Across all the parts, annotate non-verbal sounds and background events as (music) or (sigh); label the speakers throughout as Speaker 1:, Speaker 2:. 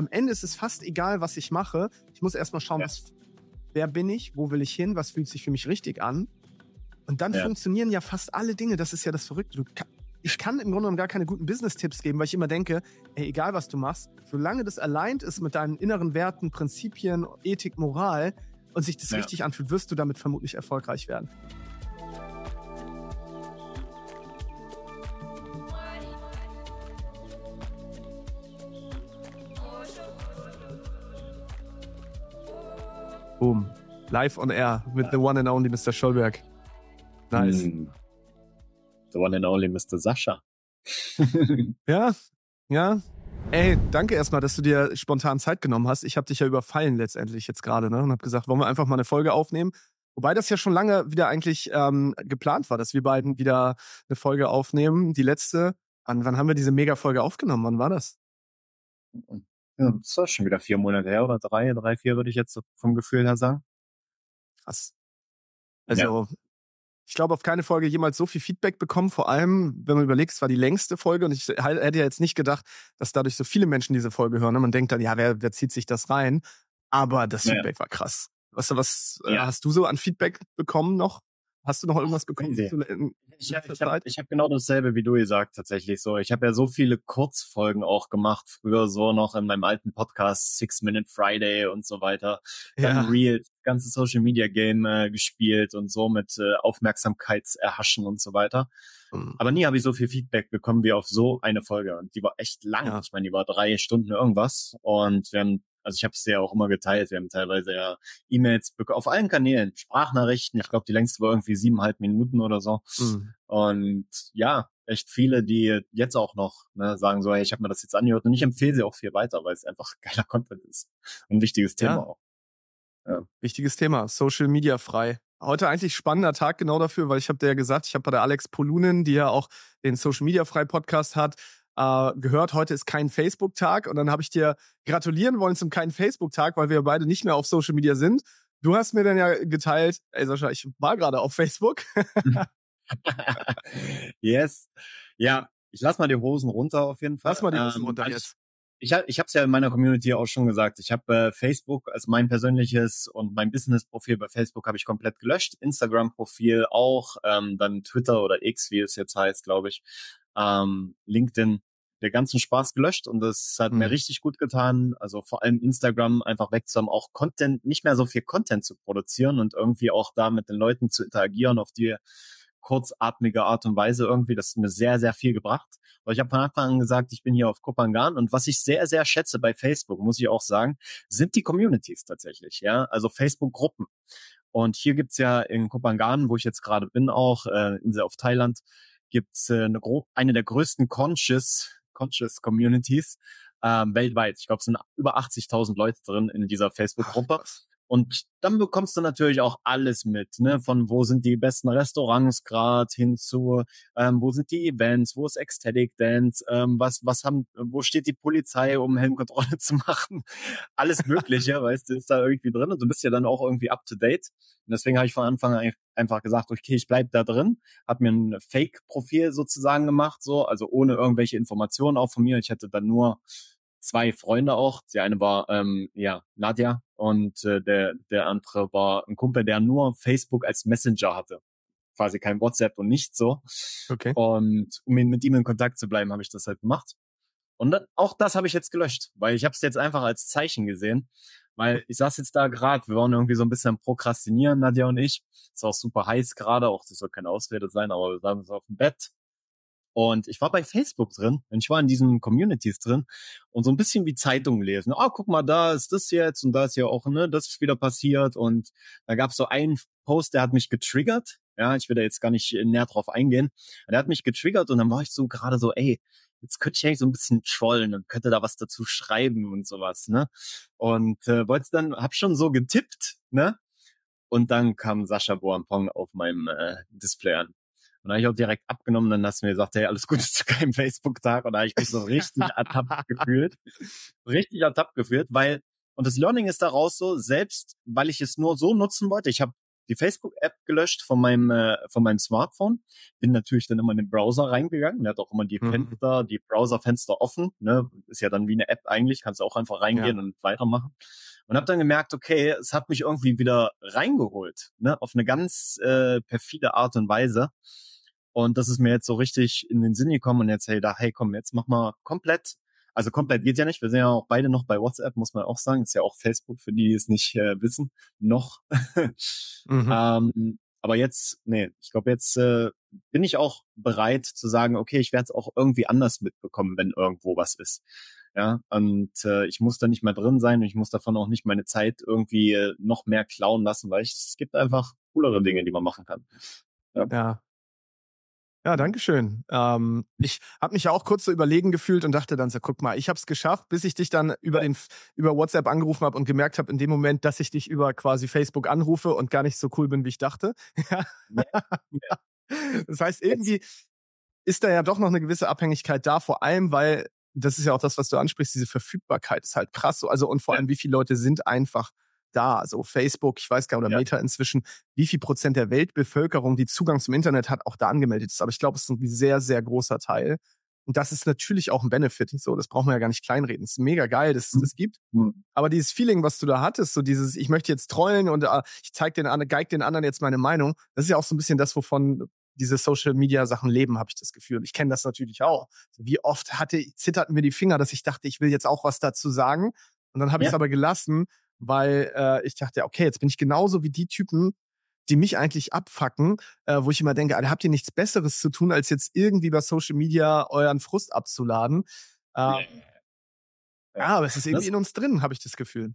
Speaker 1: am Ende ist es fast egal, was ich mache. Ich muss erstmal schauen,
Speaker 2: Ja.
Speaker 1: was, wer bin ich, wo will ich hin, was fühlt sich für mich richtig an. Und dann
Speaker 2: Ja.
Speaker 1: funktionieren ja fast alle Dinge. Das ist ja das Verrückte. Du ka- ich kann im Grunde genommen gar keine guten Business-Tipps geben, weil ich immer denke, ey, egal was du machst, solange das aligned ist mit deinen inneren Werten, Prinzipien, Ethik, Moral und sich das
Speaker 2: Ja.
Speaker 1: richtig anfühlt, wirst du damit vermutlich erfolgreich werden. Live on air with the one and only Mr. Schollberg. Nice.
Speaker 2: Hm. The one and only Mr. Sascha. (laughs)
Speaker 1: Ja, ja. Ey, danke erstmal, dass du dir spontan Zeit genommen hast. Ich habe dich ja überfallen letztendlich jetzt gerade ne? und habe gesagt, wollen wir einfach mal eine Folge aufnehmen. Wobei das ja schon lange wieder eigentlich ähm, geplant war, dass wir beiden wieder eine Folge aufnehmen. Die letzte, wann, wann haben wir diese Mega-Folge aufgenommen? Wann war das?
Speaker 2: Ja, das ist schon wieder vier Monate her oder drei, drei, vier würde ich jetzt so vom Gefühl her sagen.
Speaker 1: Krass. Also, ich glaube, auf keine Folge jemals so viel Feedback bekommen. Vor allem, wenn man überlegt, es war die längste Folge und ich hätte ja jetzt nicht gedacht, dass dadurch so viele Menschen diese Folge hören. ne? Man denkt dann, ja, wer, wer zieht sich das rein? Aber das
Speaker 2: Ja.
Speaker 1: Feedback war krass. Was, was äh,
Speaker 2: Ja.
Speaker 1: hast du so an Feedback bekommen noch? Hast du noch irgendwas bekommen? in
Speaker 2: Ich,
Speaker 1: letzter
Speaker 2: ich habe ich hab genau dasselbe wie du gesagt, tatsächlich so. Ich habe ja so viele Kurzfolgen auch gemacht, früher so noch in meinem alten Podcast Six Minute Friday und so weiter. Dann
Speaker 1: Ja.
Speaker 2: Real, ganze Social Media Game äh, gespielt und so mit äh, Aufmerksamkeitserhaschen und so weiter.
Speaker 1: Mhm.
Speaker 2: Aber nie habe ich so viel Feedback bekommen wie auf so eine Folge. Und die war echt lang.
Speaker 1: Ja.
Speaker 2: Ich meine, die war drei Stunden irgendwas. Und wir haben, also ich habe es ja auch immer geteilt. Wir haben teilweise ja E-Mails auf allen Kanälen, Sprachnachrichten. Ich glaube, die längste war irgendwie siebeneinhalb Minuten oder so.
Speaker 1: Mhm.
Speaker 2: Und ja, echt viele, die jetzt auch noch ne, sagen so, hey, ich habe mir das jetzt angehört und ich empfehle sie auch viel weiter, weil es einfach (laughs) geiler Content ist. Und ein wichtiges Thema
Speaker 1: Ja.
Speaker 2: auch.
Speaker 1: Wichtiges Thema, Social Media frei. Heute eigentlich spannender Tag genau dafür, weil ich habe dir ja gesagt, ich habe bei der Alex Polunin, die ja auch den Social Media frei Podcast hat, äh, gehört, heute ist kein Facebook-Tag und dann habe ich dir gratulieren wollen zum keinen Facebook-Tag, weil wir beide nicht mehr auf Social Media sind. Du hast mir dann ja geteilt, ey Sascha, ich war gerade auf Facebook. (laughs)
Speaker 2: yes. Ja, ich lass mal die Hosen runter auf jeden Fall.
Speaker 1: Lass mal die Hosen
Speaker 2: Ähm,
Speaker 1: runter
Speaker 2: weil
Speaker 1: jetzt.
Speaker 2: Ich, ich habe es ja in meiner Community auch schon gesagt. Ich habe äh, Facebook als mein persönliches und mein Business-Profil bei Facebook habe ich komplett gelöscht. Instagram-Profil auch, ähm, dann Twitter oder X, wie es jetzt heißt, glaube ich. Ähm, LinkedIn, der ganzen Spaß gelöscht und das hat mir
Speaker 1: Mhm.
Speaker 2: richtig gut getan. Also vor allem Instagram einfach wegzuhaben, auch Content, nicht mehr so viel Content zu produzieren und irgendwie auch da mit den Leuten zu interagieren auf die kurzatmige Art und Weise irgendwie. Das hat mir sehr, sehr viel gebracht. Aber ich habe von Anfang an gesagt, ich bin hier auf Kopangan und was ich sehr, sehr schätze bei Facebook, muss ich auch sagen, sind die Communities tatsächlich, ja, also Facebook-Gruppen. Und hier gibt's ja in Kopangan, wo ich jetzt gerade bin, auch äh, Insel auf Thailand, gibt's äh, eine, eine der größten Conscious, Conscious Communities ähm, weltweit. Ich glaube, es sind über 80.000 Leute drin in dieser Facebook-Gruppe. Und dann bekommst du natürlich auch alles mit, ne? Von wo sind die besten Restaurants gerade hin zu, ähm, wo sind die Events, wo ist Ecstatic Dance, ähm, was, was haben, wo steht die Polizei, um Helmkontrolle (laughs) zu machen? Alles Mögliche, (laughs) weißt du, ist da irgendwie drin und du bist ja dann auch irgendwie up to date. Und deswegen habe ich von Anfang an einfach gesagt, okay, ich bleib da drin, habe mir ein Fake-Profil sozusagen gemacht, so, also ohne irgendwelche Informationen auch von mir. Ich hatte dann nur zwei Freunde auch. Die eine war ähm, ja Nadja und äh, der der andere war ein Kumpel, der nur Facebook als Messenger hatte, quasi kein WhatsApp und nichts so.
Speaker 1: Okay.
Speaker 2: Und um mit ihm in Kontakt zu bleiben, habe ich das halt gemacht. Und dann, auch das habe ich jetzt gelöscht, weil ich habe es jetzt einfach als Zeichen gesehen. Weil ich saß jetzt da gerade, wir waren irgendwie so ein bisschen Prokrastinieren, Nadja und ich. Ist auch super heiß gerade, auch das soll keine Ausrede sein, aber wir saßen so auf dem Bett. Und ich war bei Facebook drin und ich war in diesen Communities drin und so ein bisschen wie Zeitungen lesen. Ah, guck mal, da ist das jetzt und da ist ja auch, ne, das ist wieder passiert. Und da gab es so einen Post, der hat mich getriggert. Ja, ich will da jetzt gar nicht näher drauf eingehen. Der hat mich getriggert und dann war ich so gerade so, ey, jetzt könnte ich eigentlich so ein bisschen trollen und könnte da was dazu schreiben und sowas, ne? Und äh, wollte dann, hab schon so getippt, ne? Und dann kam Sascha Boampong auf meinem äh, Display an. Und da habe ich auch direkt abgenommen, dann hast du mir gesagt, hey, alles Gute (laughs) zu keinem Facebook-Tag. Und da habe ich mich so richtig ertappt (laughs) gefühlt. Richtig ertappt gefühlt, weil, und das Learning ist daraus so, selbst weil ich es nur so nutzen wollte, ich habe die Facebook-App gelöscht von meinem, äh, von meinem Smartphone. Bin natürlich dann immer in den Browser reingegangen. Der hat auch immer die mhm. Fenster, die Browserfenster offen. Ne? Ist ja dann wie eine App eigentlich. Kannst du auch einfach reingehen ja. und weitermachen. Und habe dann gemerkt, okay, es hat mich irgendwie wieder reingeholt. Ne? Auf eine ganz äh, perfide Art und Weise. Und das ist mir jetzt so richtig in den Sinn gekommen und jetzt, hey, da, hey, komm, jetzt mach mal komplett also komplett geht ja nicht. Wir sind ja auch beide noch bei WhatsApp, muss man auch sagen. Ist ja auch Facebook für die, die es nicht äh, wissen. Noch. (laughs) mhm. ähm, aber jetzt, nee, ich glaube, jetzt äh, bin ich auch bereit zu sagen, okay, ich werde es auch irgendwie anders mitbekommen, wenn irgendwo was ist. Ja, und äh, ich muss da nicht mehr drin sein und ich muss davon auch nicht meine Zeit irgendwie äh, noch mehr klauen lassen, weil ich, es gibt einfach coolere Dinge, die man machen kann.
Speaker 1: Ja, ja ja, danke schön. Ähm, ich habe mich ja auch kurz so überlegen gefühlt und dachte dann so, guck mal, ich habe es geschafft, bis ich dich dann über den über WhatsApp angerufen habe und gemerkt habe in dem Moment, dass ich dich über quasi Facebook anrufe und gar nicht so cool bin, wie ich dachte. (laughs) das heißt, irgendwie ist da ja doch noch eine gewisse Abhängigkeit da, vor allem, weil das ist ja auch das, was du ansprichst, diese Verfügbarkeit ist halt krass. Also und vor allem, wie viele Leute sind einfach da. Also Facebook, ich weiß gar nicht, oder ja. Meta inzwischen, wie viel Prozent der Weltbevölkerung, die Zugang zum Internet hat, auch da angemeldet ist. Aber ich glaube, es ist ein sehr, sehr großer Teil. Und das ist natürlich auch ein Benefit. So, das brauchen wir ja gar nicht kleinreden. Es ist mega geil, dass es mhm. das gibt. Mhm. Aber dieses Feeling, was du da hattest, so dieses, ich möchte jetzt trollen und uh, ich zeig den anderen, geig den anderen jetzt meine Meinung, das ist ja auch so ein bisschen das, wovon diese Social Media Sachen leben, habe ich das Gefühl. Ich kenne das natürlich auch. Wie oft hatte, zitterten mir die Finger, dass ich dachte, ich will jetzt auch was dazu sagen. Und dann habe ja. ich es aber gelassen, weil äh, ich dachte, okay, jetzt bin ich genauso wie die Typen, die mich eigentlich abfacken, äh, wo ich immer denke, Alter, habt ihr nichts Besseres zu tun, als jetzt irgendwie bei Social Media euren Frust abzuladen? Äh, ja. ja, aber es ist irgendwie das, in uns drin, habe ich das Gefühl.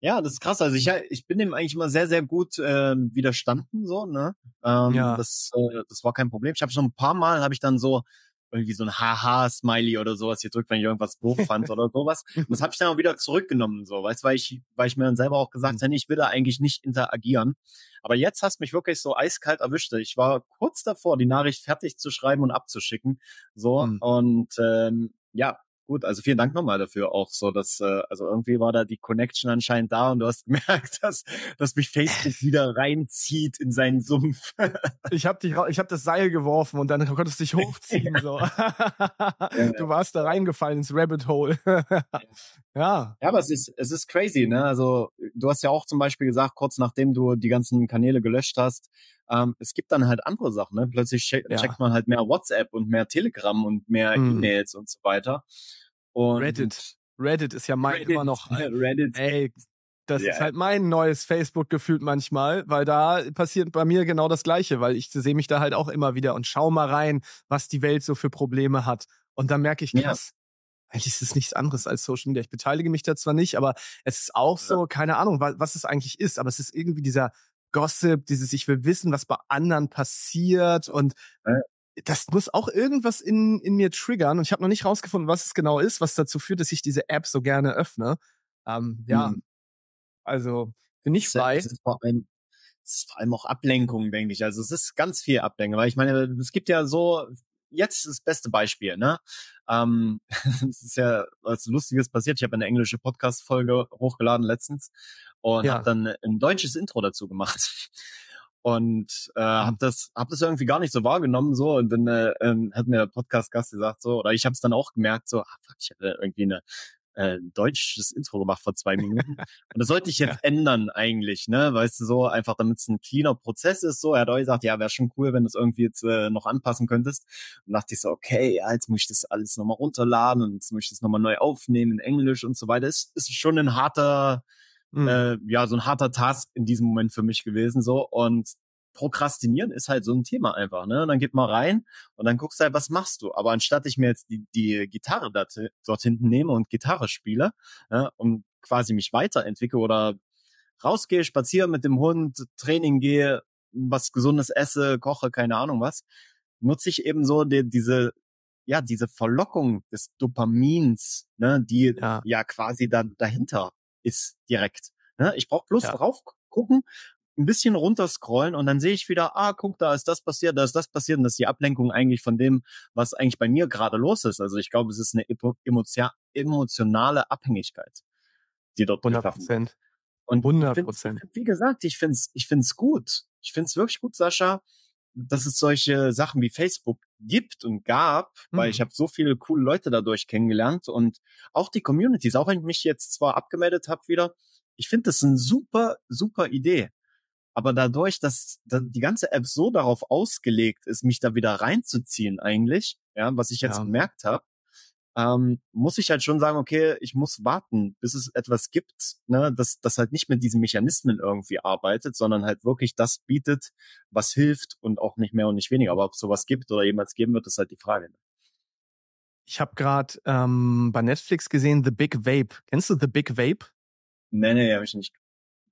Speaker 2: Ja, das ist krass. Also ich, ich bin dem eigentlich immer sehr, sehr gut äh, widerstanden, so, ne? Ähm, ja. Das, äh, das war kein Problem. Ich habe schon ein paar Mal, habe ich dann so irgendwie so ein Haha-Smiley oder sowas hier drückt, wenn ich irgendwas doof fand (laughs) oder sowas. Und das habe ich dann auch wieder zurückgenommen, so, weißt, weil ich, weil ich mir dann selber auch gesagt mhm. habe, ich will da eigentlich nicht interagieren. Aber jetzt hast mich wirklich so eiskalt erwischt. Ich war kurz davor, die Nachricht fertig zu schreiben und abzuschicken. So, mhm. und ähm, ja, gut, also vielen Dank nochmal dafür auch so, dass äh, also irgendwie war da die Connection anscheinend da und du hast (laughs) gemerkt, dass dass mich Facebook wieder reinzieht in seinen Sumpf. (laughs)
Speaker 1: ich habe dich ich habe das Seil geworfen und dann konntest du dich hochziehen so. (laughs) du warst da reingefallen ins Rabbit Hole.
Speaker 2: ja. Ja, aber es ist es ist crazy, ne? Also du hast ja auch zum Beispiel gesagt, kurz nachdem du die ganzen Kanäle gelöscht hast, ähm, es gibt dann halt andere Sachen, ne? Plötzlich che ja. checkt man halt mehr WhatsApp und mehr Telegram und mehr mhm. E-Mails und so weiter.
Speaker 1: Und Reddit. Reddit ist ja mein Reddit, immer noch. (laughs) Reddit. Ey, das yeah. ist halt mein neues Facebook gefühlt manchmal, weil da passiert bei mir genau das Gleiche, weil ich sehe mich da halt auch immer wieder und schau mal rein, was die Welt so für Probleme hat. Und dann merke ich, krass, ja. eigentlich ist es nichts anderes als Social Media. Ich beteilige mich da zwar nicht, aber es ist auch so, keine Ahnung, was, was es eigentlich ist, aber es ist irgendwie dieser Gossip, dieses ich will wissen, was bei anderen passiert und ja. das muss auch irgendwas in, in mir triggern und ich habe noch nicht rausgefunden, was es genau ist, was dazu führt, dass ich diese App so gerne öffne. Ähm, ja, hm. also bin ich frei. Es ist, vor allem,
Speaker 2: es ist vor allem auch Ablenkung, denke ich. Also es ist ganz viel Ablenkung, weil ich meine, es gibt ja so jetzt das beste Beispiel, ne? Ähm, (laughs) es ist ja was Lustiges passiert. Ich habe eine englische Podcast-Folge hochgeladen letztens und ja. habe dann ein deutsches Intro dazu gemacht. (laughs) Und äh, habe das hab das irgendwie gar nicht so wahrgenommen so und dann äh, ähm, hat mir der Podcast Gast gesagt so oder ich habe es dann auch gemerkt so ah, fuck, ich hatte irgendwie eine äh, deutsches Intro gemacht vor zwei Minuten. (laughs) Und das sollte ich jetzt ja. ändern eigentlich, ne? Weißt du, so einfach, damit es ein cleaner Prozess ist. So, er hat auch gesagt, ja, wäre schon cool, wenn du es irgendwie jetzt äh, noch anpassen könntest. Und dachte ich so, okay, ja, jetzt muss ich das alles nochmal runterladen und jetzt muss ich das nochmal neu aufnehmen in Englisch und so weiter. Es ist schon ein harter, mhm. äh, ja, so ein harter Task in diesem Moment für mich gewesen. So. Und Prokrastinieren ist halt so ein Thema einfach, ne? Und dann geht mal rein und dann guckst du halt, was machst du? Aber anstatt ich mir jetzt die, die Gitarre dort, dort hinten nehme und Gitarre spiele ja, und quasi mich weiterentwickle oder rausgehe, spaziere mit dem Hund, Training gehe, was Gesundes esse, koche, keine Ahnung was, nutze ich eben so die, diese ja diese Verlockung des Dopamins, ne, die ja, ja quasi da dahinter ist direkt. Ne? Ich brauche bloß ja. drauf gucken ein bisschen runterscrollen und dann sehe ich wieder, ah, guck, da ist das passiert, da ist das passiert und das ist die Ablenkung eigentlich von dem, was eigentlich bei mir gerade los ist. Also ich glaube, es ist eine emotionale Abhängigkeit, die dort
Speaker 1: 100 Prozent.
Speaker 2: Und
Speaker 1: 100 Prozent.
Speaker 2: Wie gesagt, ich find's, ich find's gut. Ich find's wirklich gut, Sascha, dass es solche Sachen wie Facebook gibt und gab, mhm. weil ich habe so viele coole Leute dadurch kennengelernt und auch die Communities, auch wenn ich mich jetzt zwar abgemeldet habe wieder, ich finde das eine super, super Idee. Aber dadurch, dass die ganze App so darauf ausgelegt ist, mich da wieder reinzuziehen eigentlich, ja, was ich jetzt ja. gemerkt habe, ähm, muss ich halt schon sagen, okay, ich muss warten, bis es etwas gibt, ne, das, das halt nicht mit diesen Mechanismen irgendwie arbeitet, sondern halt wirklich das bietet, was hilft und auch nicht mehr und nicht weniger. Aber ob es sowas gibt oder jemals geben wird, ist halt die Frage. Ne?
Speaker 1: Ich habe gerade ähm, bei Netflix gesehen The Big Vape. Kennst du The Big Vape?
Speaker 2: Nee, nee, habe ich nicht.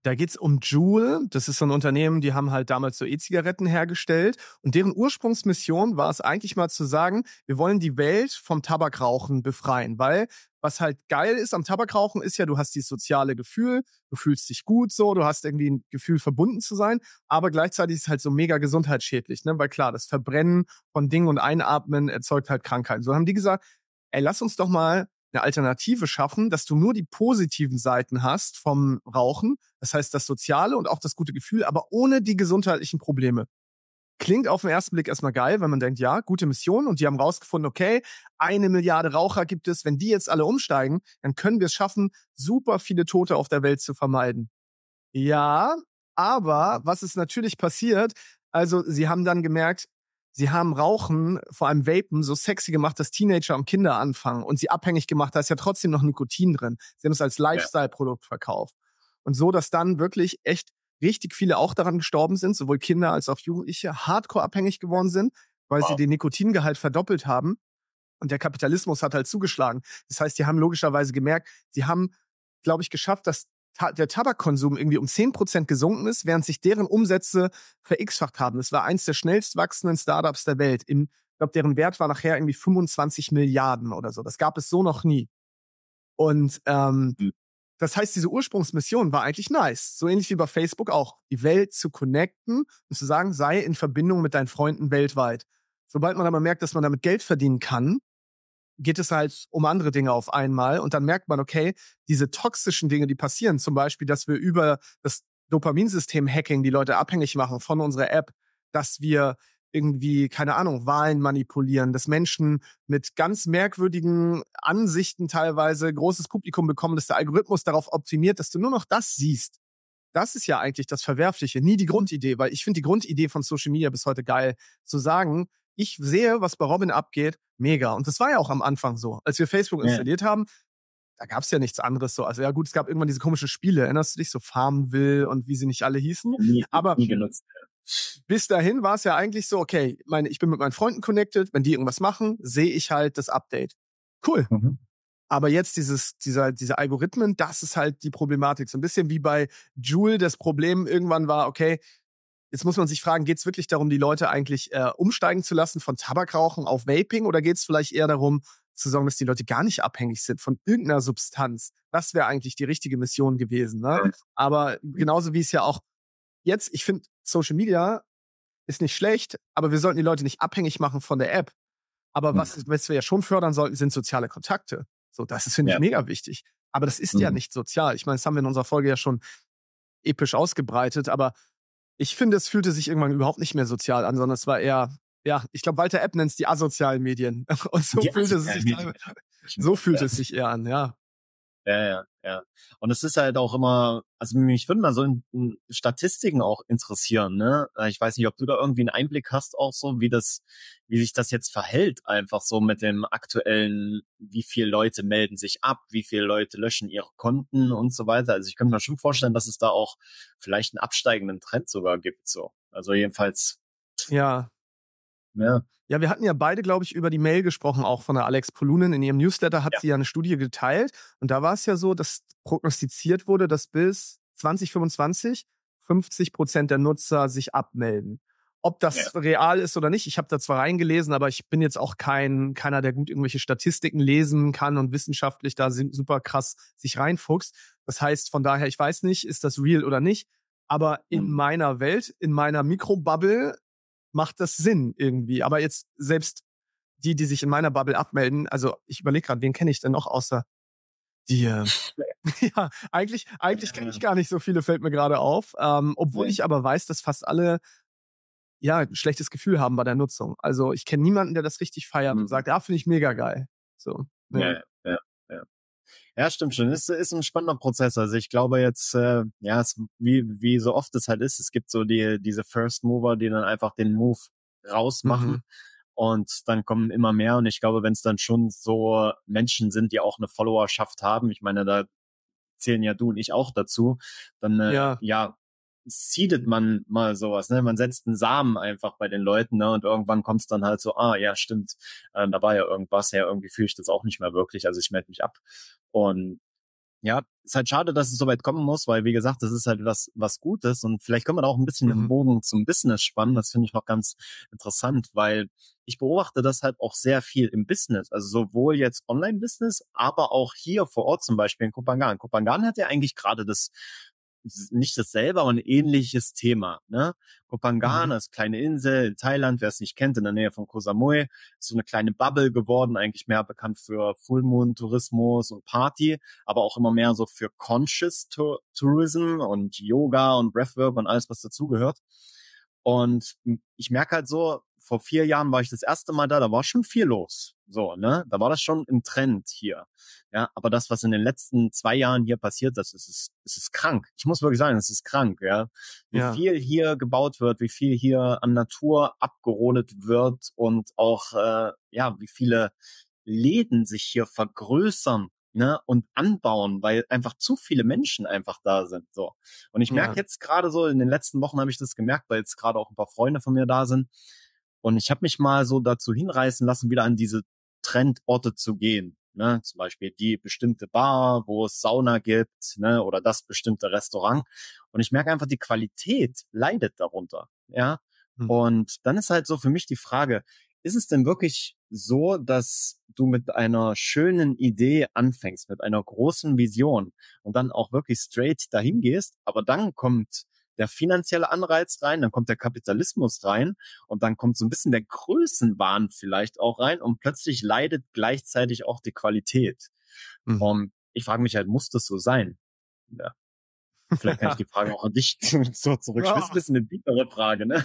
Speaker 1: Da geht's um Juul. Das ist so ein Unternehmen, die haben halt damals so E-Zigaretten hergestellt. Und deren Ursprungsmission war es eigentlich mal zu sagen, wir wollen die Welt vom Tabakrauchen befreien. Weil was halt geil ist am Tabakrauchen ist ja, du hast dieses soziale Gefühl, du fühlst dich gut so, du hast irgendwie ein Gefühl, verbunden zu sein. Aber gleichzeitig ist es halt so mega gesundheitsschädlich. Ne? Weil klar, das Verbrennen von Dingen und Einatmen erzeugt halt Krankheiten. So haben die gesagt, ey, lass uns doch mal eine Alternative schaffen, dass du nur die positiven Seiten hast vom Rauchen, das heißt das Soziale und auch das gute Gefühl, aber ohne die gesundheitlichen Probleme. Klingt auf den ersten Blick erstmal geil, wenn man denkt, ja, gute Mission und die haben rausgefunden, okay, eine Milliarde Raucher gibt es, wenn die jetzt alle umsteigen, dann können wir es schaffen, super viele Tote auf der Welt zu vermeiden. Ja, aber was ist natürlich passiert? Also sie haben dann gemerkt, sie haben Rauchen, vor allem Vapen, so sexy gemacht, dass Teenager und Kinder anfangen und sie abhängig gemacht, da ist ja trotzdem noch Nikotin drin. Sie haben es als Lifestyle-Produkt verkauft. Und so, dass dann wirklich echt richtig viele auch daran gestorben sind, sowohl Kinder als auch Jugendliche, hardcore abhängig geworden sind, weil wow. sie den Nikotingehalt verdoppelt haben. Und der Kapitalismus hat halt zugeschlagen. Das heißt, die haben logischerweise gemerkt, sie haben, glaube ich, geschafft, dass der Tabakkonsum irgendwie um 10% gesunken ist, während sich deren Umsätze verX-facht haben. Das war eins der schnellst wachsenden Startups der Welt. Im, ich glaube, deren Wert war nachher irgendwie 25 Milliarden oder so. Das gab es so noch nie. Und ähm, mhm. das heißt, diese Ursprungsmission war eigentlich nice. So ähnlich wie bei Facebook auch. Die Welt zu connecten und zu sagen, sei in Verbindung mit deinen Freunden weltweit. Sobald man aber merkt, dass man damit Geld verdienen kann, geht es halt um andere Dinge auf einmal und dann merkt man, okay, diese toxischen Dinge, die passieren, zum Beispiel, dass wir über das Dopaminsystem-Hacking die Leute abhängig machen von unserer App, dass wir irgendwie, keine Ahnung, Wahlen manipulieren, dass Menschen mit ganz merkwürdigen Ansichten teilweise großes Publikum bekommen, dass der Algorithmus darauf optimiert, dass du nur noch das siehst. Das ist ja eigentlich das Verwerfliche, nie die Grundidee, weil ich finde die Grundidee von Social Media bis heute geil, zu sagen, ich sehe, was bei Robin abgeht, mega. Und das war ja auch am Anfang so. Als wir Facebook installiert ja. haben, da gab es ja nichts anderes so. Also ja gut, es gab irgendwann diese komischen Spiele, erinnerst du dich, so Farmville und wie sie nicht alle hießen.
Speaker 2: Nie,
Speaker 1: Aber
Speaker 2: nie genutzt.
Speaker 1: bis dahin war es ja eigentlich so, okay, meine, ich bin mit meinen Freunden connected, wenn die irgendwas machen, sehe ich halt das Update. Cool. Mhm. Aber jetzt dieses, dieser, diese Algorithmen, das ist halt die Problematik. So ein bisschen wie bei Joule das Problem irgendwann war, okay, Jetzt muss man sich fragen, geht es wirklich darum, die Leute eigentlich äh, umsteigen zu lassen von Tabakrauchen auf Vaping oder geht es vielleicht eher darum, zu sorgen, dass die Leute gar nicht abhängig sind von irgendeiner Substanz? Das wäre eigentlich die richtige Mission gewesen. Ne? Aber genauso wie es ja auch jetzt, ich finde, Social Media ist nicht schlecht, aber wir sollten die Leute nicht abhängig machen von der App. Aber mhm. was, was wir ja schon fördern sollten, sind soziale Kontakte. So, das ist, finde ich, mega wichtig. Aber das ist mhm. ja nicht sozial. Ich meine, das haben wir in unserer Folge ja schon episch ausgebreitet, aber ich finde, es fühlte sich irgendwann überhaupt nicht mehr sozial an, sondern es war eher, ja, ich glaube, Walter Epp nennt es die asozialen Medien. (laughs) Und so die fühlte es sich, so fühlt es sich eher an, ja.
Speaker 2: Ja, ja, ja. Und es ist halt auch immer, also mich würde mal so in, in Statistiken auch interessieren, ne? Ich weiß nicht, ob du da irgendwie einen Einblick hast, auch so, wie das, wie sich das jetzt verhält, einfach so mit dem aktuellen, wie viele Leute melden sich ab, wie viele Leute löschen ihre Konten und so weiter. Also ich könnte mir schon vorstellen, dass es da auch vielleicht einen absteigenden Trend sogar gibt, so. Also jedenfalls.
Speaker 1: Ja, ja. Ja, wir hatten ja beide, glaube ich, über die Mail gesprochen, auch von der Alex Polunen. In ihrem Newsletter hat ja. sie ja eine Studie geteilt. Und da war es ja so, dass prognostiziert wurde, dass bis 2025 50 Prozent der Nutzer sich abmelden. Ob das ja. real ist oder nicht, ich habe da zwar reingelesen, aber ich bin jetzt auch kein keiner, der gut irgendwelche Statistiken lesen kann und wissenschaftlich da super krass sich reinfuchst. Das heißt, von daher, ich weiß nicht, ist das real oder nicht. Aber in mhm. meiner Welt, in meiner Mikrobubble macht das Sinn irgendwie. Aber jetzt selbst die, die sich in meiner Bubble abmelden, also ich überlege gerade, wen kenne ich denn noch außer die, äh, (laughs) (laughs) ja, eigentlich, eigentlich kenne ich gar nicht so viele, fällt mir gerade auf. Ähm, obwohl ich aber weiß, dass fast alle ja, ein schlechtes Gefühl haben bei der Nutzung. Also ich kenne niemanden, der das richtig feiert mhm. und sagt, ja, finde ich mega geil. So.
Speaker 2: Ne? Ja. Ja, stimmt schon. Es ist ein spannender Prozess. Also ich glaube jetzt, äh, ja, es, wie, wie so oft es halt ist, es gibt so die, diese First Mover, die dann einfach den Move rausmachen. Mhm. Und dann kommen immer mehr. Und ich glaube, wenn es dann schon so Menschen sind, die auch eine Followerschaft haben, ich meine, da zählen ja du und ich auch dazu, dann äh, ja. ja, seedet man mal sowas, ne? Man setzt einen Samen einfach bei den Leuten, ne? Und irgendwann kommt es dann halt so, ah, ja, stimmt, äh, da war ja irgendwas, ja, irgendwie fühle ich das auch nicht mehr wirklich, also ich melde mich ab. Und ja, ist halt schade, dass es so weit kommen muss, weil wie gesagt, das ist halt was, was Gutes und vielleicht können wir da auch ein bisschen mhm. den Bogen zum Business spannen. Das finde ich noch ganz interessant, weil ich beobachte das halt auch sehr viel im Business, also sowohl jetzt Online-Business, aber auch hier vor Ort zum Beispiel in Kopangan. Kopangan hat ja eigentlich gerade das nicht dasselbe, aber ein ähnliches Thema. Ne? Kopangan mhm. ist kleine Insel in Thailand, wer es nicht kennt, in der Nähe von Koh Samui, ist so eine kleine Bubble geworden, eigentlich mehr bekannt für Full Moon Tourismus und Party, aber auch immer mehr so für Conscious Tourism und Yoga und Breathwork und alles, was dazugehört. Und ich merke halt so, vor vier Jahren war ich das erste Mal da, da war schon viel los. So, ne? Da war das schon im Trend hier. Ja, aber das, was in den letzten zwei Jahren hier passiert ist, es ist, es ist krank. Ich muss wirklich sagen, es ist krank, ja. Wie ja. viel hier gebaut wird, wie viel hier an Natur abgerodet wird und auch, äh, ja, wie viele Läden sich hier vergrößern ne, und anbauen, weil einfach zu viele Menschen einfach da sind. So. Und ich merke ja. jetzt gerade so, in den letzten Wochen habe ich das gemerkt, weil jetzt gerade auch ein paar Freunde von mir da sind. Und ich habe mich mal so dazu hinreißen lassen, wieder an diese Trendorte zu gehen. Ne? Zum Beispiel die bestimmte Bar, wo es Sauna gibt, ne? oder das bestimmte Restaurant. Und ich merke einfach, die Qualität leidet darunter. Ja. Hm. Und dann ist halt so für mich die Frage, ist es denn wirklich so, dass du mit einer schönen Idee anfängst, mit einer großen Vision und dann auch wirklich straight dahin gehst, aber dann kommt der finanzielle Anreiz rein, dann kommt der Kapitalismus rein und dann kommt so ein bisschen der Größenwahn vielleicht auch rein und plötzlich leidet gleichzeitig auch die Qualität. Mhm. Und ich frage mich halt, muss das so sein? Ja. Vielleicht kann ich (laughs) die Frage auch an dich (laughs) so zurück. Ja. Das ist ein bisschen eine tiefere Frage, ne?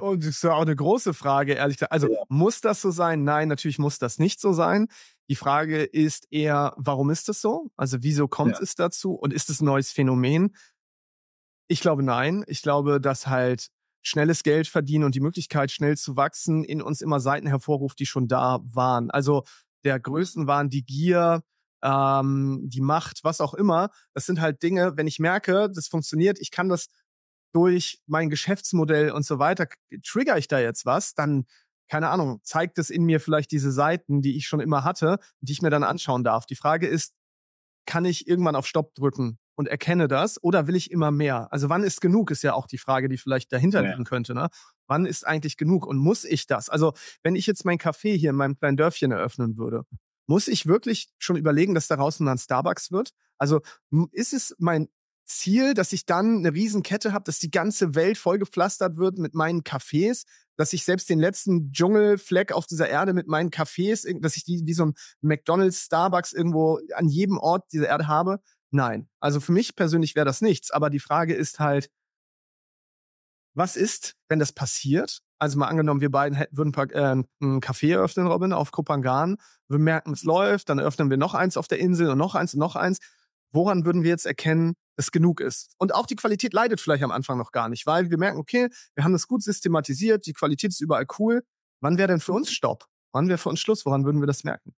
Speaker 1: Und das ist ja auch eine große Frage, ehrlich gesagt. Also, ja. muss das so sein? Nein, natürlich muss das nicht so sein. Die Frage ist eher, warum ist das so? Also, wieso kommt ja. es dazu? Und ist es ein neues Phänomen? Ich glaube nein. Ich glaube, dass halt schnelles Geld verdienen und die Möglichkeit, schnell zu wachsen, in uns immer Seiten hervorruft, die schon da waren. Also der Größenwahn, die Gier, ähm, die Macht, was auch immer. Das sind halt Dinge, wenn ich merke, das funktioniert, ich kann das durch mein Geschäftsmodell und so weiter, trigger ich da jetzt was, dann, keine Ahnung, zeigt es in mir vielleicht diese Seiten, die ich schon immer hatte, die ich mir dann anschauen darf. Die Frage ist, kann ich irgendwann auf Stopp drücken und erkenne das oder will ich immer mehr? Also wann ist genug, ist ja auch die Frage, die vielleicht dahinter liegen könnte. Ne? Wann ist eigentlich genug und muss ich das? Also wenn ich jetzt mein Café hier in meinem kleinen Dörfchen eröffnen würde, muss ich wirklich schon überlegen, dass daraus dann Starbucks wird? Also ist es mein Ziel, dass ich dann eine Riesenkette habe, dass die ganze Welt vollgepflastert wird mit meinen Cafés, dass ich selbst den letzten Dschungelfleck auf dieser Erde mit meinen Cafés, dass ich die wie so ein McDonald's, Starbucks irgendwo an jedem Ort dieser Erde habe. Nein. Also für mich persönlich wäre das nichts. Aber die Frage ist halt, was ist, wenn das passiert? Also mal angenommen, wir beiden hätten, würden äh, ein Café eröffnen, Robin, auf Kopangan. Wir merken, es läuft, dann eröffnen wir noch eins auf der Insel und noch eins und noch eins. Woran würden wir jetzt erkennen, es genug ist? Und auch die Qualität leidet vielleicht am Anfang noch gar nicht, weil wir merken, okay, wir haben das gut systematisiert, die Qualität ist überall cool. Wann wäre denn für uns Stopp? Wann wäre für uns Schluss? Woran würden wir das merken?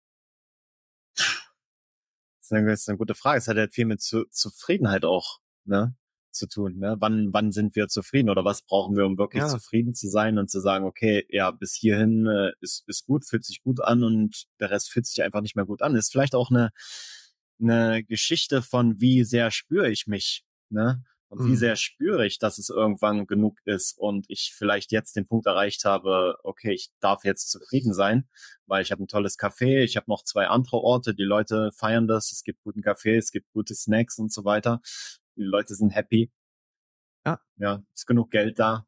Speaker 2: Das ist eine gute Frage. Es hat halt viel mit zu, Zufriedenheit auch ne, zu tun. Ne? Wann, wann sind wir zufrieden oder was brauchen wir, um wirklich ja. zufrieden zu sein und zu sagen, okay, ja, bis hierhin äh, ist, ist gut, fühlt sich gut an und der Rest fühlt sich einfach nicht mehr gut an. Ist vielleicht auch eine, eine Geschichte von, wie sehr spüre ich mich. Ne? Und wie mhm. sehr spüre ich, dass es irgendwann genug ist und ich vielleicht jetzt den Punkt erreicht habe, okay, ich darf jetzt zufrieden sein, weil ich habe ein tolles Café, ich habe noch zwei andere Orte, die Leute feiern das, es gibt guten Kaffee, es gibt gute Snacks und so weiter. Die Leute sind happy. Ja. Ja, ist genug Geld da.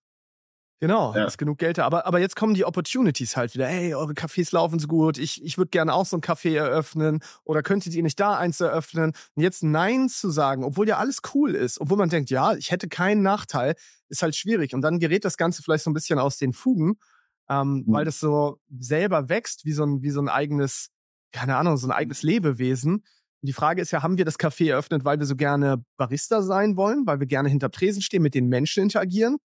Speaker 1: Genau, ja. ist genug Geld da. Aber, aber jetzt kommen die Opportunities halt wieder. Hey, eure Cafés laufen so gut. Ich, ich würde gerne auch so ein Café eröffnen. Oder könntet ihr nicht da eins eröffnen? Und jetzt Nein zu sagen, obwohl ja alles cool ist, obwohl man denkt, ja, ich hätte keinen Nachteil, ist halt schwierig. Und dann gerät das Ganze vielleicht so ein bisschen aus den Fugen, ähm, mhm. weil das so selber wächst, wie so ein, wie so ein eigenes, keine Ahnung, so ein eigenes Lebewesen. Und die Frage ist ja, haben wir das Café eröffnet, weil wir so gerne Barista sein wollen, weil wir gerne hinter Tresen stehen, mit den Menschen interagieren?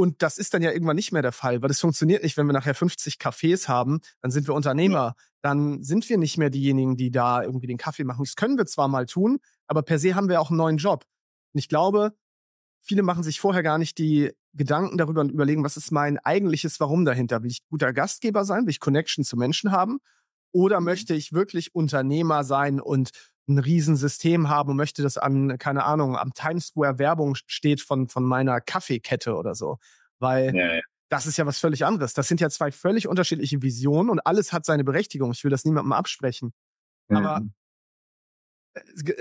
Speaker 1: Und das ist dann ja irgendwann nicht mehr der Fall, weil das funktioniert nicht, wenn wir nachher 50 Cafés haben, dann sind wir Unternehmer. Dann sind wir nicht mehr diejenigen, die da irgendwie den Kaffee machen. Das können wir zwar mal tun, aber per se haben wir auch einen neuen Job. Und ich glaube, viele machen sich vorher gar nicht die Gedanken darüber und überlegen, was ist mein eigentliches Warum dahinter? Will ich guter Gastgeber sein? Will ich Connection zu Menschen haben? Oder mhm. möchte ich wirklich Unternehmer sein und ein Riesensystem haben und möchte, dass an, keine Ahnung, am Times Square Werbung steht von, von meiner Kaffeekette oder so. Weil ja, ja. das ist ja was völlig anderes. Das sind ja zwei völlig unterschiedliche Visionen und alles hat seine Berechtigung. Ich will das niemandem absprechen. Mhm. Aber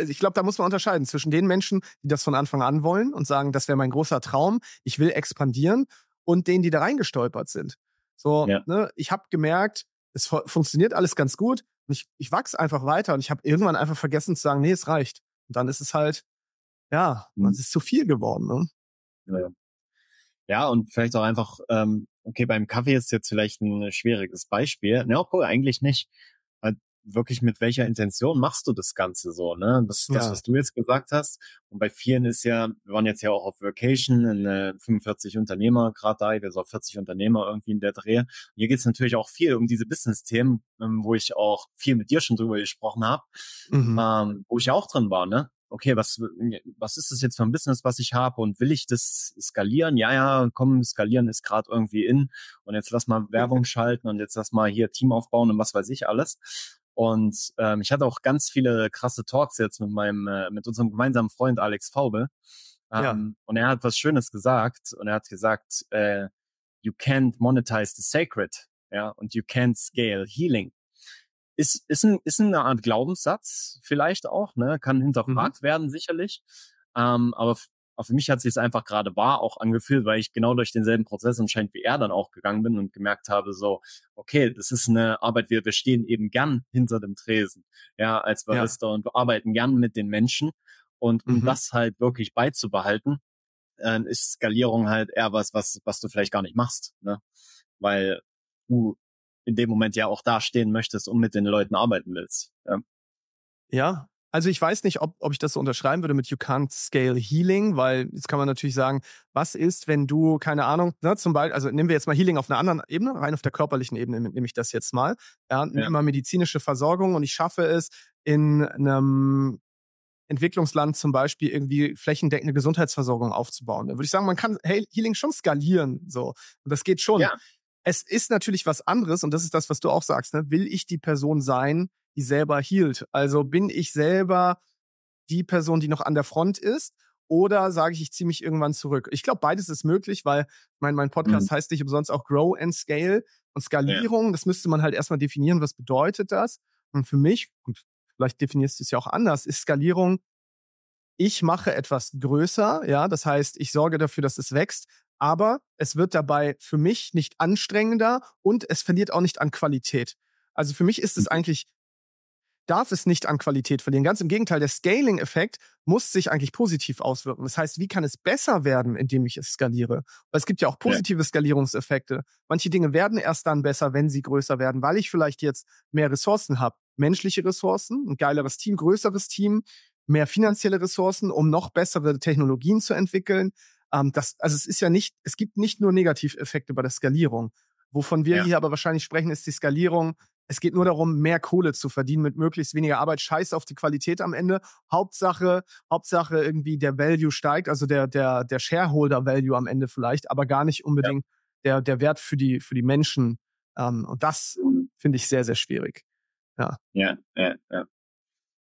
Speaker 1: ich glaube, da muss man unterscheiden zwischen den Menschen, die das von Anfang an wollen und sagen, das wäre mein großer Traum, ich will expandieren, und denen, die da reingestolpert sind. So, ja. ne, ich habe gemerkt, es funktioniert alles ganz gut, und ich, ich wachse einfach weiter und ich habe irgendwann einfach vergessen zu sagen, nee, es reicht. Und dann ist es halt, ja, mhm. es ist zu viel geworden. Ne?
Speaker 2: Ja, ja, und vielleicht auch einfach, ähm, okay, beim Kaffee ist jetzt vielleicht ein schwieriges Beispiel. Ne, obwohl eigentlich nicht wirklich mit welcher Intention machst du das Ganze so, ne? Das ist ja. das, was du jetzt gesagt hast. Und bei vielen ist ja, wir waren jetzt ja auch auf Vacation, in äh, 45 Unternehmer gerade da, wir sind auch 40 Unternehmer irgendwie in der Dreh. Und hier geht es natürlich auch viel um diese Business-Themen, ähm, wo ich auch viel mit dir schon drüber gesprochen habe, mhm. ähm, wo ich ja auch drin war, ne? okay, was, was ist das jetzt für ein Business, was ich habe und will ich das skalieren? Ja, ja, komm, skalieren ist gerade irgendwie in und jetzt lass mal Werbung schalten und jetzt lass mal hier Team aufbauen und was weiß ich alles. Und ähm, ich hatte auch ganz viele krasse Talks jetzt mit meinem, äh, mit unserem gemeinsamen Freund Alex Faube. Ähm, ja. Und er hat was Schönes gesagt. Und er hat gesagt, äh, you can't monetize the sacred, ja, und you can't scale healing. Ist, ist, ein, ist eine Art Glaubenssatz vielleicht auch, ne? Kann hinterfragt mhm. werden, sicherlich. Ähm, aber aber für mich hat sich es einfach gerade wahr auch angefühlt, weil ich genau durch denselben Prozess anscheinend wie er dann auch gegangen bin und gemerkt habe, so, okay, das ist eine Arbeit, wir, wir stehen eben gern hinter dem Tresen, ja, als Barista ja. und wir arbeiten gern mit den Menschen. Und um mhm. das halt wirklich beizubehalten, äh, ist Skalierung halt eher was, was, was du vielleicht gar nicht machst, ne? Weil du in dem Moment ja auch da stehen möchtest und mit den Leuten arbeiten willst. Ja,
Speaker 1: ja also ich weiß nicht, ob, ob ich das so unterschreiben würde mit You can't scale healing, weil jetzt kann man natürlich sagen, was ist, wenn du, keine Ahnung, ne, zum Beispiel, also nehmen wir jetzt mal Healing auf einer anderen Ebene, rein auf der körperlichen Ebene nehme ich das jetzt mal. Ja, ja. immer medizinische Versorgung und ich schaffe es in einem Entwicklungsland zum Beispiel irgendwie flächendeckende Gesundheitsversorgung aufzubauen. Da würde ich sagen, man kann Healing schon skalieren, so. Und das geht schon. Ja. Es ist natürlich was anderes und das ist das, was du auch sagst, ne? Will ich die Person sein, die selber hielt. Also bin ich selber die Person, die noch an der Front ist oder sage ich, ich ziehe mich irgendwann zurück. Ich glaube, beides ist möglich, weil mein, mein Podcast mhm. heißt nicht umsonst auch Grow and Scale. Und Skalierung, ja. das müsste man halt erstmal definieren, was bedeutet das? Und für mich, und vielleicht definierst du es ja auch anders, ist Skalierung, ich mache etwas größer, ja, das heißt, ich sorge dafür, dass es wächst, aber es wird dabei für mich nicht anstrengender und es verliert auch nicht an Qualität. Also für mich ist es mhm. eigentlich darf es nicht an Qualität verlieren. Ganz im Gegenteil, der Scaling-Effekt muss sich eigentlich positiv auswirken. Das heißt, wie kann es besser werden, indem ich es skaliere? Weil es gibt ja auch positive. Skalierungseffekte. Manche Dinge werden erst dann besser, wenn sie größer werden, weil ich vielleicht jetzt mehr Ressourcen habe. Menschliche Ressourcen, ein geileres Team, größeres Team, mehr finanzielle Ressourcen, um noch bessere Technologien zu entwickeln. Ähm, das, also es ist ja nicht, es gibt nicht nur Negativeffekte bei der Skalierung. Wovon wir ja. hier aber wahrscheinlich sprechen, ist die Skalierung es geht nur darum, mehr Kohle zu verdienen mit möglichst weniger Arbeit. Scheiß auf die Qualität am Ende. Hauptsache, Hauptsache irgendwie der Value steigt, also der, der, der Shareholder Value am Ende vielleicht, aber gar nicht unbedingt ja. der, der Wert für die, für die Menschen. Ähm, und das finde ich sehr, sehr schwierig. Ja.
Speaker 2: Ja, ja, ja.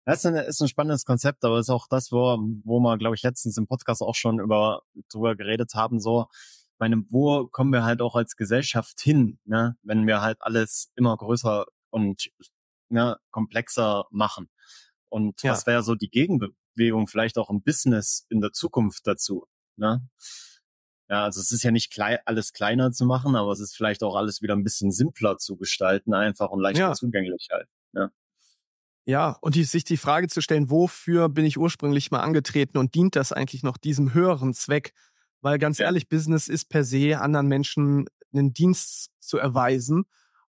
Speaker 2: Das ist ein, ist ein spannendes Konzept, aber ist auch das, wo, wo wir, glaube ich, letztens im Podcast auch schon über drüber geredet haben, so, meine, wo kommen wir halt auch als Gesellschaft hin, ne? wenn wir halt alles immer größer und ne, komplexer machen. Und ja. was wäre so die Gegenbewegung vielleicht auch im Business in der Zukunft dazu? Ne? Ja, also es ist ja nicht klei alles kleiner zu machen, aber es ist vielleicht auch alles wieder ein bisschen simpler zu gestalten, einfach und leichter ja. zugänglich halt. Ja.
Speaker 1: Ja, und die, sich die Frage zu stellen, wofür bin ich ursprünglich mal angetreten und dient das eigentlich noch diesem höheren Zweck? Weil ganz ja. ehrlich, Business ist per se, anderen Menschen einen Dienst zu erweisen.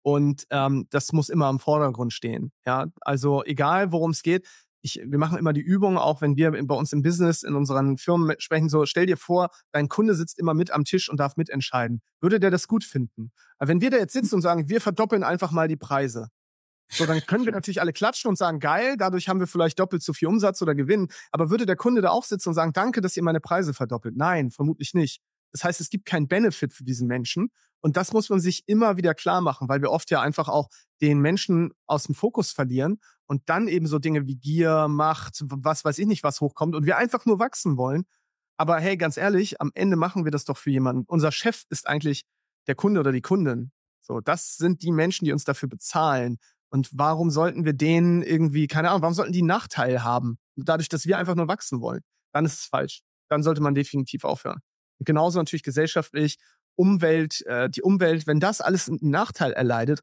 Speaker 1: Und ähm, das muss immer im Vordergrund stehen. Ja, also egal worum es geht, ich, wir machen immer die Übung, auch wenn wir bei uns im Business, in unseren Firmen sprechen, so stell dir vor, dein Kunde sitzt immer mit am Tisch und darf mitentscheiden. Würde der das gut finden? Aber wenn wir da jetzt sitzen und sagen, wir verdoppeln einfach mal die Preise, so, dann können wir natürlich alle klatschen und sagen, geil, dadurch haben wir vielleicht doppelt so viel Umsatz oder Gewinn. Aber würde der Kunde da auch sitzen und sagen, danke, dass ihr meine Preise verdoppelt? Nein, vermutlich nicht. Das heißt, es gibt keinen Benefit für diesen Menschen. Und das muss man sich immer wieder klar machen, weil wir oft ja einfach auch den Menschen aus dem Fokus verlieren und dann eben so Dinge wie Gier, Macht, was weiß ich nicht, was hochkommt und wir einfach nur wachsen wollen. Aber hey, ganz ehrlich, am Ende machen wir das doch für jemanden. Unser Chef ist eigentlich der Kunde oder die Kundin. So, das sind die Menschen, die uns dafür bezahlen. Und warum sollten wir denen irgendwie, keine Ahnung, warum sollten die Nachteil haben? Dadurch, dass wir einfach nur wachsen wollen. Dann ist es falsch. Dann sollte man definitiv aufhören. Genauso natürlich gesellschaftlich, Umwelt, äh, die Umwelt, wenn das alles einen Nachteil erleidet,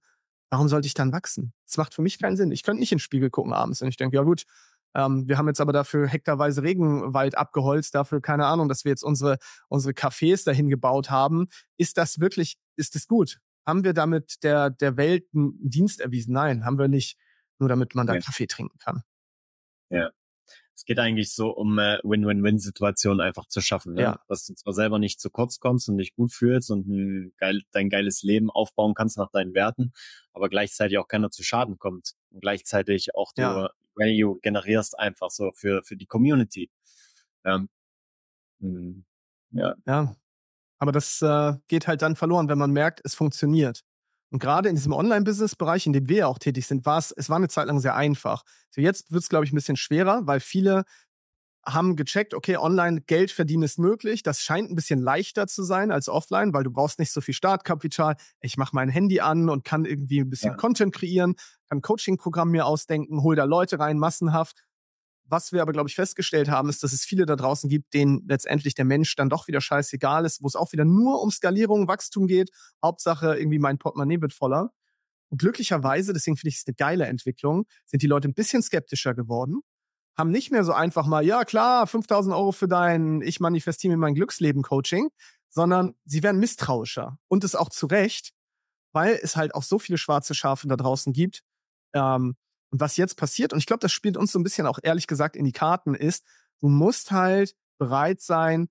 Speaker 1: warum sollte ich dann wachsen? Das macht für mich keinen Sinn. Ich könnte nicht in den Spiegel gucken abends und ich denke, ja gut, ähm, wir haben jetzt aber dafür hektarweise Regenwald abgeholzt, dafür keine Ahnung, dass wir jetzt unsere unsere Cafés dahin gebaut haben. Ist das wirklich, ist das gut? Haben wir damit der der Welt einen Dienst erwiesen? Nein, haben wir nicht. Nur damit man da ja. Kaffee trinken kann.
Speaker 2: Ja es geht eigentlich so um äh, Win-Win-Win-Situationen einfach zu schaffen. Ne? Ja. Dass du zwar selber nicht zu kurz kommst und dich gut fühlst und ein geil, dein geiles Leben aufbauen kannst nach deinen Werten, aber gleichzeitig auch keiner zu Schaden kommt und gleichzeitig auch du ja. Value generierst einfach so für, für die Community. Ähm,
Speaker 1: hm, ja. ja. Aber das äh, geht halt dann verloren, wenn man merkt, es funktioniert. Und gerade in diesem Online-Business-Bereich, in dem wir ja auch tätig sind, war es, es war eine Zeit lang sehr einfach. So jetzt wird es, glaube ich, ein bisschen schwerer, weil viele haben gecheckt, okay, online Geld verdienen ist möglich. Das scheint ein bisschen leichter zu sein als offline, weil du brauchst nicht so viel Startkapital. Ich mache mein Handy an und kann irgendwie ein bisschen ja. Content kreieren, kann Coaching-Programm mir ausdenken, hol da Leute rein, massenhaft. Was wir aber, glaube ich, festgestellt haben, ist, dass es viele da draußen gibt, denen letztendlich der Mensch dann doch wieder scheißegal ist, wo es auch wieder nur um Skalierung, Wachstum geht. Hauptsache irgendwie mein Portemonnaie wird voller. Und glücklicherweise, deswegen finde ich es eine geile Entwicklung, sind die Leute ein bisschen skeptischer geworden, haben nicht mehr so einfach mal, ja klar, 5000 Euro für dein Ich manifestiere mein Glücksleben Coaching, sondern sie werden misstrauischer. Und es auch zu Recht, weil es halt auch so viele schwarze Schafe da draußen gibt, ähm, und was jetzt passiert, und ich glaube, das spielt uns so ein bisschen auch ehrlich gesagt in die Karten, ist, du musst halt bereit sein,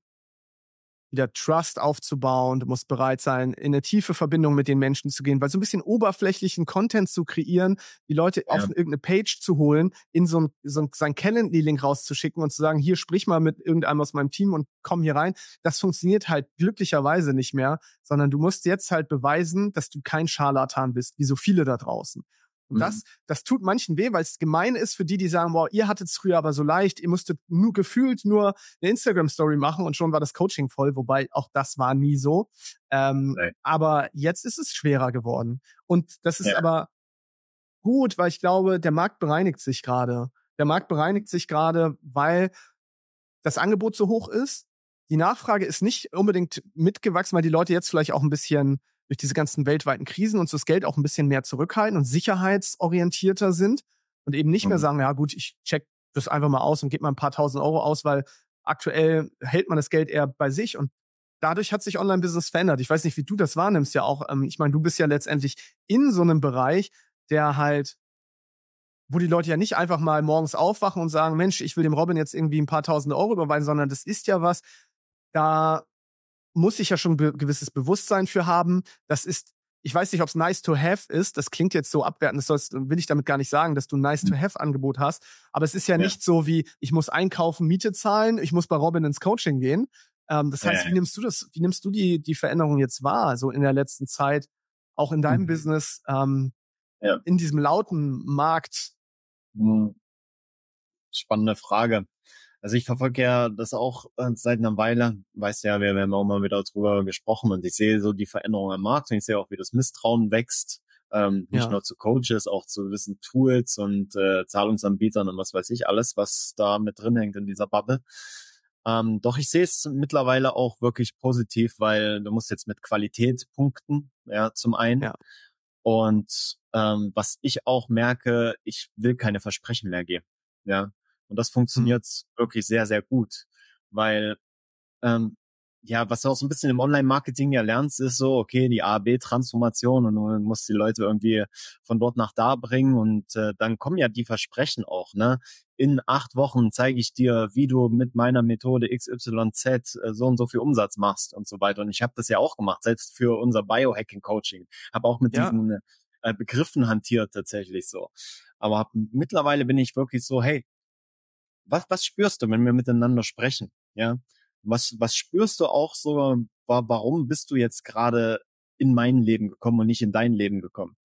Speaker 1: wieder Trust aufzubauen, du musst bereit sein, in eine tiefe Verbindung mit den Menschen zu gehen, weil so ein bisschen oberflächlichen Content zu kreieren, die Leute ja. auf irgendeine Page zu holen, in so ein, so ein sein Calendly-Link rauszuschicken und zu sagen, hier sprich mal mit irgendeinem aus meinem Team und komm hier rein, das funktioniert halt glücklicherweise nicht mehr, sondern du musst jetzt halt beweisen, dass du kein Scharlatan bist, wie so viele da draußen. Und das, mhm. das tut manchen weh, weil es gemein ist für die, die sagen, wow, ihr hattet es früher aber so leicht, ihr musstet nur gefühlt nur eine Instagram-Story machen und schon war das Coaching voll, wobei auch das war nie so. Ähm, Aber jetzt ist es schwerer geworden. Und das ist ja. aber gut, weil ich glaube, der Markt bereinigt sich gerade. Der Markt bereinigt sich gerade, weil das Angebot so hoch ist. Die Nachfrage ist nicht unbedingt mitgewachsen, weil die Leute jetzt vielleicht auch ein bisschen durch diese ganzen weltweiten Krisen uns das Geld auch ein bisschen mehr zurückhalten und sicherheitsorientierter sind und eben nicht mehr mhm. sagen, ja gut, ich check das einfach mal aus und gebe mal ein paar tausend Euro aus, weil aktuell hält man das Geld eher bei sich und dadurch hat sich Online-Business verändert. Ich weiß nicht, wie du das wahrnimmst ja auch. Ähm, ich meine, du bist ja letztendlich in so einem Bereich, der halt wo die Leute ja nicht einfach mal morgens aufwachen und sagen, Mensch, ich will dem Robin jetzt irgendwie ein paar tausend Euro überweisen, sondern das ist ja was, da muss ich ja schon ein gewisses Bewusstsein für haben. Das ist, ich weiß nicht, ob es nice to have ist. Das klingt jetzt so abwertend, das sollst, will ich damit gar nicht sagen, dass du ein nice to hm. have Angebot hast. Aber es ist ja, ja, nicht so wie, ich muss einkaufen, Miete zahlen, ich muss bei Robin ins Coaching gehen. Ähm, das heißt, ja. wie nimmst du das, wie nimmst du die, die Veränderung jetzt wahr, so in der letzten Zeit, auch in deinem mhm. Business, ähm, in diesem lauten Markt?
Speaker 2: Hm. Spannende Frage. Also ich verfolge ja das auch äh, seit einer Weile. Weißt ja, wir, wir haben auch mal wieder drüber gesprochen und ich sehe so die Veränderung am Markt und ich sehe auch, wie das Misstrauen wächst. Ähm, nicht ja. nur zu Coaches, auch zu gewissen Tools und äh, Zahlungsanbietern und was weiß ich alles, was da mit drin hängt in dieser Bubble. Ähm, doch ich sehe es mittlerweile auch wirklich positiv, weil du musst jetzt mit Qualität punkten, ja, zum einen. Ja. Und ähm, was ich auch merke, ich will keine Versprechen mehr geben. Ja. Und das funktioniert hm. wirklich sehr, sehr gut. Weil ähm, ja, was du auch so ein bisschen im Online-Marketing ja lernst, ist so, okay, die A-B-Transformation und du musst die Leute irgendwie von dort nach da bringen und äh, dann kommen ja die Versprechen auch, ne? In acht Wochen zeige ich dir, wie du mit meiner Methode XYZ äh, so und so viel Umsatz machst und so weiter. Und ich habe das ja auch gemacht, selbst für unser Biohacking-Coaching. Habe auch mit ja. diesen äh, Begriffen hantiert tatsächlich so. Aber hab, mittlerweile bin ich wirklich so, hey, was, was spürst du, wenn wir miteinander sprechen? Ja, was, was spürst du auch so, warum bist du jetzt gerade in mein Leben gekommen und nicht in dein Leben gekommen?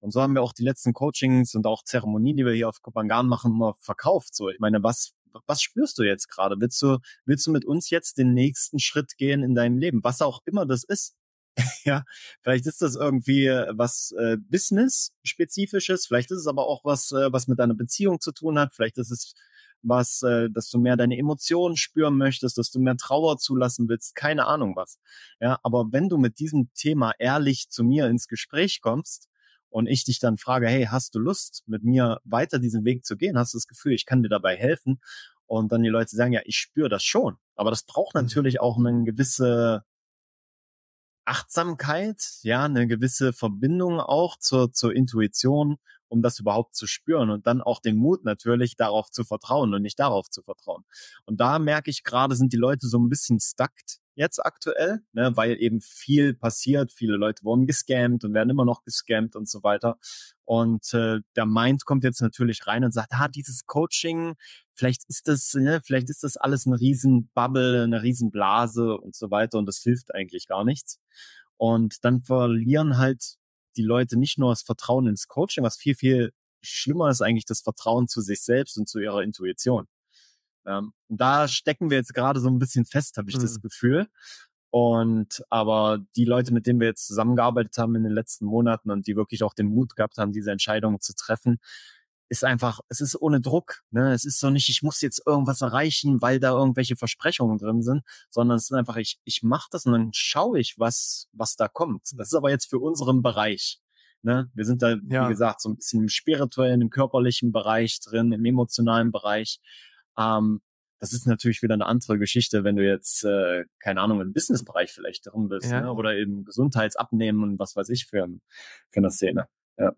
Speaker 2: Und so haben wir auch die letzten Coachings und auch Zeremonien, die wir hier auf Kopangan machen, immer verkauft. So, ich meine, was, was spürst du jetzt gerade? Willst du, willst du mit uns jetzt den nächsten Schritt gehen in deinem Leben? Was auch immer das ist. (laughs) ja, vielleicht ist das irgendwie was äh, Business-spezifisches, vielleicht ist es aber auch was, äh, was mit deiner Beziehung zu tun hat, vielleicht ist es was, äh, dass du mehr deine Emotionen spüren möchtest, dass du mehr Trauer zulassen willst, keine Ahnung was. Ja, aber wenn du mit diesem Thema ehrlich zu mir ins Gespräch kommst und ich dich dann frage, hey, hast du Lust, mit mir weiter diesen Weg zu gehen? Hast du das Gefühl, ich kann dir dabei helfen? Und dann die Leute sagen, ja, ich spüre das schon. Aber das braucht mhm. natürlich auch eine gewisse Achtsamkeit, ja, eine gewisse Verbindung auch zur, zur Intuition um das überhaupt zu spüren und dann auch den Mut natürlich darauf zu vertrauen und nicht darauf zu vertrauen. Und da merke ich gerade, sind die Leute so ein bisschen stuck jetzt aktuell, ne, weil eben viel passiert. Viele Leute wurden gescammt und werden immer noch gescammt und so weiter. Und äh, der Mind kommt jetzt natürlich rein und sagt, ah, dieses Coaching, vielleicht ist das, ne, vielleicht ist das alles eine riesen Bubble, eine riesen Blase und so weiter und das hilft eigentlich gar nichts. Und dann verlieren halt die Leute nicht nur das Vertrauen ins Coaching, was viel, viel schlimmer ist eigentlich das Vertrauen zu sich selbst und zu ihrer Intuition. Ähm, und da stecken wir jetzt gerade so ein bisschen fest, habe ich mhm. das Gefühl. Und aber die Leute, mit denen wir jetzt zusammengearbeitet haben in den letzten Monaten und die wirklich auch den Mut gehabt haben, diese Entscheidungen zu treffen, ist einfach, es ist ohne Druck. Ne? Es ist so nicht, ich muss jetzt irgendwas erreichen, weil da irgendwelche Versprechungen drin sind, sondern es ist einfach, ich, ich mache das und dann schaue ich, was, was da kommt. Das ist aber jetzt für unseren Bereich. Ne? Wir sind da, ja. wie gesagt, so ein bisschen im spirituellen, im körperlichen Bereich drin, im emotionalen Bereich. Ähm, das ist natürlich wieder eine andere Geschichte, wenn du jetzt, äh, keine Ahnung, im Businessbereich vielleicht drin bist, ja. ne? oder im Gesundheitsabnehmen und was weiß ich für, für eine Szene. Ja.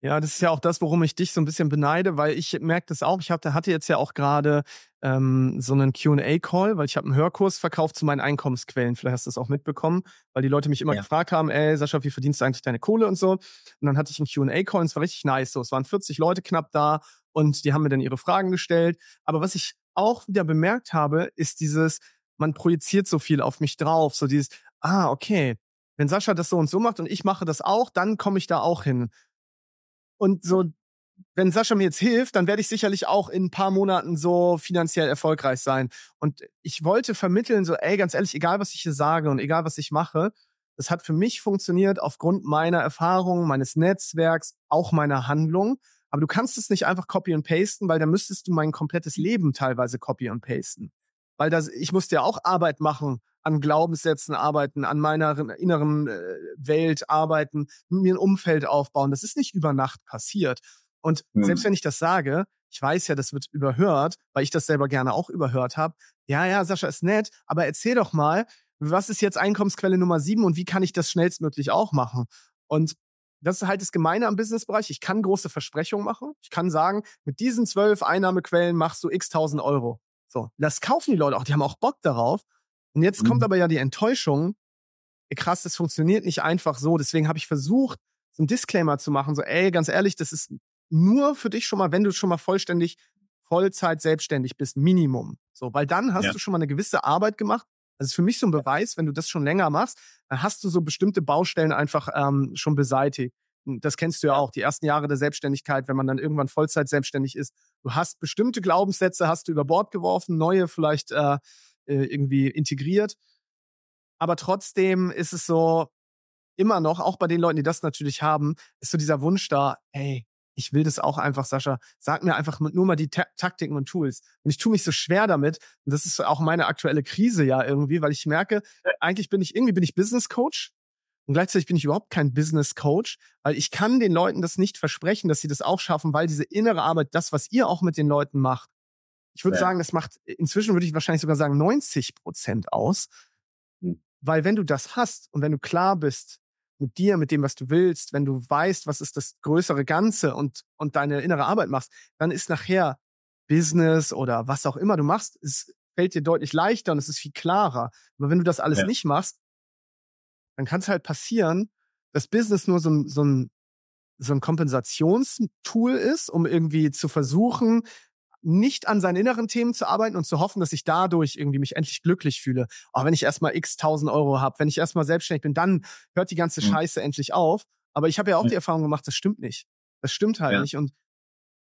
Speaker 1: Ja, das ist ja auch das, worum ich dich so ein bisschen beneide, weil ich merke das auch. Ich hatte, hatte jetzt ja auch gerade ähm, so einen QA-Call, weil ich habe einen Hörkurs verkauft zu meinen Einkommensquellen. Vielleicht hast du das auch mitbekommen, weil die Leute mich immer ja. gefragt haben, ey, Sascha, wie verdienst du eigentlich deine Kohle und so. Und dann hatte ich einen QA-Call und es war richtig nice. So, es waren 40 Leute knapp da und die haben mir dann ihre Fragen gestellt. Aber was ich auch wieder bemerkt habe, ist dieses, man projiziert so viel auf mich drauf. So dieses, ah, okay, wenn Sascha das so und so macht und ich mache das auch, dann komme ich da auch hin. Und so, wenn Sascha mir jetzt hilft, dann werde ich sicherlich auch in ein paar Monaten so finanziell erfolgreich sein. Und ich wollte vermitteln, so, ey, ganz ehrlich, egal was ich hier sage und egal was ich mache, das hat für mich funktioniert aufgrund meiner Erfahrung, meines Netzwerks, auch meiner Handlung. Aber du kannst es nicht einfach copy und pasten, weil da müsstest du mein komplettes Leben teilweise copy und pasten. Weil das, ich musste ja auch Arbeit machen, an Glaubenssätzen arbeiten, an meiner inneren äh, Welt arbeiten, mir ein Umfeld aufbauen. Das ist nicht über Nacht passiert. Und mhm. selbst wenn ich das sage, ich weiß ja, das wird überhört, weil ich das selber gerne auch überhört habe. Ja, ja, Sascha ist nett, aber erzähl doch mal, was ist jetzt Einkommensquelle Nummer sieben und wie kann ich das schnellstmöglich auch machen? Und das ist halt das Gemeine am Businessbereich. Ich kann große Versprechungen machen. Ich kann sagen, mit diesen zwölf Einnahmequellen machst du x tausend Euro. So, das kaufen die Leute auch. Die haben auch Bock darauf. Und jetzt mhm. kommt aber ja die Enttäuschung. Krass, das funktioniert nicht einfach so. Deswegen habe ich versucht, so einen Disclaimer zu machen. So, ey, ganz ehrlich, das ist nur für dich schon mal, wenn du schon mal vollständig Vollzeit selbstständig bist, Minimum. So, weil dann hast ja. du schon mal eine gewisse Arbeit gemacht. Das ist für mich so ein Beweis, wenn du das schon länger machst, dann hast du so bestimmte Baustellen einfach ähm, schon beseitigt. Das kennst du ja auch, die ersten Jahre der Selbstständigkeit, wenn man dann irgendwann Vollzeit selbstständig ist. Du hast bestimmte Glaubenssätze, hast du über Bord geworfen, neue vielleicht äh, äh, irgendwie integriert. Aber trotzdem ist es so immer noch, auch bei den Leuten, die das natürlich haben, ist so dieser Wunsch da, ey, ich will das auch einfach, Sascha. Sag mir einfach nur mal die Ta Taktiken und Tools. Und ich tue mich so schwer damit. Und das ist auch meine aktuelle Krise ja irgendwie, weil ich merke, eigentlich bin ich irgendwie bin ich Business Coach und gleichzeitig bin ich überhaupt kein Business Coach, weil ich kann den Leuten das nicht versprechen, dass sie das auch schaffen, weil diese innere Arbeit, das, was ihr auch mit den Leuten macht, ich würde ja. sagen, das macht, inzwischen würde ich wahrscheinlich sogar sagen, 90 Prozent aus. Hm. Weil wenn du das hast und wenn du klar bist, mit dir, mit dem, was du willst, wenn du weißt, was ist das größere Ganze und, und deine innere Arbeit machst, dann ist nachher Business oder was auch immer du machst, es fällt dir deutlich leichter und es ist viel klarer. Aber wenn du das alles ja. nicht machst, dann kann es halt passieren, dass Business nur so, so ein, so ein Kompensationstool ist, um irgendwie zu versuchen, nicht an seinen inneren Themen zu arbeiten und zu hoffen, dass ich dadurch irgendwie mich endlich glücklich fühle. Auch wenn ich erstmal x tausend Euro habe, wenn ich erstmal selbstständig bin, dann hört die ganze mhm. Scheiße endlich auf. Aber ich habe ja auch ja. die Erfahrung gemacht, das stimmt nicht. Das stimmt halt ja. nicht. Und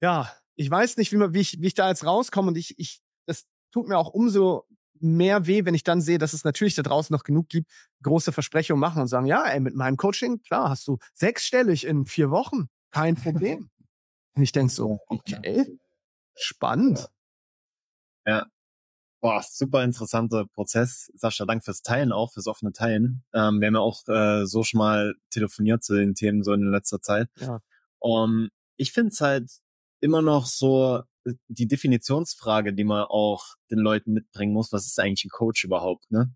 Speaker 1: ja, ich weiß nicht, wie, man, wie, ich, wie ich da jetzt rauskomme. Und ich, ich, das tut mir auch umso mehr weh, wenn ich dann sehe, dass es natürlich da draußen noch genug gibt, große Versprechungen machen und sagen, ja, ey, mit meinem Coaching, klar, hast du sechsstellig in vier Wochen. Kein Problem. und ich denk so, okay, Spannend.
Speaker 2: Ja. Boah, super interessanter Prozess. Sascha, danke fürs Teilen auch, fürs offene Teilen. Ähm, wir haben ja auch äh, so schon mal telefoniert zu den Themen so in letzter Zeit. Ja. Um, ich finde es halt immer noch so äh, die Definitionsfrage, die man auch den Leuten mitbringen muss. Was ist eigentlich ein Coach überhaupt, ne?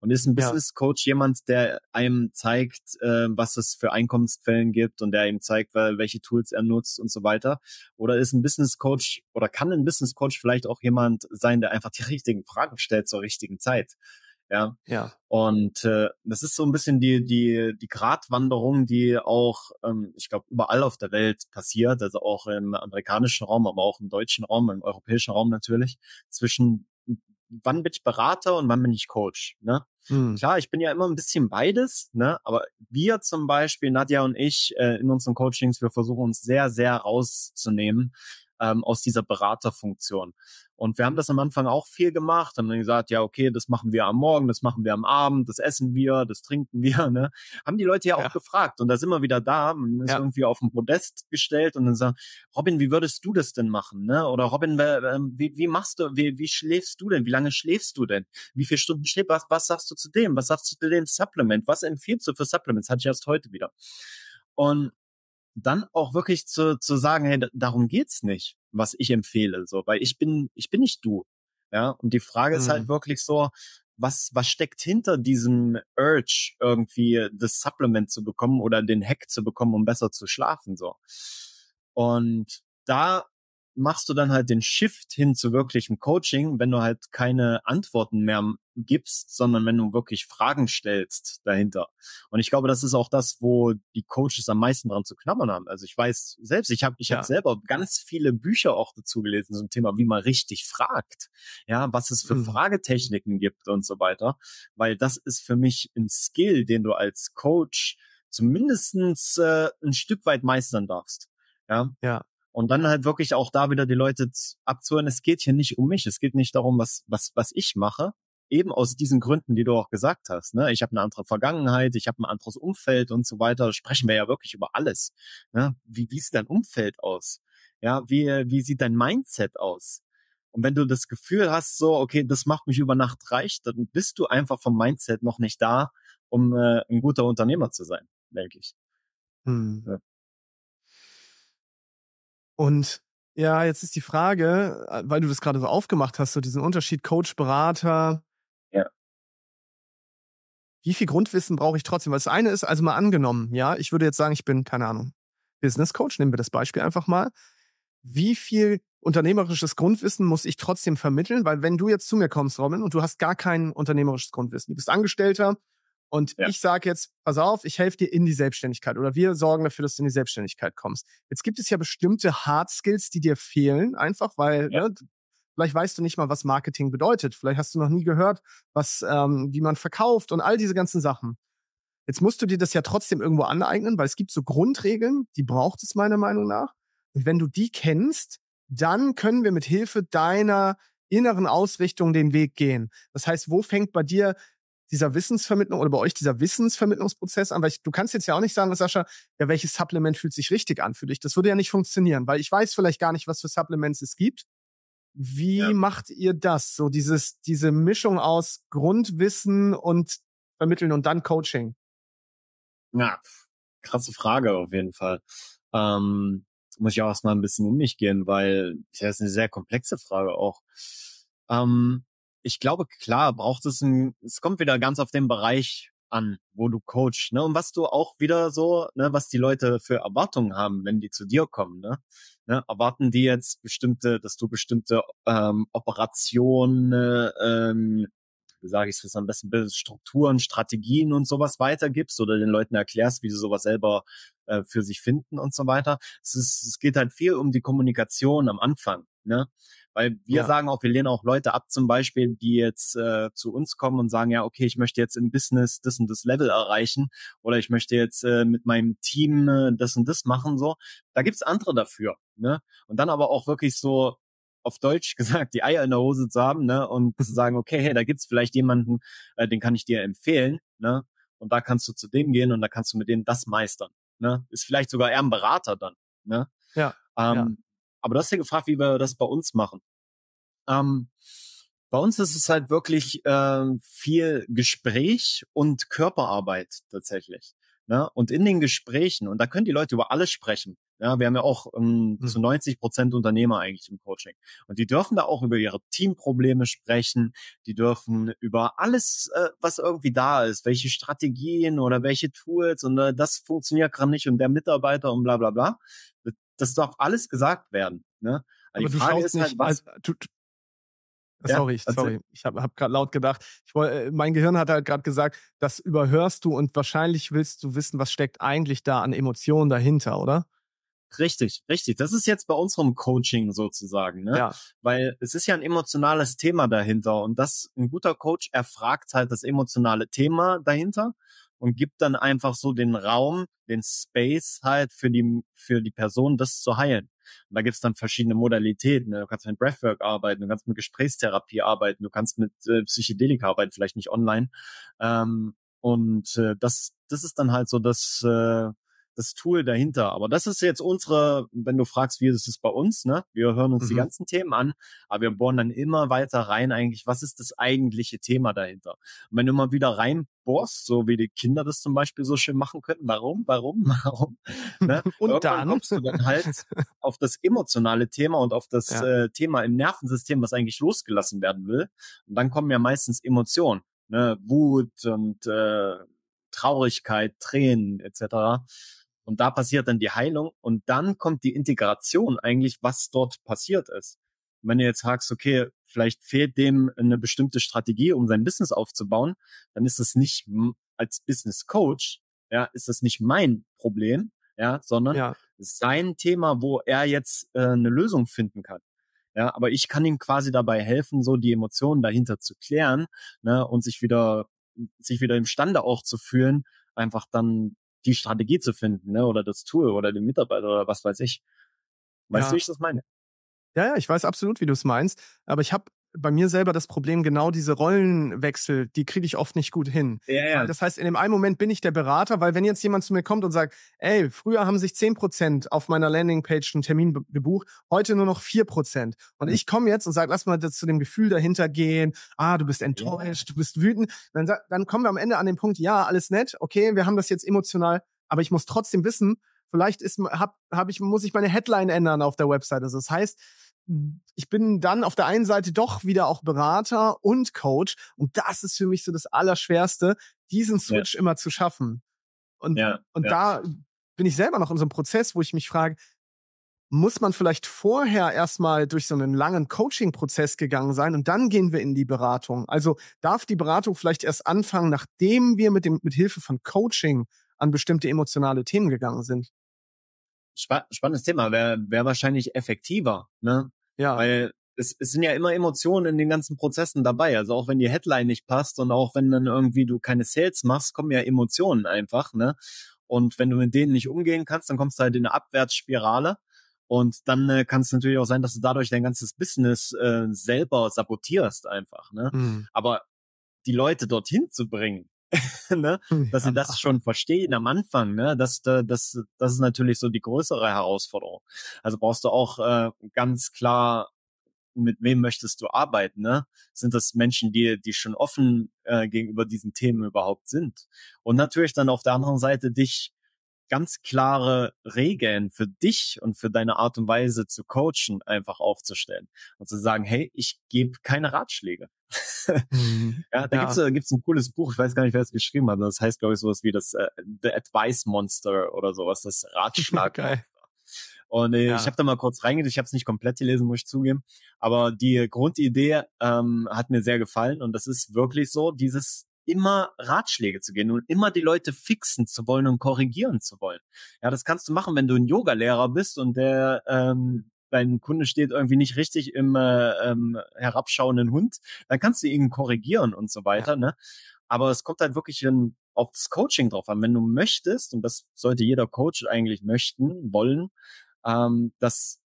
Speaker 2: Und ist ein Business Coach jemand, der einem zeigt, äh, was es für Einkommensquellen gibt und der ihm zeigt, welche Tools er nutzt und so weiter? Oder ist ein Business Coach oder kann ein Business Coach vielleicht auch jemand sein, der einfach die richtigen Fragen stellt zur richtigen Zeit? Ja.
Speaker 1: Ja.
Speaker 2: Und äh, das ist so ein bisschen die die die Gratwanderung, die auch, ähm, ich glaube, überall auf der Welt passiert, also auch im amerikanischen Raum, aber auch im deutschen Raum, im europäischen Raum natürlich, zwischen wann bin ich Berater und wann bin ich Coach. Ne? Hm. Klar, ich bin ja immer ein bisschen beides, ne? aber wir zum Beispiel, Nadja und ich, äh, in unseren Coachings, wir versuchen uns sehr, sehr rauszunehmen ähm, aus dieser Beraterfunktion. Und wir haben das am Anfang auch viel gemacht, haben dann gesagt, ja, okay, das machen wir am Morgen, das machen wir am Abend, das essen wir, das trinken wir, (laughs) ne? Haben die Leute ja auch ja. gefragt und da sind wir wieder da, man ist ja. irgendwie auf den Podest gestellt und dann sagt, Robin, wie würdest du das denn machen, ne? Oder Robin, ähm, wie, wie machst du, wie, wie schläfst du denn? Wie lange schläfst du denn? Wie viele Stunden schläfst was, was sagst du zu dem? Was sagst du zu dem Supplement? Was empfiehlst du für Supplements? Hatte ich erst heute wieder. Und dann auch wirklich zu, zu sagen, hey, darum geht's nicht, was ich empfehle, so, weil ich bin, ich bin nicht du. Ja, und die Frage mhm. ist halt mhm. wirklich so, was, was steckt hinter diesem Urge, irgendwie das Supplement zu bekommen oder den Hack zu bekommen, um besser zu schlafen, so. Und da machst du dann halt den Shift hin zu wirklichem Coaching, wenn du halt keine Antworten mehr gibst, sondern wenn du wirklich Fragen stellst dahinter. Und ich glaube, das ist auch das, wo die Coaches am meisten dran zu knabbern haben. Also ich weiß selbst, ich habe ich ja. hab selber ganz viele Bücher auch dazu gelesen zum Thema, wie man richtig fragt, ja, was es für mhm. Fragetechniken gibt und so weiter, weil das ist für mich ein Skill, den du als Coach zumindestens äh, ein Stück weit meistern darfst. Ja.
Speaker 1: Ja.
Speaker 2: Und dann halt wirklich auch da wieder die Leute abzuhören, es geht hier nicht um mich, es geht nicht darum, was, was, was ich mache, eben aus diesen Gründen, die du auch gesagt hast. Ne? Ich habe eine andere Vergangenheit, ich habe ein anderes Umfeld und so weiter. Sprechen wir ja wirklich über alles. Ne? Wie, wie sieht dein Umfeld aus? Ja, wie, wie sieht dein Mindset aus? Und wenn du das Gefühl hast, so, okay, das macht mich über Nacht reich, dann bist du einfach vom Mindset noch nicht da, um äh, ein guter Unternehmer zu sein, denke ich.
Speaker 1: Hm. Ja. Und ja, jetzt ist die Frage, äh, weil du das gerade so aufgemacht hast, so diesen Unterschied Coach, Berater.
Speaker 2: Ja.
Speaker 1: Wie viel Grundwissen brauche ich trotzdem? Weil das eine ist, also mal angenommen, ja, ich würde jetzt sagen, ich bin, keine Ahnung, Business Coach, nehmen wir das Beispiel einfach mal. Wie viel unternehmerisches Grundwissen muss ich trotzdem vermitteln? Weil wenn du jetzt zu mir kommst, Robin, und du hast gar kein unternehmerisches Grundwissen, du bist Angestellter, und ja. ich sage jetzt, pass auf, ich helfe dir in die Selbstständigkeit oder wir sorgen dafür, dass du in die Selbstständigkeit kommst. Jetzt gibt es ja bestimmte Hard Skills, die dir fehlen, einfach weil ja. ne, vielleicht weißt du nicht mal, was Marketing bedeutet. Vielleicht hast du noch nie gehört, was, ähm, wie man verkauft und all diese ganzen Sachen. Jetzt musst du dir das ja trotzdem irgendwo aneignen, weil es gibt so Grundregeln, die braucht es meiner Meinung nach. Und wenn du die kennst, dann können wir mit Hilfe deiner inneren Ausrichtung den Weg gehen. Das heißt, wo fängt bei dir dieser Wissensvermittlung oder bei euch dieser Wissensvermittlungsprozess an? Weil ich, du kannst jetzt ja auch nicht sagen, Sascha, ja, welches Supplement fühlt sich richtig an für dich? Das würde ja nicht funktionieren, weil ich weiß vielleicht gar nicht, was für Supplements es gibt. Wie ja. macht ihr das? So dieses, diese Mischung aus Grundwissen und Vermitteln und dann Coaching?
Speaker 2: Ja, krasse Frage auf jeden Fall. Ähm, muss ich auch erstmal ein bisschen in mich gehen, weil das ist eine sehr komplexe Frage auch. Ähm, ich glaube, klar braucht es ein, es kommt wieder ganz auf den Bereich an, wo du coachst, ne? Und was du auch wieder so, ne, was die Leute für Erwartungen haben, wenn die zu dir kommen, ne? ne? Erwarten die jetzt bestimmte, dass du bestimmte ähm, Operationen, ähm, wie sage ich es am besten, Strukturen, Strategien und sowas weitergibst oder den Leuten erklärst, wie sie sowas selber äh, für sich finden und so weiter. Es, ist, es geht halt viel um die Kommunikation am Anfang. Ne? Weil wir ja. sagen auch, wir lehnen auch Leute ab, zum Beispiel, die jetzt äh, zu uns kommen und sagen, ja, okay, ich möchte jetzt im Business das und das Level erreichen oder ich möchte jetzt äh, mit meinem Team äh, das und das machen. So, da gibt's andere dafür. Ne? Und dann aber auch wirklich so auf Deutsch (laughs) gesagt, die Eier in der Hose zu haben, ne? Und zu (laughs) sagen, okay, hey, da gibt's vielleicht jemanden, äh, den kann ich dir empfehlen, ne? Und da kannst du zu dem gehen und da kannst du mit dem das meistern. Ne? Ist vielleicht sogar eher ein Berater dann. Ne?
Speaker 1: Ja,
Speaker 2: ähm,
Speaker 1: ja.
Speaker 2: Aber du hast ja gefragt, wie wir das bei uns machen. Ähm, bei uns ist es halt wirklich äh, viel Gespräch und Körperarbeit tatsächlich. Ne? Und in den Gesprächen, und da können die Leute über alles sprechen. Ja, wir haben ja auch ähm, mhm. zu 90 Prozent Unternehmer eigentlich im Coaching. Und die dürfen da auch über ihre Teamprobleme sprechen. Die dürfen über alles, äh, was irgendwie da ist, welche Strategien oder welche Tools und äh, das funktioniert gerade nicht und der Mitarbeiter und bla bla bla. Das darf alles gesagt werden. Ne?
Speaker 1: Also Aber die Frage ist halt, was, also, Sorry, ja, sorry. Ich habe hab gerade laut gedacht. Ich wollt, äh, mein Gehirn hat halt gerade gesagt, das überhörst du und wahrscheinlich willst du wissen, was steckt eigentlich da an Emotionen dahinter, oder?
Speaker 2: Richtig, richtig. Das ist jetzt bei unserem Coaching sozusagen, ne?
Speaker 1: Ja.
Speaker 2: Weil es ist ja ein emotionales Thema dahinter und das ein guter Coach erfragt halt das emotionale Thema dahinter und gibt dann einfach so den Raum, den Space halt für die für die Person, das zu heilen. Und da gibt's dann verschiedene Modalitäten. Ne? Du kannst mit Breathwork arbeiten, du kannst mit Gesprächstherapie arbeiten, du kannst mit äh, Psychedelika arbeiten, vielleicht nicht online. Ähm, und äh, das, das ist dann halt so das, äh, das Tool dahinter. Aber das ist jetzt unsere, wenn du fragst, wie ist es bei uns, ne? Wir hören uns mhm. die ganzen Themen an, aber wir bohren dann immer weiter rein eigentlich, was ist das eigentliche Thema dahinter? Und wenn du mal wieder reinbohrst, so wie die Kinder das zum Beispiel so schön machen könnten, warum, warum, (laughs) warum?
Speaker 1: Ne? (laughs) und Irgendwann dann
Speaker 2: kommst du dann halt (laughs) auf das emotionale Thema und auf das ja. äh, Thema im Nervensystem, was eigentlich losgelassen werden will. Und dann kommen ja meistens Emotionen, ne? Wut und äh, Traurigkeit, Tränen etc. Und da passiert dann die Heilung und dann kommt die Integration eigentlich, was dort passiert ist. Und wenn du jetzt sagst, okay, vielleicht fehlt dem eine bestimmte Strategie, um sein Business aufzubauen, dann ist das nicht als Business Coach, ja, ist das nicht mein Problem, ja, sondern ja. sein Thema, wo er jetzt äh, eine Lösung finden kann. Ja, aber ich kann ihm quasi dabei helfen, so die Emotionen dahinter zu klären, ne, und sich wieder, sich wieder imstande auch zu fühlen, einfach dann die Strategie zu finden, ne? Oder das Tool oder den Mitarbeiter oder was weiß ich. Weißt ja. du, wie ich das meine?
Speaker 1: Ja, ja, ich weiß absolut, wie du es meinst. Aber ich habe bei mir selber das Problem, genau diese Rollenwechsel, die kriege ich oft nicht gut hin.
Speaker 2: Ja, ja.
Speaker 1: Das heißt, in dem einen Moment bin ich der Berater, weil wenn jetzt jemand zu mir kommt und sagt, ey, früher haben sich zehn Prozent auf meiner Landingpage einen Termin gebucht, heute nur noch vier Prozent. Und mhm. ich komme jetzt und sage, lass mal zu dem Gefühl dahinter gehen, ah, du bist enttäuscht, ja. du bist wütend. Dann, dann kommen wir am Ende an den Punkt, ja, alles nett, okay, wir haben das jetzt emotional, aber ich muss trotzdem wissen, vielleicht ist, hab, hab ich, muss ich meine Headline ändern auf der Website. Also das heißt, ich bin dann auf der einen Seite doch wieder auch Berater und Coach und das ist für mich so das Allerschwerste, diesen Switch ja. immer zu schaffen. Und, ja, und ja. da bin ich selber noch in so einem Prozess, wo ich mich frage, muss man vielleicht vorher erstmal durch so einen langen Coaching-Prozess gegangen sein und dann gehen wir in die Beratung. Also darf die Beratung vielleicht erst anfangen, nachdem wir mit dem mit Hilfe von Coaching an bestimmte emotionale Themen gegangen sind.
Speaker 2: Spannendes Thema, wäre wär wahrscheinlich effektiver, ne?
Speaker 1: Ja.
Speaker 2: Weil es, es sind ja immer Emotionen in den ganzen Prozessen dabei. Also auch wenn die Headline nicht passt und auch wenn dann irgendwie du keine Sales machst, kommen ja Emotionen einfach, ne? Und wenn du mit denen nicht umgehen kannst, dann kommst du halt in eine Abwärtsspirale. Und dann äh, kann es natürlich auch sein, dass du dadurch dein ganzes Business äh, selber sabotierst einfach. Ne? Mhm. Aber die Leute dorthin zu bringen. (laughs) ne? Hm, dass sie das schon verstehen am Anfang, ne? Das, das, das ist natürlich so die größere Herausforderung. Also brauchst du auch äh, ganz klar mit wem möchtest du arbeiten, ne? Sind das Menschen, die, die schon offen äh, gegenüber diesen Themen überhaupt sind? Und natürlich dann auf der anderen Seite dich ganz klare Regeln für dich und für deine Art und Weise zu coachen einfach aufzustellen und zu sagen, hey, ich gebe keine Ratschläge. Mhm. (laughs) ja, da ja. gibt's äh, gibt's ein cooles Buch, ich weiß gar nicht, wer es geschrieben hat. Das heißt, glaube ich, sowas wie das äh, The Advice Monster oder sowas, das (laughs) Ratschlag. Geil. Und äh, ja. ich habe da mal kurz reingedacht, ich habe es nicht komplett gelesen, muss ich zugeben. Aber die Grundidee ähm, hat mir sehr gefallen und das ist wirklich so, dieses immer Ratschläge zu gehen und immer die Leute fixen zu wollen und korrigieren zu wollen. Ja, das kannst du machen, wenn du ein Yoga-Lehrer bist und der ähm, dein Kunde steht irgendwie nicht richtig im äh, ähm, herabschauenden Hund, dann kannst du ihn korrigieren und so weiter. Ja. Ne? Aber es kommt halt wirklich in, auf das Coaching drauf an. Wenn du möchtest, und das sollte jeder Coach eigentlich möchten, wollen, ähm, dass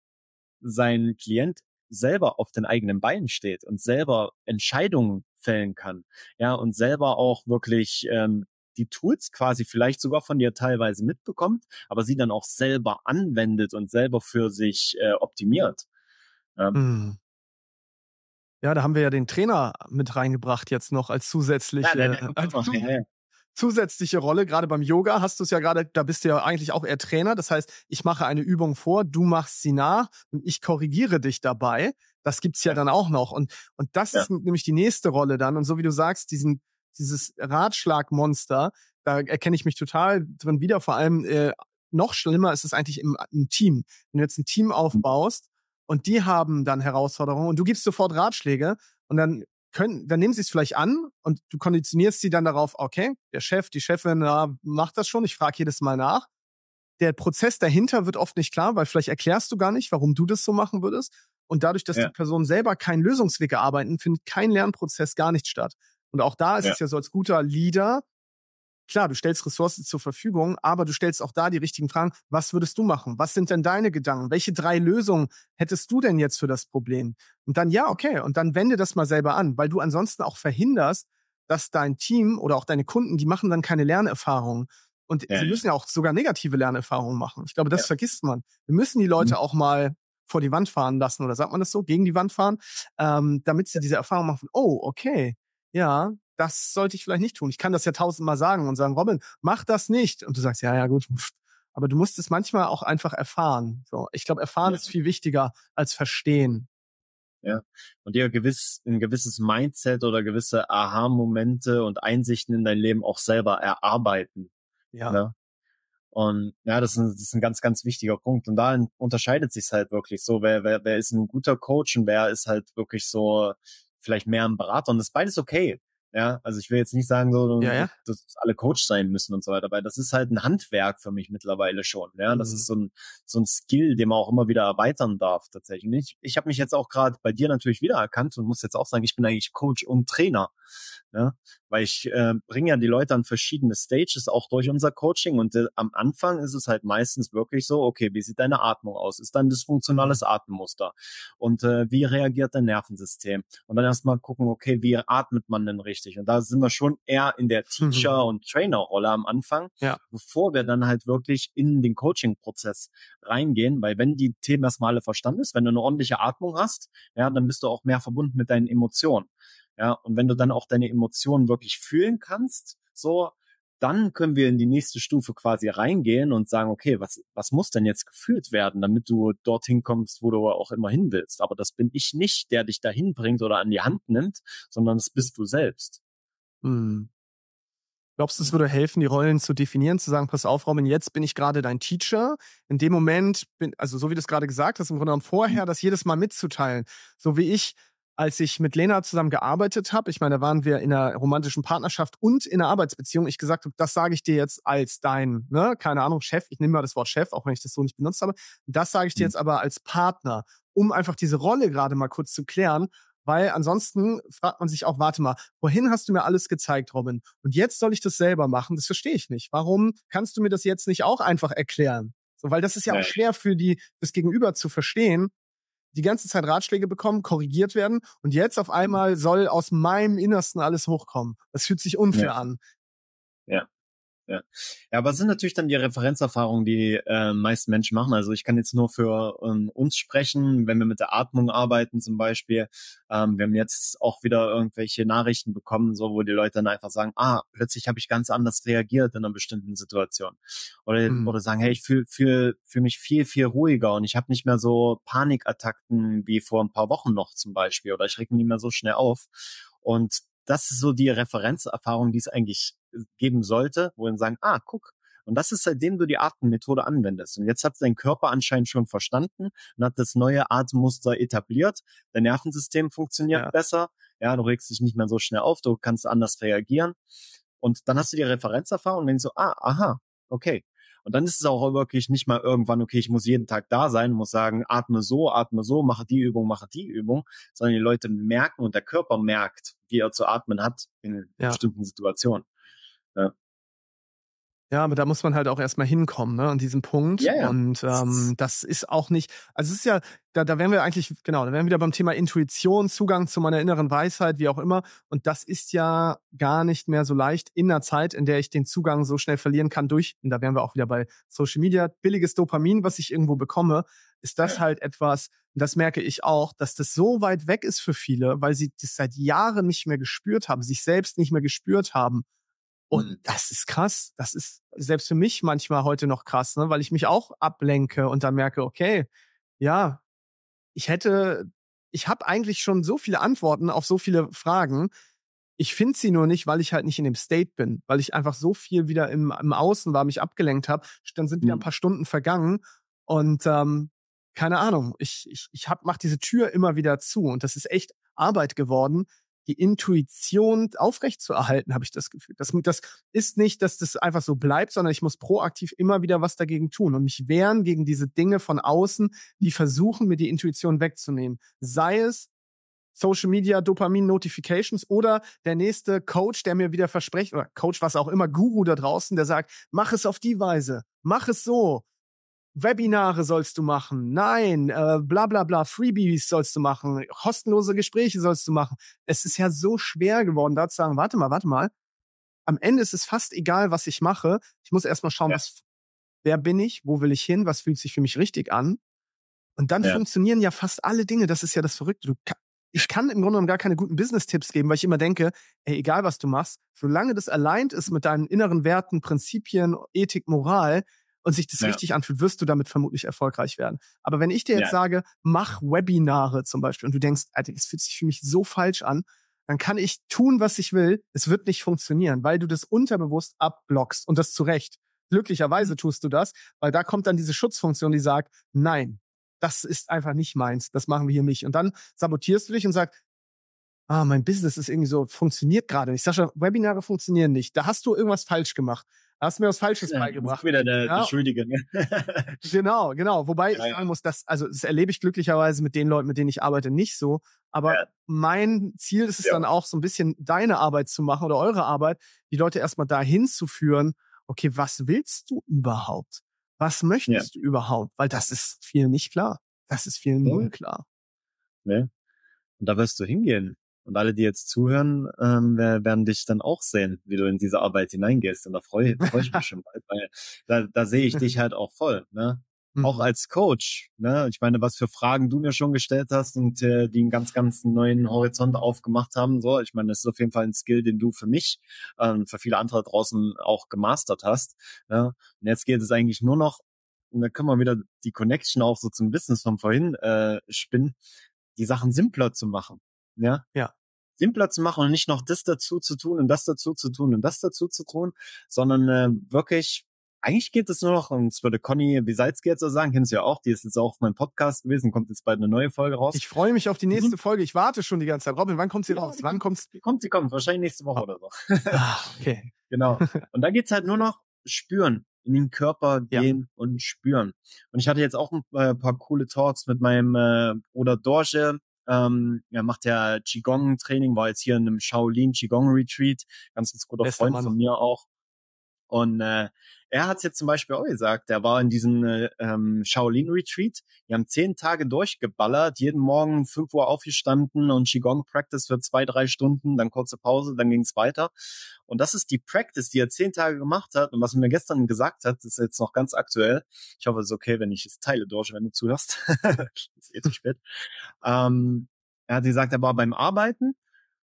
Speaker 2: sein Klient selber auf den eigenen Beinen steht und selber Entscheidungen fällen kann, ja, und selber auch wirklich ähm, die Tools quasi vielleicht sogar von dir teilweise mitbekommt, aber sie dann auch selber anwendet und selber für sich äh, optimiert.
Speaker 1: Ähm, hm. Ja, da haben wir ja den Trainer mit reingebracht jetzt noch als zusätzliche, ja, der, der als, zu, ja, ja zusätzliche Rolle, gerade beim Yoga hast du es ja gerade, da bist du ja eigentlich auch eher Trainer. Das heißt, ich mache eine Übung vor, du machst sie nach und ich korrigiere dich dabei. Das gibt's ja, ja. dann auch noch. Und, und das ja. ist nämlich die nächste Rolle dann. Und so wie du sagst, diesen, dieses Ratschlagmonster, da erkenne ich mich total drin wieder. Vor allem äh, noch schlimmer ist es eigentlich im, im Team. Wenn du jetzt ein Team aufbaust und die haben dann Herausforderungen und du gibst sofort Ratschläge und dann können, dann nehmen sie es vielleicht an und du konditionierst sie dann darauf, okay, der Chef, die Chefin ja, macht das schon, ich frage jedes Mal nach. Der Prozess dahinter wird oft nicht klar, weil vielleicht erklärst du gar nicht, warum du das so machen würdest. Und dadurch, dass ja. die Person selber keinen Lösungsweg erarbeiten, findet kein Lernprozess gar nicht statt. Und auch da ist ja. es ja so als guter Leader, klar, du stellst Ressourcen zur Verfügung, aber du stellst auch da die richtigen Fragen. Was würdest du machen? Was sind denn deine Gedanken? Welche drei Lösungen hättest du denn jetzt für das Problem? Und dann, ja, okay, und dann wende das mal selber an, weil du ansonsten auch verhinderst, dass dein Team oder auch deine Kunden, die machen dann keine Lernerfahrungen. Und ja, sie müssen ja auch sogar negative Lernerfahrungen machen. Ich glaube, das ja. vergisst man. Wir müssen die Leute mhm. auch mal vor die Wand fahren lassen, oder sagt man das so, gegen die Wand fahren, ähm, damit sie diese Erfahrung machen, oh, okay, ja, das sollte ich vielleicht nicht tun. Ich kann das ja tausendmal sagen und sagen, Robin, mach das nicht. Und du sagst, ja, ja, gut. Aber du musst es manchmal auch einfach erfahren. So, ich glaube, erfahren ja. ist viel wichtiger als verstehen.
Speaker 2: Ja. Und dir gewiss, ein gewisses Mindset oder gewisse Aha-Momente und Einsichten in dein Leben auch selber erarbeiten. Ja. Ne? Und ja, das ist, ein, das ist ein ganz, ganz wichtiger Punkt. Und da unterscheidet sich halt wirklich so, wer, wer, wer ist ein guter Coach und wer ist halt wirklich so vielleicht mehr ein Berater. Und das ist beides okay. Ja, also ich will jetzt nicht sagen, so, ja, ja. dass alle Coach sein müssen und so weiter, weil das ist halt ein Handwerk für mich mittlerweile schon. Ja, das mhm. ist so ein, so ein Skill, den man auch immer wieder erweitern darf, tatsächlich. Und ich, ich habe mich jetzt auch gerade bei dir natürlich wieder erkannt und muss jetzt auch sagen, ich bin eigentlich Coach und Trainer. Ja, weil ich äh, bringe ja die Leute an verschiedene Stages, auch durch unser Coaching. Und äh, am Anfang ist es halt meistens wirklich so, okay, wie sieht deine Atmung aus? Ist dein dysfunktionales Atemmuster? Und äh, wie reagiert dein Nervensystem? Und dann erstmal gucken, okay, wie atmet man denn richtig? Und da sind wir schon eher in der Teacher- (laughs) und Trainer-Rolle am Anfang, ja. bevor wir dann halt wirklich in den Coaching-Prozess reingehen. Weil wenn die Themen erstmal alle verstanden ist, wenn du eine ordentliche Atmung hast, ja, dann bist du auch mehr verbunden mit deinen Emotionen. Ja, und wenn du dann auch deine Emotionen wirklich fühlen kannst, so, dann können wir in die nächste Stufe quasi reingehen und sagen, okay, was, was muss denn jetzt gefühlt werden, damit du dorthin kommst, wo du auch immer hin willst. Aber das bin ich nicht, der dich dahin bringt oder an die Hand nimmt, sondern das bist du selbst. Hm.
Speaker 1: Glaubst du, es würde helfen, die Rollen zu definieren, zu sagen, pass auf, Robin, jetzt bin ich gerade dein Teacher. In dem Moment bin, also so wie du es gerade gesagt hast, im Grunde genommen vorher, das jedes Mal mitzuteilen. So wie ich als ich mit Lena zusammen gearbeitet habe, ich meine, da waren wir in einer romantischen Partnerschaft und in einer Arbeitsbeziehung, ich gesagt habe, das sage ich dir jetzt als dein, ne, keine Ahnung, Chef, ich nehme mal das Wort Chef, auch wenn ich das so nicht benutzt habe, das sage ich dir mhm. jetzt aber als Partner, um einfach diese Rolle gerade mal kurz zu klären, weil ansonsten fragt man sich auch, warte mal, wohin hast du mir alles gezeigt, Robin? Und jetzt soll ich das selber machen? Das verstehe ich nicht. Warum kannst du mir das jetzt nicht auch einfach erklären? So, weil das ist ja auch schwer für die, das Gegenüber zu verstehen, die ganze Zeit Ratschläge bekommen, korrigiert werden und jetzt auf einmal soll aus meinem Innersten alles hochkommen. Das fühlt sich unfair
Speaker 2: Ja.
Speaker 1: an.
Speaker 2: Ja. Ja. aber es sind natürlich dann die Referenzerfahrungen, die äh, meisten Menschen machen. Also ich kann jetzt nur für ähm, uns sprechen, wenn wir mit der Atmung arbeiten zum Beispiel. Ähm, wir haben jetzt auch wieder irgendwelche Nachrichten bekommen, so wo die Leute dann einfach sagen, ah, plötzlich habe ich ganz anders reagiert in einer bestimmten Situation. Oder,
Speaker 1: Mhm.
Speaker 2: oder sagen, hey, ich fühle fühl, fühl mich viel, viel ruhiger und ich habe nicht mehr so Panikattacken wie vor ein paar Wochen noch zum Beispiel. Oder ich reg mich nicht mehr so schnell auf. Und das ist so die Referenzerfahrung, die es eigentlich geben sollte, wo wir sagen, ah, guck. Und das ist seitdem du die Atemmethode anwendest. Und jetzt hat dein Körper anscheinend schon verstanden und hat das neue Atemmuster etabliert. Dein Nervensystem funktioniert
Speaker 1: Ja.
Speaker 2: besser. Ja, du regst dich nicht mehr so schnell auf, du kannst anders reagieren. Und dann hast du die Referenzerfahrung und denkst so, ah, aha, okay. Und dann ist es auch wirklich nicht mal irgendwann, okay, ich muss jeden Tag da sein, muss sagen, atme so, atme so, mache die Übung, mache die Übung, sondern die Leute merken und der Körper merkt, wie er zu atmen hat in
Speaker 1: Ja.
Speaker 2: bestimmten Situationen.
Speaker 1: Ja, aber da muss man halt auch erstmal hinkommen, ne, an diesem Punkt.
Speaker 2: Ja, ja.
Speaker 1: Und
Speaker 2: Das
Speaker 1: ähm,
Speaker 2: ist-
Speaker 1: das ist auch nicht, also es ist ja, da, da wären wir eigentlich, genau, da wären wir wieder beim Thema Intuition, Zugang zu meiner inneren Weisheit, wie auch immer. Und das ist ja gar nicht mehr so leicht in einer Zeit, in der ich den Zugang so schnell verlieren kann durch, und da wären wir auch wieder bei Social Media, billiges Dopamin, was ich irgendwo bekomme, ist das halt etwas, und das merke ich auch, dass das so weit weg ist für viele, weil sie das seit Jahren nicht mehr gespürt haben, sich selbst nicht mehr gespürt haben. Und
Speaker 2: Mhm.
Speaker 1: das ist krass. Das ist selbst für mich manchmal heute noch krass, ne? weil ich mich auch ablenke und dann merke, okay, ja, ich hätte, ich habe eigentlich schon so viele Antworten auf so viele Fragen. Ich finde sie nur nicht, weil ich halt nicht in dem State bin, weil ich einfach so viel wieder im, im Außen war, mich abgelenkt habe. Dann sind wieder ein
Speaker 2: Mhm.
Speaker 1: paar Stunden vergangen und ähm, keine Ahnung, ich, ich, ich hab, mach diese Tür immer wieder zu und das ist echt Arbeit geworden, die Intuition aufrechtzuerhalten, habe ich das Gefühl. Das, das ist nicht, dass das einfach so bleibt, sondern ich muss proaktiv immer wieder was dagegen tun und mich wehren gegen diese Dinge von außen, die versuchen, mir die Intuition wegzunehmen. Sei es Social Media, Dopamin Notifications oder der nächste Coach, der mir wieder verspricht, oder Coach, was auch immer, Guru da draußen, der sagt, mach es auf die Weise, mach es so. Webinare sollst du machen. Nein, äh, bla bla bla, Freebies sollst du machen, kostenlose Gespräche sollst du machen. Es ist ja so schwer geworden, da zu sagen, warte mal, warte mal. Am Ende ist es fast egal, was ich mache. Ich muss erstmal schauen,
Speaker 2: Ja.
Speaker 1: was, wer bin ich, wo will ich hin, was fühlt sich für mich richtig an. Und dann
Speaker 2: Ja.
Speaker 1: funktionieren ja fast alle Dinge. Das ist ja das Verrückte. Du, ich kann im Grunde genommen gar keine guten Business-Tipps geben, weil ich immer denke, ey, egal was du machst, solange das aligned ist mit deinen inneren Werten, Prinzipien, Ethik, Moral und sich das
Speaker 2: Ja.
Speaker 1: richtig anfühlt, wirst du damit vermutlich erfolgreich werden. Aber wenn ich dir jetzt
Speaker 2: Ja.
Speaker 1: sage, mach Webinare zum Beispiel und du denkst, Alter, das fühlt sich für mich so falsch an, dann kann ich tun, was ich will. Es wird nicht funktionieren, weil du das unterbewusst abblockst und das zu Recht. Glücklicherweise tust du das, weil da kommt dann diese Schutzfunktion, die sagt, nein, das ist einfach nicht meins, das machen wir hier nicht. Und dann sabotierst du dich und sagst, ah, mein Business ist irgendwie so, funktioniert gerade nicht. Sascha, Webinare funktionieren nicht. Da hast du irgendwas falsch gemacht. Hast du mir was Falsches
Speaker 2: Ja,
Speaker 1: beigebracht.
Speaker 2: Wieder der,
Speaker 1: Ja.
Speaker 2: der Schuldige. Ne? (laughs)
Speaker 1: Genau, genau. Wobei
Speaker 2: Ja,
Speaker 1: ich sagen muss, das, also das erlebe ich glücklicherweise mit den Leuten, mit denen ich arbeite, nicht so. Aber
Speaker 2: Ja.
Speaker 1: mein Ziel ist es dann auch, so ein bisschen deine Arbeit zu machen oder eure Arbeit, die Leute erstmal dahin zu führen, okay, was willst du überhaupt? Was möchtest du überhaupt? Weil das ist vielen nicht klar. Das ist vielen null klar.
Speaker 2: ne? Und da wirst du hingehen. Und alle, die jetzt zuhören, ähm, wer- werden dich dann auch sehen, wie du in diese Arbeit hineingehst. Und da freue (laughs) freu ich mich schon bald, weil da, da sehe ich dich halt auch voll. Ne? Auch
Speaker 1: Mhm.
Speaker 2: als Coach. Ne? Ich meine, was für Fragen du mir schon gestellt hast und äh, die einen ganz, ganz neuen Horizont aufgemacht haben. So, ich meine, das ist auf jeden Fall ein Skill, den du für mich, ähm, für viele andere draußen auch gemastert hast. Ne? Und jetzt geht es eigentlich nur noch, und da können wir wieder die Connection auch so zum Business von vorhin äh, spinnen, die Sachen simpler zu machen. Ja.
Speaker 1: Ja.
Speaker 2: Simpler zu machen und nicht noch das dazu zu tun und das dazu zu tun und das dazu zu tun, sondern äh, wirklich eigentlich geht es nur noch, und das würde Conny Bisalski jetzt so sagen, kennst du ja auch, die ist jetzt auch auf meinem Podcast gewesen, kommt jetzt bald eine neue Folge raus.
Speaker 1: Ich freue mich auf die nächste Folge. Ich warte schon die ganze Zeit. Robin, wann kommt sie
Speaker 2: Ja,
Speaker 1: raus? Wann kommt's?
Speaker 2: die kommt, die kommt, wahrscheinlich nächste Woche oder so.
Speaker 1: Ah, okay. (laughs)
Speaker 2: Genau. (laughs) Und da geht's halt nur noch spüren, in den Körper
Speaker 1: Ja.
Speaker 2: gehen und spüren. Und ich hatte jetzt auch ein äh, paar coole Talks mit meinem äh, Bruder Dorje. Ähm, er macht ja Qigong-Training, war jetzt hier in einem Shaolin Qigong-Retreat. Ganz, ganz guter
Speaker 1: Bester
Speaker 2: Freund
Speaker 1: Mann.
Speaker 2: von mir auch. Und äh, er hat jetzt zum Beispiel auch gesagt, der war in diesem äh, ähm, Shaolin Retreat. Die haben zehn Tage durchgeballert, jeden Morgen fünf Uhr aufgestanden und Qigong Practice für zwei, drei Stunden, dann kurze Pause, dann ging's weiter. Und das ist die Practice, die er zehn Tage gemacht hat. Und was er mir gestern gesagt hat, ist jetzt noch ganz aktuell. Ich hoffe, es ist okay, wenn ich es teile durch, wenn du zuhörst. (laughs) ist eh zu spät. Ähm, er hat gesagt, er war beim Arbeiten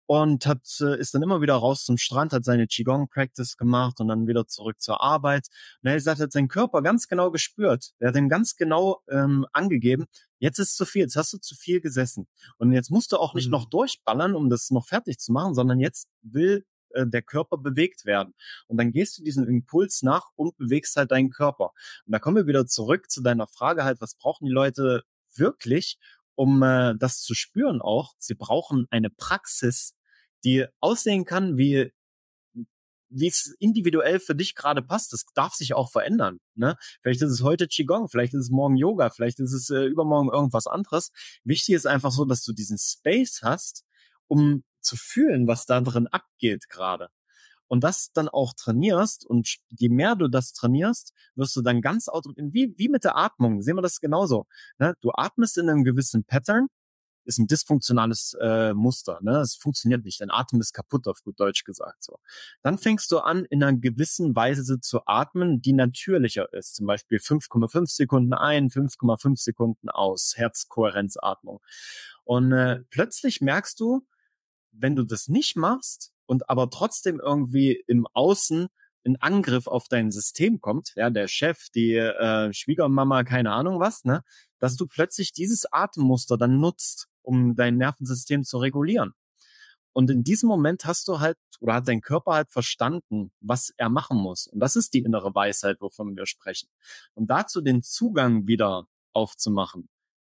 Speaker 2: und hat äh, ist dann immer wieder raus zum Strand, hat seine Qigong Practice gemacht und dann wieder zurück zur Arbeit. Und er sagt, er hat seinen Körper ganz genau gespürt. Er hat ihm ganz genau ähm, angegeben, jetzt ist zu viel, jetzt hast du zu viel gesessen. Und jetzt musst du auch nicht mhm. noch durchballern, um das noch fertig zu machen, sondern jetzt will äh, der Körper bewegt werden. Und dann gehst du diesen Impuls nach und bewegst halt deinen Körper. Und da kommen wir wieder zurück zu deiner Frage halt, was brauchen die Leute wirklich? Um äh, das zu spüren auch. Sie brauchen eine Praxis, die aussehen kann, wie wie es individuell für dich gerade passt. Das darf sich auch verändern. Ne? Vielleicht ist es heute Qigong, vielleicht ist es morgen Yoga, vielleicht ist es äh, übermorgen irgendwas anderes. Wichtig ist einfach so, dass du diesen Space hast, um zu fühlen, was da drin abgeht gerade und das dann auch trainierst und je mehr du das trainierst, wirst du dann ganz automatisch, wie, wie mit der Atmung, sehen wir das genauso. Ne? Du atmest in einem gewissen Pattern, ist ein dysfunktionales äh, Muster. Ne? Es funktioniert nicht. Dein Atem ist kaputt, auf gut Deutsch gesagt. So. Dann fängst du an, in einer gewissen Weise zu atmen, die natürlicher ist. Zum Beispiel 5,5 Sekunden ein, 5,5 Sekunden aus. Herzkohärenzatmung. Und äh, plötzlich merkst du, wenn du das nicht machst, und aber trotzdem irgendwie im Außen ein Angriff auf dein System kommt, ja, der Chef, die äh, Schwiegermama, keine Ahnung was, ne, dass du plötzlich dieses Atemmuster dann nutzt, um dein Nervensystem zu regulieren. Und in diesem Moment hast du halt, oder hat dein Körper halt verstanden, was er machen muss. Und das ist die innere Weisheit, wovon wir sprechen. Und dazu den Zugang wieder aufzumachen,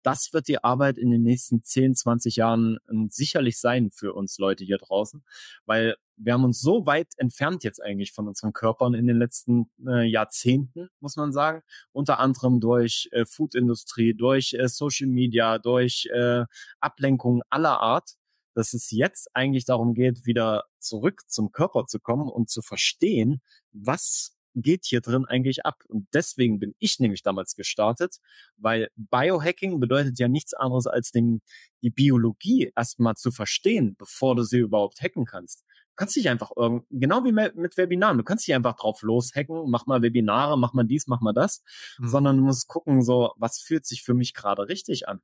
Speaker 2: das wird die Arbeit in den nächsten 10, 20 Jahren ähm, sicherlich sein für uns Leute hier draußen, weil wir haben uns so weit entfernt jetzt eigentlich von unseren Körpern in den letzten äh, Jahrzehnten, muss man sagen. Unter anderem durch äh, Foodindustrie, durch äh, Social Media, durch äh, Ablenkungen aller Art, dass es jetzt eigentlich darum geht, wieder zurück zum Körper zu kommen und zu verstehen, was geht hier drin eigentlich ab? Und deswegen bin ich nämlich damals gestartet, weil Biohacking bedeutet ja nichts anderes als den, die Biologie erstmal zu verstehen, bevor du sie überhaupt hacken kannst. Du kannst dich einfach irgend, genau wie mit Webinaren, du kannst dich einfach drauf loshacken, mach mal Webinare, mach mal dies, mach mal das, mhm. sondern du musst gucken, so, was fühlt sich für mich gerade richtig an?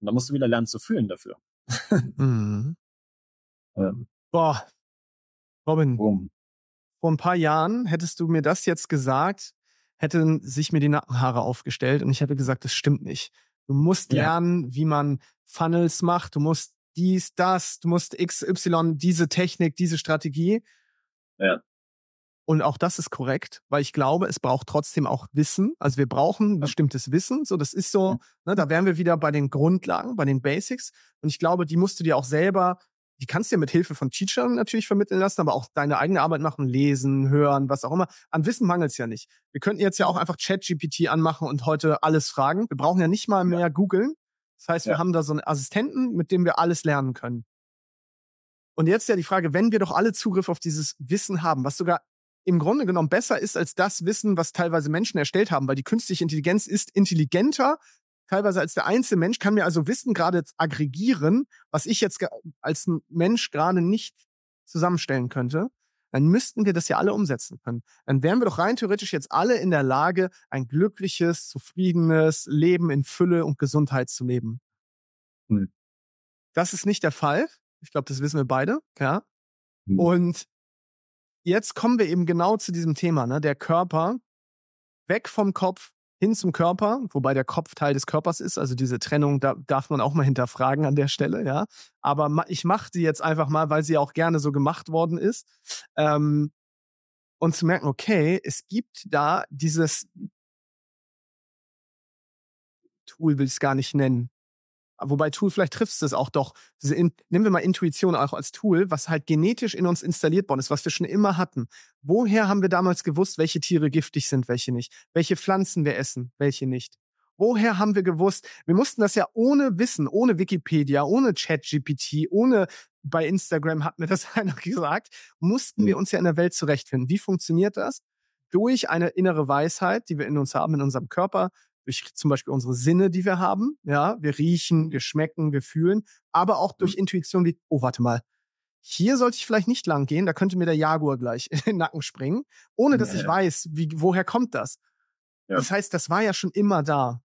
Speaker 2: Und da musst du wieder lernen zu fühlen dafür. (laughs)
Speaker 1: mhm. ja. Boah, Robin, Boom vor ein paar Jahren hättest du mir das jetzt gesagt, hätten sich mir die Nackenhaare aufgestellt und ich hätte gesagt, das stimmt nicht. Du musst ja. lernen, wie man Funnels macht, du musst dies, das, du musst XY, diese Technik, diese Strategie.
Speaker 2: Ja.
Speaker 1: Und auch das ist korrekt, weil ich glaube, es braucht trotzdem auch Wissen. Also wir brauchen bestimmtes Wissen. So, das ist so, ne, da wären wir wieder bei den Grundlagen, bei den Basics. Und ich glaube, die musst du dir auch selber die kannst du ja mit Hilfe von Teachern natürlich vermitteln lassen, aber auch deine eigene Arbeit machen, lesen, hören, was auch immer. An Wissen mangelt es ja nicht. Wir könnten jetzt ja auch einfach ChatGPT anmachen und heute alles fragen. Wir brauchen ja nicht mal mehr googeln. Das heißt, wir ja. haben da so einen Assistenten, mit dem wir alles lernen können. Und jetzt ja die Frage, wenn wir doch alle Zugriff auf dieses Wissen haben, was sogar im Grunde genommen besser ist als das Wissen, was teilweise Menschen erstellt haben, weil die künstliche Intelligenz ist intelligenter teilweise als der einzelne Mensch, kann mir also Wissen gerade aggregieren, was ich jetzt als Mensch gerade nicht zusammenstellen könnte, dann müssten wir das ja alle umsetzen können. Dann wären wir doch rein theoretisch jetzt alle in der Lage, ein glückliches, zufriedenes Leben in Fülle und Gesundheit zu leben. Hm. Das ist nicht der Fall. Ich glaube, das wissen wir beide, ja. Hm. Und jetzt kommen wir eben genau zu diesem Thema, ne? Der Körper weg vom Kopf, hin zum Körper, wobei der Kopf Teil des Körpers ist. Also diese Trennung, da darf man auch mal hinterfragen an der Stelle, ja. Aber ich mache die jetzt einfach mal, weil sie auch gerne so gemacht worden ist. Ähm, und zu merken, okay, es gibt da dieses Tool, will ich es gar nicht nennen. Wobei Tool, vielleicht triffst du es auch doch. In, nehmen wir mal Intuition auch als Tool, was halt genetisch in uns installiert worden ist, was wir schon immer hatten. Woher haben wir damals gewusst, welche Tiere giftig sind, welche nicht? Welche Pflanzen wir essen, welche nicht? Woher haben wir gewusst? Wir mussten das ja ohne Wissen, ohne Wikipedia, ohne ChatGPT, ohne bei Instagram hat mir das (laughs) einer gesagt, mussten wir uns ja in der Welt zurechtfinden. Wie funktioniert das? Durch eine innere Weisheit, die wir in uns haben, in unserem Körper, durch zum Beispiel unsere Sinne, die wir haben. Ja, wir riechen, wir schmecken, wir fühlen, aber auch durch Intuition wie, oh, warte mal, hier sollte ich vielleicht nicht lang gehen, da könnte mir der Jaguar gleich (laughs) in den Nacken springen, ohne dass ja, ich weiß, wie, woher kommt das. Ja. Das heißt, das war ja schon immer da.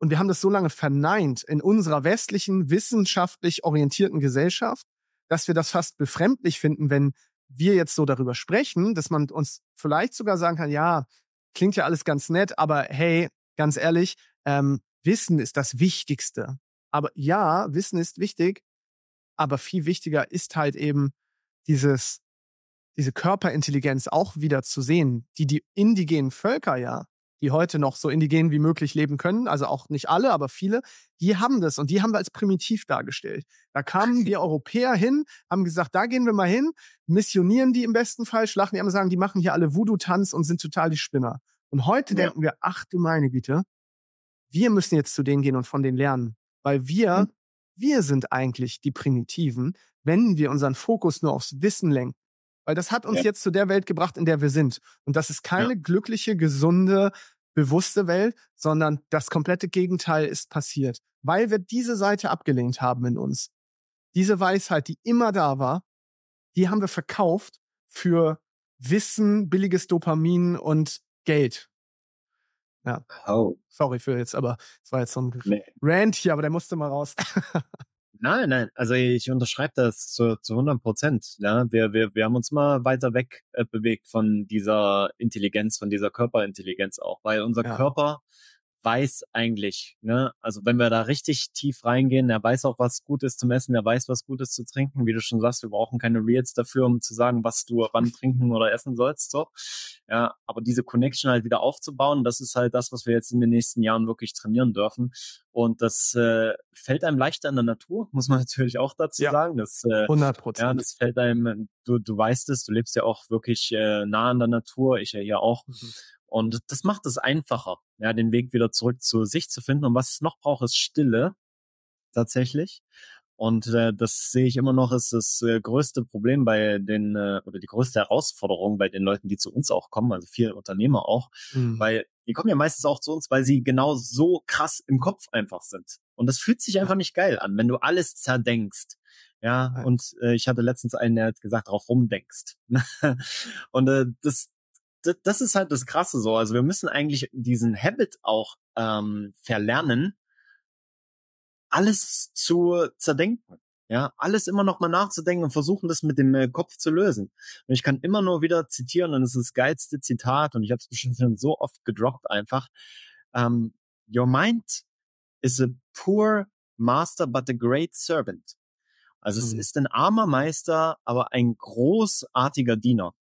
Speaker 1: Und wir haben das so lange verneint in unserer westlichen, wissenschaftlich orientierten Gesellschaft, dass wir das fast befremdlich finden, wenn wir jetzt so darüber sprechen, dass man uns vielleicht sogar sagen kann, ja, klingt ja alles ganz nett, aber hey, ganz ehrlich, ähm, Wissen ist das Wichtigste. Aber ja, Wissen ist wichtig, aber viel wichtiger ist halt eben dieses, diese Körperintelligenz auch wieder zu sehen, die die indigenen Völker ja, die heute noch so indigen wie möglich leben können, also auch nicht alle, aber viele, die haben das und die haben wir als primitiv dargestellt. Da kamen (laughs) die Europäer hin, haben gesagt, da gehen wir mal hin, missionieren die im besten Fall, schlachten die und sagen, die machen hier alle Voodoo-Tanz und sind total die Spinner. Und heute ja. denken wir, ach du meine Güte, wir müssen jetzt zu denen gehen und von denen lernen, weil wir, mhm. wir sind eigentlich die Primitiven, wenn wir unseren Fokus nur aufs Wissen lenken. Weil das hat uns ja. jetzt zu der Welt gebracht, in der wir sind. Und das ist keine ja. glückliche, gesunde, bewusste Welt, sondern das komplette Gegenteil ist passiert. Weil wir diese Seite abgelehnt haben in uns. Diese Weisheit, die immer da war, die haben wir verkauft für Wissen, billiges Dopamin und Geld. Ja. Oh. Sorry für jetzt, aber es war jetzt so ein nee. Rant hier, aber der musste mal raus.
Speaker 2: nein, nein, also ich unterschreibe das zu, zu 100 Prozent. Ja, wir, wir, wir haben uns mal weiter weg äh, bewegt von dieser Intelligenz, von dieser Körperintelligenz auch, weil unser ja. Körper weiß eigentlich, ne, also wenn wir da richtig tief reingehen, er weiß auch, was gut ist zum Essen, er weiß, was gut ist zu trinken, wie du schon sagst, wir brauchen keine Reels dafür, um zu sagen, was du wann trinken oder essen sollst, so. Ja, aber diese Connection halt wieder aufzubauen, das ist halt das, was wir jetzt in den nächsten Jahren wirklich trainieren dürfen. Und das äh, fällt einem leichter in der Natur, muss man (laughs) natürlich auch dazu ja, sagen. Das, äh,
Speaker 1: 100 Prozent.
Speaker 2: Ja, das fällt einem, du, du weißt es, du lebst ja auch wirklich äh, nah an der Natur, ich ja hier auch. Mhm. Und das macht es einfacher, ja, den Weg wieder zurück zu sich zu finden. Und was es noch braucht, ist Stille, tatsächlich. Und äh, das sehe ich immer noch, ist das äh, größte Problem bei den, äh, oder die größte Herausforderung bei den Leuten, die zu uns auch kommen, also viele Unternehmer auch, mhm. weil die kommen ja meistens auch zu uns, weil sie genau so krass im Kopf einfach sind. Und das fühlt sich einfach nicht geil an, wenn du alles zerdenkst. Ja, und äh, ich hatte letztens einen, der hat gesagt, drauf rumdenkst. (laughs) und äh, das, das ist halt das Krasse so. Also wir müssen eigentlich diesen Habit auch ähm, verlernen, alles zu zerdenken. Ja, alles immer noch mal nachzudenken und versuchen, das mit dem äh, Kopf zu lösen. Und ich kann immer nur wieder zitieren, und es ist das geilste Zitat, und ich habe es bestimmt schon so oft gedroppt einfach. Um, Your mind is a poor master, but a great servant. Also mhm. es ist ein armer Meister, aber ein großartiger Diener.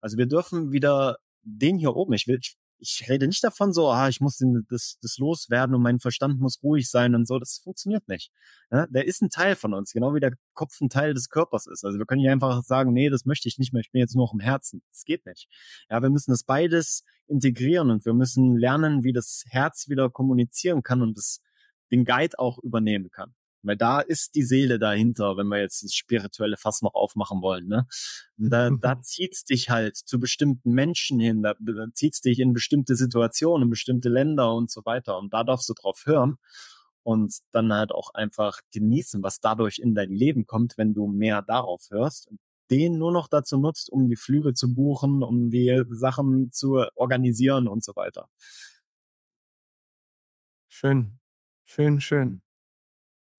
Speaker 2: Also wir dürfen wieder den hier oben, ich will, ich, ich rede nicht davon so, ah, ich muss das, das loswerden und mein Verstand muss ruhig sein und so. Das funktioniert nicht. Ja, der ist ein Teil von uns, genau wie der Kopf ein Teil des Körpers ist. Also wir können nicht einfach sagen, nee, das möchte ich nicht mehr, ich bin jetzt nur noch im Herzen. Das geht nicht. Ja, wir müssen das beides integrieren und wir müssen lernen, wie das Herz wieder kommunizieren kann und das, den Guide auch übernehmen kann. Weil da ist die Seele dahinter, wenn wir jetzt das spirituelle Fass noch aufmachen wollen. Ne? Da, (laughs) da zieht's dich halt zu bestimmten Menschen hin, da, da zieht's dich in bestimmte Situationen, in bestimmte Länder und so weiter. Und da darfst du drauf hören und dann halt auch einfach genießen, was dadurch in dein Leben kommt, wenn du mehr darauf hörst. Den nur noch dazu nutzt, um die Flüge zu buchen, um die Sachen zu organisieren und so weiter.
Speaker 1: Schön, schön, schön.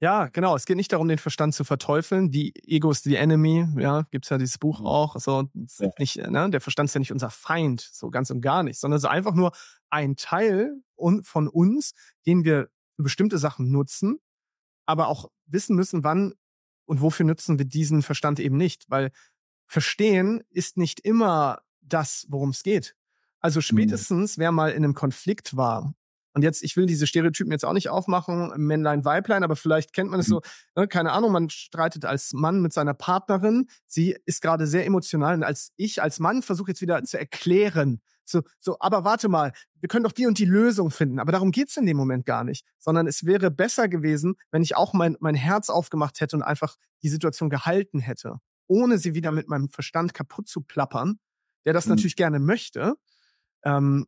Speaker 1: Ja, genau. Es geht nicht darum, den Verstand zu verteufeln. Die Ego ist the enemy. Ja, gibt's ja dieses Buch mhm. auch. So, ja. nicht, ne? Der Verstand ist ja nicht unser Feind, so ganz und gar nicht, sondern es ist einfach nur ein Teil von uns, den wir für bestimmte Sachen nutzen, aber auch wissen müssen, wann und wofür nutzen wir diesen Verstand eben nicht. Weil Verstehen ist nicht immer das, worum es geht. Also mhm. spätestens, wer mal in einem Konflikt war und jetzt, ich will diese Stereotypen jetzt auch nicht aufmachen, Männlein, Weiblein, aber vielleicht kennt man es so, mhm. ne, keine Ahnung, man streitet als Mann mit seiner Partnerin, sie ist gerade sehr emotional und als ich, als Mann, versuche jetzt wieder zu erklären, So, so, aber warte mal, wir können doch die und die Lösung finden. Aber darum geht's in dem Moment gar nicht. Sondern es wäre besser gewesen, wenn ich auch mein, mein Herz aufgemacht hätte und einfach die Situation gehalten hätte, ohne sie wieder mit meinem Verstand kaputt zu plappern, der das mhm. natürlich gerne möchte. Ähm,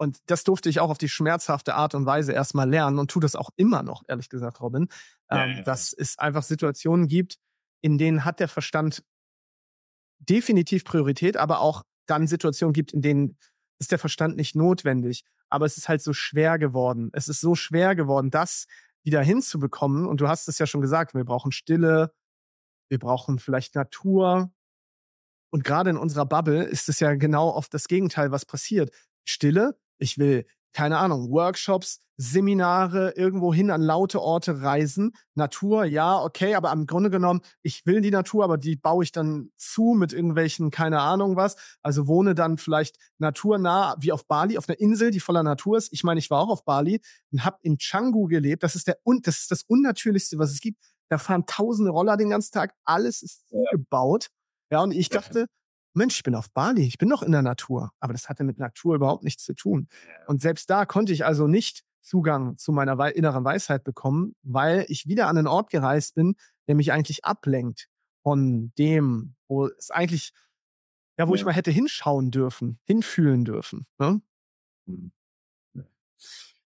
Speaker 1: und das durfte ich auch auf die schmerzhafte Art und Weise erstmal lernen und tue das auch immer noch, ehrlich gesagt, Robin. Ja, ähm, ja. Dass es einfach Situationen gibt, in denen hat der Verstand definitiv Priorität, aber auch dann Situationen gibt, in denen ist der Verstand nicht notwendig. Aber es ist halt so schwer geworden. Es ist so schwer geworden, das wieder hinzubekommen. Und du hast es ja schon gesagt, wir brauchen Stille, wir brauchen vielleicht Natur. Und gerade in unserer Bubble ist es ja genau oft das Gegenteil, was passiert. Stille, ich will keine Ahnung, Workshops, Seminare, irgendwo hin an laute Orte reisen. Natur, ja, okay, aber am Grunde genommen, ich will die Natur, aber die baue ich dann zu mit irgendwelchen, keine Ahnung was. Also wohne dann vielleicht naturnah, wie auf Bali, auf einer Insel, die voller Natur ist. Ich meine, ich war auch auf Bali und habe in Canggu gelebt. Das ist der, das ist das Unnatürlichste, was es gibt. Da fahren tausende Roller den ganzen Tag. Alles ist gebaut. Ja, und ich dachte, Mensch, ich bin auf Bali, ich bin noch in der Natur. Aber das hatte mit Natur überhaupt nichts zu tun. Und selbst da konnte ich also nicht Zugang zu meiner inneren Weisheit bekommen, weil ich wieder an einen Ort gereist bin, der mich eigentlich ablenkt von dem, wo es eigentlich, ja, wo ja. ich mal hätte hinschauen dürfen, hinfühlen dürfen. Ne?
Speaker 2: Hm.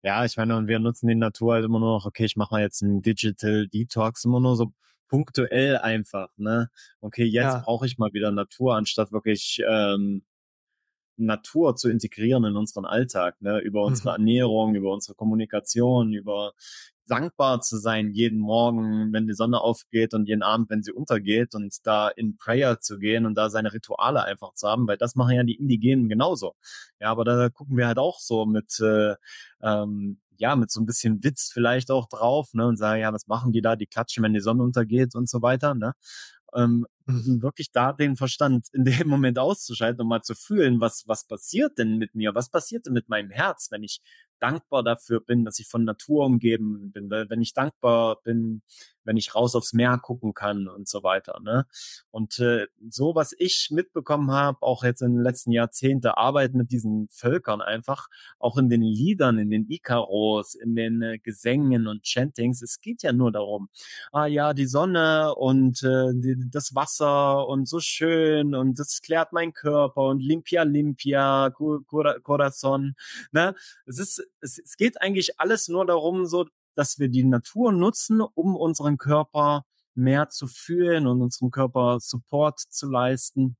Speaker 2: Ja, ich meine, und wir nutzen die Natur halt immer nur noch, okay, ich mache mal jetzt einen Digital Detox, immer nur so punktuell einfach, ne? Okay, jetzt ja. brauche ich mal wieder Natur, anstatt wirklich ähm, Natur zu integrieren in unseren Alltag, ne? Über unsere mhm. Ernährung, über unsere Kommunikation, über dankbar zu sein jeden Morgen, wenn die Sonne aufgeht und jeden Abend, wenn sie untergeht und da in Prayer zu gehen und da seine Rituale einfach zu haben, weil das machen ja die Indigenen genauso. Ja, aber da gucken wir halt auch so mit äh, ähm, ja, mit so ein bisschen Witz vielleicht auch drauf, ne, und sagen, ja, was machen die da? Die klatschen, wenn die Sonne untergeht und so weiter, ne? Ähm, mhm. wirklich da den Verstand in dem Moment auszuschalten und mal zu fühlen, was, was passiert denn mit mir? Was passiert denn mit meinem Herz, wenn ich dankbar dafür bin, dass ich von Natur umgeben bin, wenn ich dankbar bin, wenn ich raus aufs Meer gucken kann und so weiter. Ne? Und äh, so, was ich mitbekommen habe, auch jetzt in den letzten Jahrzehnten, Arbeit mit diesen Völkern einfach, auch in den Liedern, in den Ikaros, in den äh, Gesängen und Chantings, es geht ja nur darum, ah ja, die Sonne und äh, die, das Wasser und so schön und das klärt mein Körper und Limpia Limpia, Corazon, ne? Es ist es, es geht eigentlich alles nur darum, so, dass wir die Natur nutzen, um unseren Körper mehr zu fühlen und unserem Körper Support zu leisten.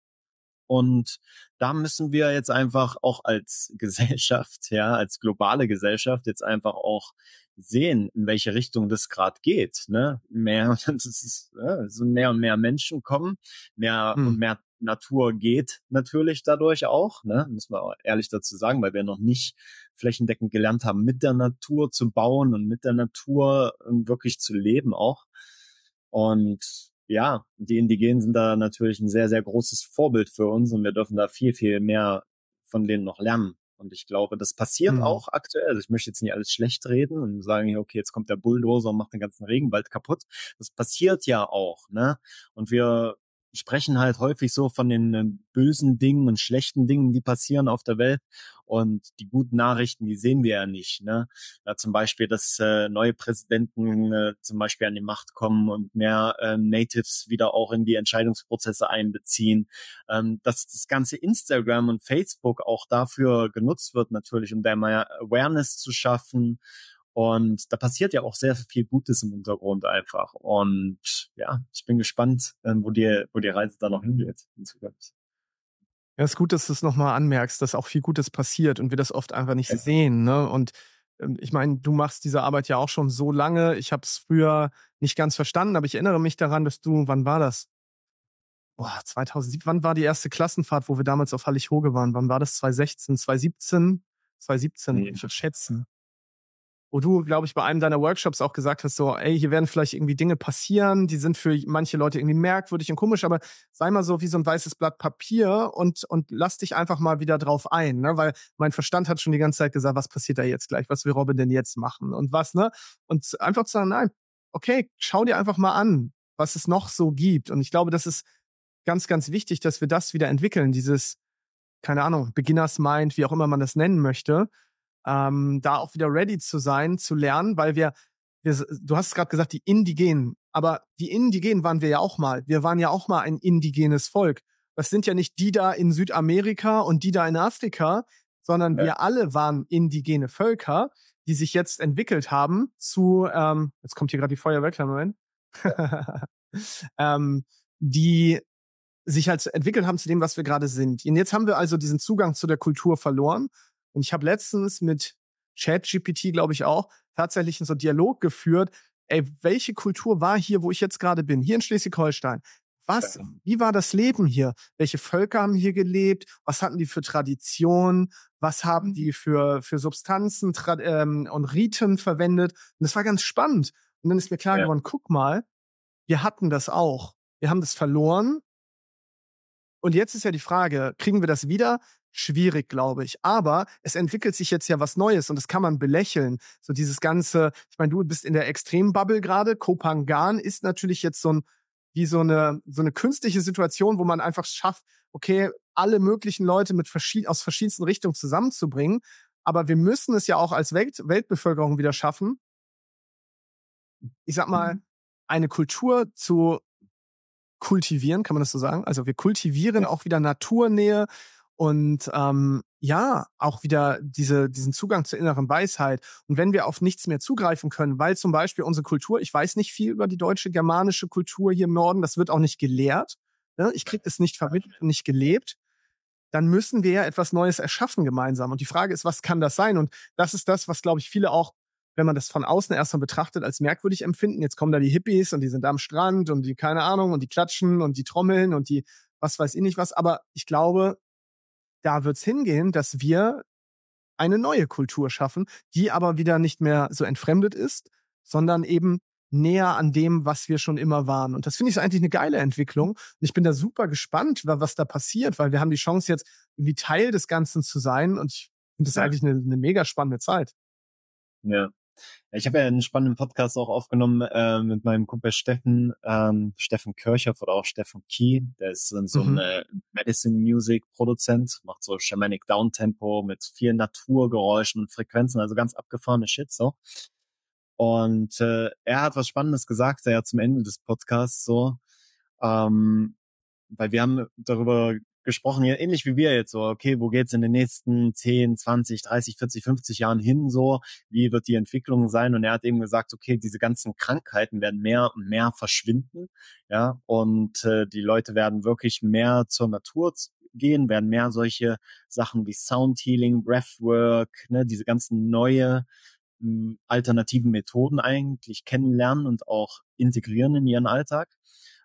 Speaker 2: Und da müssen wir jetzt einfach auch als (laughs) Gesellschaft, ja, als globale Gesellschaft jetzt einfach auch sehen, in welche Richtung das gerade geht. Ne? Mehr, (laughs) das ist, ja, so mehr und mehr Menschen kommen, mehr hm. und mehr Natur geht natürlich dadurch auch, ne? müssen wir ehrlich dazu sagen, weil wir noch nicht flächendeckend gelernt haben, mit der Natur zu bauen und mit der Natur ähm, wirklich zu leben auch. Und ja, die Indigenen sind da natürlich ein sehr, sehr großes Vorbild für uns und wir dürfen da viel, viel mehr von denen noch lernen. Und ich glaube, das passiert mhm. auch aktuell. Also ich möchte jetzt nicht alles schlecht reden und sagen, okay, jetzt kommt der Bulldozer und macht den ganzen Regenwald kaputt. Das passiert ja auch, ne? Und wir sprechen halt häufig so von den äh, bösen Dingen und schlechten Dingen, die passieren auf der Welt. Und die guten Nachrichten, die sehen wir ja nicht. Ne? Ja, zum Beispiel, dass äh, neue Präsidenten äh, zum Beispiel an die Macht kommen und mehr äh, Natives wieder auch in die Entscheidungsprozesse einbeziehen. Ähm, dass das ganze Instagram und Facebook auch dafür genutzt wird, natürlich, um da mehr Awareness zu schaffen und da passiert ja auch sehr viel Gutes im Hintergrund einfach. Und ja, ich bin gespannt, ähm, wo die, wo die Reise da noch hingeht in Zukunft.
Speaker 1: Ja, ist gut, dass du es nochmal anmerkst, dass auch viel Gutes passiert und wir das oft einfach nicht ja. sehen. Ne? Und ähm, ich meine, du machst diese Arbeit ja auch schon so lange. Ich habe es früher nicht ganz verstanden, aber ich erinnere mich daran, dass du, wann war das? Boah, 2007, wann war die erste Klassenfahrt, wo wir damals auf Hallig-Hoge waren? Wann war das? 2016, 2017? 2017, nee. ich schätzen wo du, glaube ich, bei einem deiner Workshops auch gesagt hast, so, ey, hier werden vielleicht irgendwie Dinge passieren, die sind für manche Leute irgendwie merkwürdig und komisch, aber sei mal so wie so ein weißes Blatt Papier und, und lass dich einfach mal wieder drauf ein, ne? Weil mein Verstand hat schon die ganze Zeit gesagt, was passiert da jetzt gleich? Was will Robin denn jetzt machen? Und was, ne? Und einfach zu sagen, nein, okay, schau dir einfach mal an, was es noch so gibt. Und ich glaube, das ist ganz, ganz wichtig, dass wir das wieder entwickeln, dieses, keine Ahnung, Beginners Mind, wie auch immer man das nennen möchte, ähm, da auch wieder ready zu sein, zu lernen, weil wir, wir du hast gerade gesagt, die Indigenen, aber die Indigenen waren wir ja auch mal. Wir waren ja auch mal ein indigenes Volk. Das sind ja nicht die da in Südamerika und die da in Afrika, sondern ja. wir alle waren indigene Völker, die sich jetzt entwickelt haben zu, ähm, jetzt kommt hier gerade die Feuerwehr, Moment, (laughs) ähm, die sich halt entwickelt haben zu dem, was wir gerade sind. Und jetzt haben wir also diesen Zugang zu der Kultur verloren. Und ich habe letztens mit ChatGPT, glaube ich auch, tatsächlich in so Dialog geführt. Ey, welche Kultur war hier, wo ich jetzt gerade bin? Hier in Schleswig-Holstein. Was, wie war das Leben hier? Welche Völker haben hier gelebt? Was hatten die für Traditionen? Was haben mhm. die für, für Substanzen ähm, und Riten verwendet? Und das war ganz spannend. Und dann ist mir klar ja. geworden, guck mal, wir hatten das auch. Wir haben das verloren. Und jetzt ist ja die Frage, kriegen wir das wieder? Schwierig, glaube ich. Aber es entwickelt sich jetzt ja was Neues und das kann man belächeln. So dieses ganze, ich meine, du bist in der Extrembubble gerade. Kopangan ist natürlich jetzt so ein, wie so eine, so eine künstliche Situation, wo man einfach schafft, okay, alle möglichen Leute mit verschied aus verschiedensten Richtungen zusammenzubringen. Aber wir müssen es ja auch als Welt Weltbevölkerung wieder schaffen, ich sag mal, mhm. eine Kultur zu kultivieren, kann man das so sagen? Also wir kultivieren ja. auch wieder Naturnähe und ähm, ja, auch wieder diese, diesen Zugang zur inneren Weisheit. Und wenn wir auf nichts mehr zugreifen können, weil zum Beispiel unsere Kultur, ich weiß nicht viel über die deutsche germanische Kultur hier im Norden, das wird auch nicht gelehrt. Ne? Ich kriege es nicht vermittelt und nicht gelebt. Dann müssen wir ja etwas Neues erschaffen gemeinsam. Und die Frage ist, was kann das sein? Und das ist das, was, glaube ich, viele auch wenn man das von außen erstmal betrachtet, als merkwürdig empfinden. Jetzt kommen da die Hippies und die sind da am Strand und die, keine Ahnung, und die klatschen und die trommeln und die, was weiß ich nicht was. Aber ich glaube, da wird's hingehen, dass wir eine neue Kultur schaffen, die aber wieder nicht mehr so entfremdet ist, sondern eben näher an dem, was wir schon immer waren. Und das finde ich eigentlich eine geile Entwicklung. Und ich bin da super gespannt, was da passiert, weil wir haben die Chance jetzt irgendwie Teil des Ganzen zu sein. Und ich finde das ja. eigentlich eine, eine mega spannende Zeit.
Speaker 2: Ja, ich habe ja einen spannenden Podcast auch aufgenommen äh, mit meinem Kumpel Steffen, ähm, Steffen Kirchhoff oder auch Steffen Key. Der ist so mhm. ein Medicine Music Produzent, macht so Shamanic Downtempo mit vielen Naturgeräuschen und Frequenzen, also ganz abgefahrene Shit so. Und äh, er hat was Spannendes gesagt, ja zum Ende des Podcasts so, ähm, weil wir haben darüber gesprochen, ja, ähnlich wie wir jetzt so, okay, wo geht's in den nächsten 10, 20, 30, 40, 50 Jahren hin so? Wie wird die Entwicklung sein? Und er hat eben gesagt, okay, diese ganzen Krankheiten werden mehr und mehr verschwinden, ja, und äh, die Leute werden wirklich mehr zur Natur gehen, werden mehr solche Sachen wie Sound Healing, Breathwork, ne, diese ganzen neue hm, alternativen Methoden eigentlich kennenlernen und auch integrieren in ihren Alltag.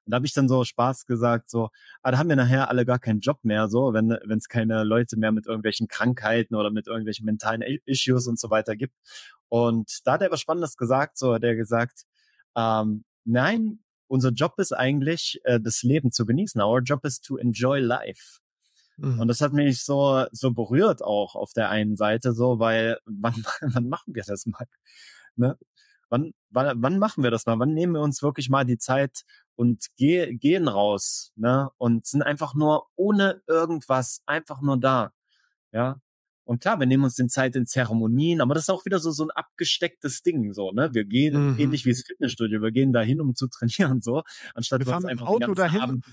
Speaker 2: Und da habe ich dann so Spaß gesagt, so, ah, da haben wir nachher alle gar keinen Job mehr, so, wenn es keine Leute mehr mit irgendwelchen Krankheiten oder mit irgendwelchen mentalen Issues und so weiter gibt. Und da hat er was Spannendes gesagt, so hat er gesagt, ähm, nein, unser Job ist eigentlich, äh, das Leben zu genießen. Our job is to enjoy life. Mhm. Und das hat mich so, so berührt auch auf der einen Seite so, weil (laughs) wann, wann machen wir das mal? Ne? Wann, wann, wann machen wir das mal? Wann nehmen wir uns wirklich mal die Zeit und geh, gehen raus, ne? Und sind einfach nur ohne irgendwas, einfach nur da. Ja. Und klar, wir nehmen uns den Zeit in Zeremonien, aber das ist auch wieder so, so ein abgestecktes Ding, so, ne? Wir gehen mhm. ähnlich wie das Fitnessstudio, wir gehen dahin, um zu trainieren, so, anstatt
Speaker 1: wir fahren einfach Auto dahin. Abend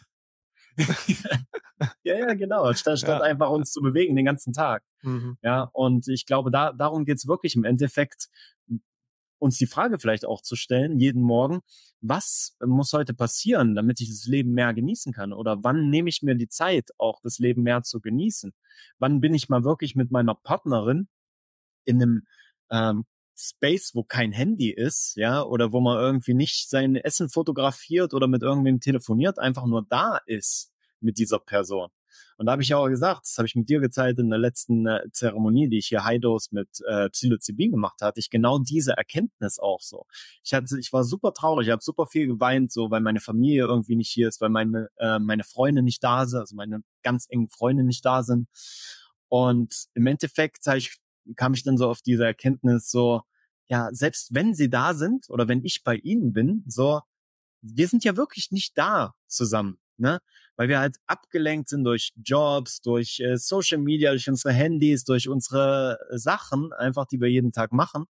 Speaker 1: (laughs)
Speaker 2: ja, ja, genau. Statt, statt ja. einfach uns zu bewegen den ganzen Tag. Mhm. Ja, und ich glaube, da, darum geht's wirklich im Endeffekt, uns die Frage vielleicht auch zu stellen, jeden Morgen, was muss heute passieren, damit ich das Leben mehr genießen kann? Oder wann nehme ich mir die Zeit, auch das Leben mehr zu genießen? Wann bin ich mal wirklich mit meiner Partnerin in einem ähm, Space, wo kein Handy ist, ja, oder wo man irgendwie nicht sein Essen fotografiert oder mit irgendwem telefoniert, einfach nur da ist mit dieser Person. Und da habe ich auch gesagt, das habe ich mit dir gezeigt in der letzten äh, Zeremonie, die ich hier High-Dose mit äh, Psilocybin gemacht hatte, ich genau diese Erkenntnis auch so. Ich hatte, ich war super traurig, ich habe super viel geweint, so weil meine Familie irgendwie nicht hier ist, weil meine äh, meine Freunde nicht da sind, also meine ganz engen Freunde nicht da sind. Und im Endeffekt ich, kam ich dann so auf diese Erkenntnis, so ja, selbst wenn sie da sind oder wenn ich bei ihnen bin, so wir sind ja wirklich nicht da zusammen. Ne? Weil wir halt abgelenkt sind durch Jobs, durch äh, Social Media, durch unsere Handys, durch unsere Sachen, einfach die wir jeden Tag machen.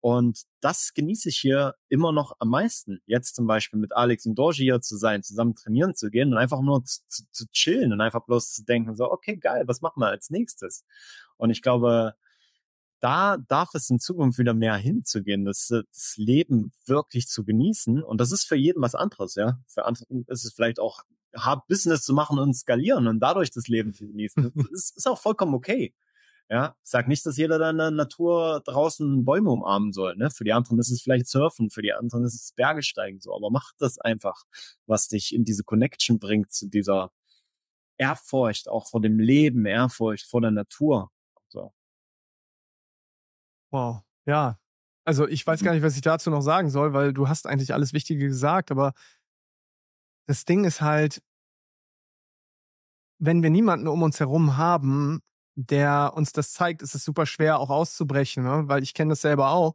Speaker 2: Und das genieße ich hier immer noch am meisten. Jetzt zum Beispiel mit Alex und Dorji hier zu sein, zusammen trainieren zu gehen und einfach nur zu, zu, zu chillen und einfach bloß zu denken, so, okay, geil, was machen wir als nächstes? Und ich glaube, da darf es in Zukunft wieder mehr hinzugehen, das, das Leben wirklich zu genießen. Und das ist für jeden was anderes, ja. Für andere ist es vielleicht auch hart Business zu machen und skalieren und dadurch das Leben zu genießen. (laughs) Das ist, ist auch vollkommen okay. Ja, sag nicht, dass jeder da in der Natur draußen Bäume umarmen soll. Ne? Für die anderen ist es vielleicht Surfen, für die anderen ist es Bergesteigen so. Aber mach das einfach, was dich in diese Connection bringt zu dieser Ehrfurcht, auch vor dem Leben, Ehrfurcht vor der Natur. So.
Speaker 1: Wow, ja. Also ich weiß gar nicht, was ich dazu noch sagen soll, weil du hast eigentlich alles Wichtige gesagt, aber das Ding ist halt, wenn wir niemanden um uns herum haben, der uns das zeigt, ist es super schwer auch auszubrechen, ne? weil ich kenne das selber auch.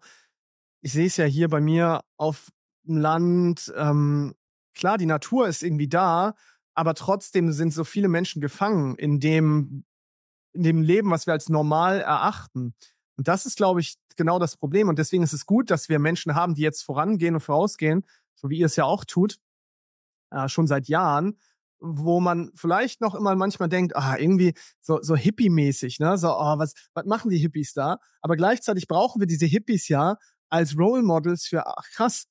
Speaker 1: Ich sehe es ja hier bei mir auf dem Land. Ähm, klar, die Natur ist irgendwie da, aber trotzdem sind so viele Menschen gefangen in dem, in dem Leben, was wir als normal erachten. Und das ist, glaube ich, genau das Problem. Und deswegen ist es gut, dass wir Menschen haben, die jetzt vorangehen und vorausgehen, so wie ihr es ja auch tut, äh, schon seit Jahren, wo man vielleicht noch immer manchmal denkt, ah, irgendwie so, so hippie-mäßig, ne? So, oh, was, was machen die Hippies da? Aber gleichzeitig brauchen wir diese Hippies ja als Role Models für, ach krass,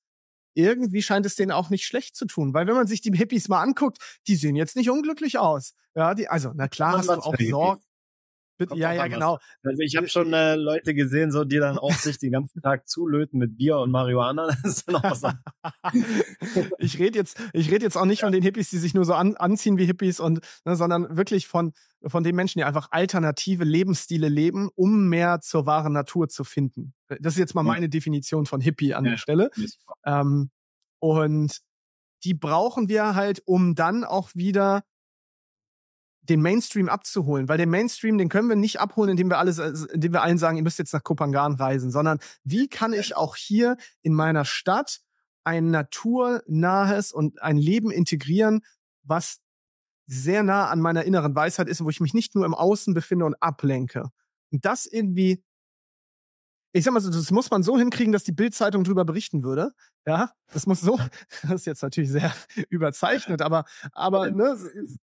Speaker 1: irgendwie scheint es denen auch nicht schlecht zu tun. Weil wenn man sich die Hippies mal anguckt, die sehen jetzt nicht unglücklich aus. Ja, die, also, na klar hast du auch Sorgen.
Speaker 2: Bitte, ja, ja, genau. Also ich habe schon äh, Leute gesehen, so die dann auch sich den ganzen Tag zulöten mit Bier und Marihuana. (laughs) Das ist dann auch was (laughs)
Speaker 1: ich rede jetzt, ich rede jetzt auch nicht ja. von den Hippies, die sich nur so an, anziehen wie Hippies und, ne, sondern wirklich von von den Menschen, die einfach alternative Lebensstile leben, um mehr zur wahren Natur zu finden. Das ist jetzt mal meine Definition von Hippie an ja. der Stelle. Ähm, und die brauchen wir halt, um dann auch wieder den Mainstream abzuholen, weil den Mainstream, den können wir nicht abholen, indem wir alles, indem wir allen sagen, ihr müsst jetzt nach Kopangan reisen, sondern wie kann ich auch hier in meiner Stadt ein naturnahes und ein Leben integrieren, was sehr nah an meiner inneren Weisheit ist, wo ich mich nicht nur im Außen befinde und ablenke. Und das irgendwie ich sag mal so, das muss man so hinkriegen, dass die Bildzeitung drüber berichten würde. Ja, das muss so, (laughs) das ist jetzt natürlich sehr (laughs) überzeichnet, aber, aber ne,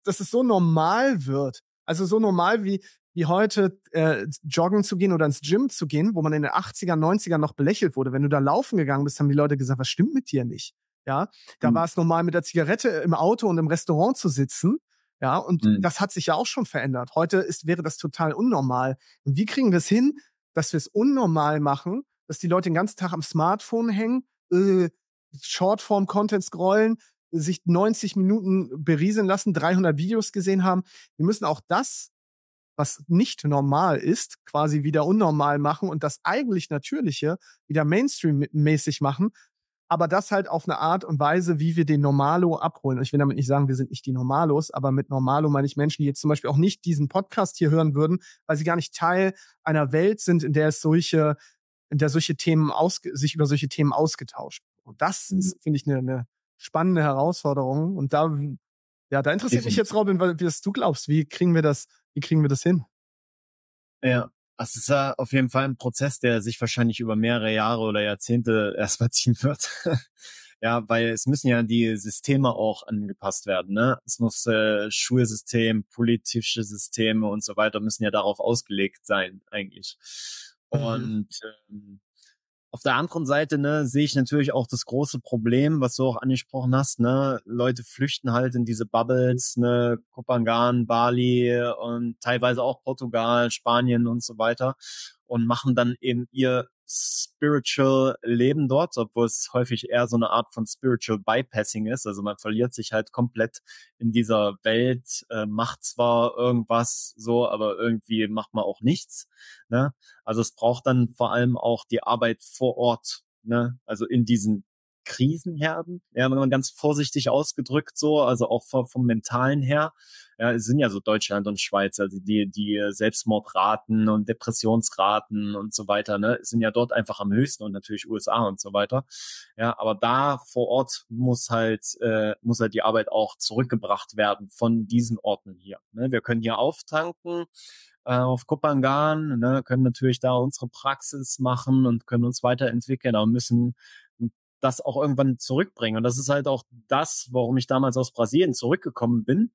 Speaker 1: dass es so normal wird. Also so normal wie, wie heute äh, joggen zu gehen oder ins Gym zu gehen, wo man in den 80er, 90er noch belächelt wurde. Wenn du da laufen gegangen bist, haben die Leute gesagt, was stimmt mit dir nicht? Ja, da mhm. war es normal, mit der Zigarette im Auto und im Restaurant zu sitzen. Ja, und mhm. das hat sich ja auch schon verändert. Heute ist, wäre das total unnormal. Und wie kriegen wir es hin, dass wir es unnormal machen, dass die Leute den ganzen Tag am Smartphone hängen, äh, Shortform-Content scrollen, sich 90 Minuten berieseln lassen, 300 Videos gesehen haben. Wir müssen auch das, was nicht normal ist, quasi wieder unnormal machen und das eigentlich Natürliche wieder Mainstream-mäßig machen, aber das halt auf eine Art und Weise, wie wir den Normalo abholen. Und ich will damit nicht sagen, wir sind nicht die Normalos, aber mit Normalo meine ich Menschen, die jetzt zum Beispiel auch nicht diesen Podcast hier hören würden, weil sie gar nicht Teil einer Welt sind, in der es solche, in der solche Themen aus, sich über solche Themen ausgetauscht. Und das mhm. ist, finde ich, eine, eine spannende Herausforderung. Und da, ja, da interessiert mich jetzt, Robin, wie das du glaubst. Wie kriegen wir das, wie kriegen wir das hin?
Speaker 2: Ja, das ist ja auf jeden Fall ein Prozess, der sich wahrscheinlich über mehrere Jahre oder Jahrzehnte (laughs) erstmal ziehen wird. ja, weil es müssen ja die Systeme auch angepasst werden. Ne? Es muss äh, Schulsystem, politische Systeme und so weiter müssen ja darauf ausgelegt sein eigentlich. Mhm. Und ähm, auf der anderen Seite ne, sehe ich natürlich auch das große Problem, was du auch angesprochen hast. Ne, Leute flüchten halt in diese Bubbles, ne, Kopangan, Bali und teilweise auch Portugal, Spanien und so weiter und machen dann eben ihr spiritual Leben dort, obwohl es häufig eher so eine Art von spiritual bypassing ist. Also man verliert sich halt komplett in dieser Welt, äh, macht zwar irgendwas so, aber irgendwie macht man auch nichts. Ne? Also es braucht dann vor allem auch die Arbeit vor Ort, ne? also in diesen Krisenherden, ja, wenn man ganz vorsichtig ausgedrückt so, also auch vom, vom mentalen her. Ja, es sind ja so Deutschland und Schweiz, also die, die Selbstmordraten und Depressionsraten und so weiter, ne, sind ja dort einfach am höchsten und natürlich USA und so weiter. Ja, aber da vor Ort muss halt, äh, muss halt die Arbeit auch zurückgebracht werden von diesen Orten hier. Ne? Wir können hier auftanken, äh, auf Kupangan, ne, können natürlich da unsere Praxis machen und können uns weiterentwickeln, aber müssen das auch irgendwann zurückbringen. Und das ist halt auch das, warum ich damals aus Brasilien zurückgekommen bin,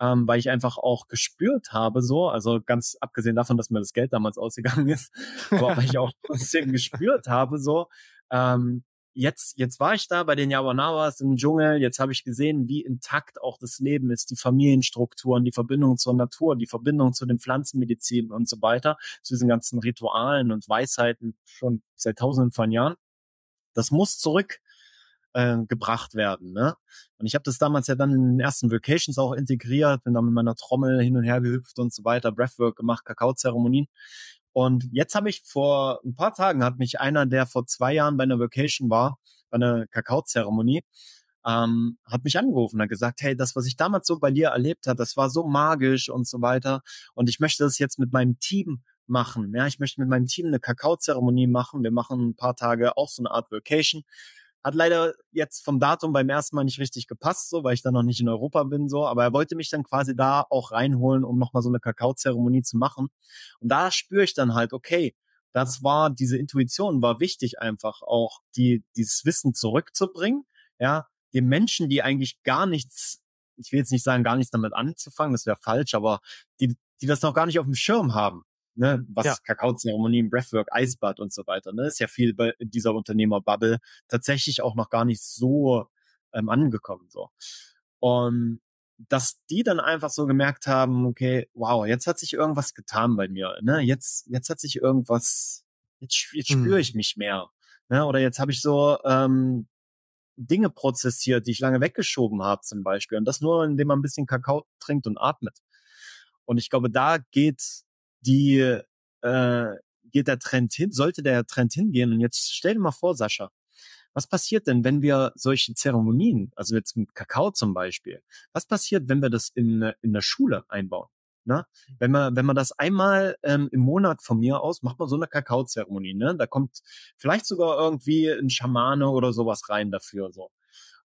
Speaker 2: ähm, weil ich einfach auch gespürt habe, so, also ganz abgesehen davon, dass mir das Geld damals ausgegangen ist, (laughs) aber weil ich auch trotzdem gespürt habe, so, ähm, jetzt, jetzt war ich da bei den Yawanawas im Dschungel, jetzt habe ich gesehen, wie intakt auch das Leben ist, die Familienstrukturen, die Verbindung zur Natur, die Verbindung zu den Pflanzenmedizinen und so weiter, zu diesen ganzen Ritualen und Weisheiten schon seit tausenden von Jahren. Das muss zurück äh, gebracht werden. Ne? Und ich habe das damals ja dann in den ersten Vacations auch integriert, bin dann mit meiner Trommel hin und her gehüpft und so weiter, Breathwork gemacht, Kakaozeremonien. Und jetzt habe ich vor ein paar Tagen hat mich einer, der vor zwei Jahren bei einer Vacation war, bei einer Kakaozeremonie, ähm, hat mich angerufen, hat gesagt, hey, das, was ich damals so bei dir erlebt habe, das war so magisch und so weiter. Und ich möchte das jetzt mit meinem Team machen. Ja, ich möchte mit meinem Team eine Kakaozeremonie machen. Wir machen ein paar Tage auch so eine Art Vacation. Hat leider jetzt vom Datum beim ersten Mal nicht richtig gepasst, so, weil ich dann noch nicht in Europa bin, so. Aber er wollte mich dann quasi da auch reinholen, um nochmal so eine Kakaozeremonie zu machen. Und da spüre ich dann halt, okay, das war, diese Intuition war wichtig einfach auch, die, dieses Wissen zurückzubringen, ja, den Menschen, die eigentlich gar nichts, ich will jetzt nicht sagen, gar nichts damit anzufangen, das wäre falsch, aber die, die das noch gar nicht auf dem Schirm haben, ne, was ja. Kakaozeremonien, Breathwork, Eisbad und so weiter, ne, ist ja viel bei dieser Unternehmerbubble tatsächlich auch noch gar nicht so ähm, angekommen, so. Und dass die dann einfach so gemerkt haben, okay, wow, jetzt hat sich irgendwas getan bei mir, ne, jetzt, jetzt hat sich irgendwas, jetzt, jetzt spüre hm. ich mich mehr, ne, oder jetzt habe ich so, ähm, Dinge prozessiert, die ich lange weggeschoben habe zum Beispiel. Und das nur, indem man ein bisschen Kakao trinkt und atmet. Und ich glaube, da geht die äh, geht der Trend hin, sollte der Trend hingehen. Und jetzt stell dir mal vor, Sascha, was passiert denn, wenn wir solche Zeremonien, also jetzt mit Kakao zum Beispiel, was passiert, wenn wir das in, in der Schule einbauen? Ne? Wenn man, wenn man das einmal ähm, im Monat von mir aus, macht man so eine Kakaozeremonie, ne? Da kommt vielleicht sogar irgendwie ein Schamane oder sowas rein dafür, so.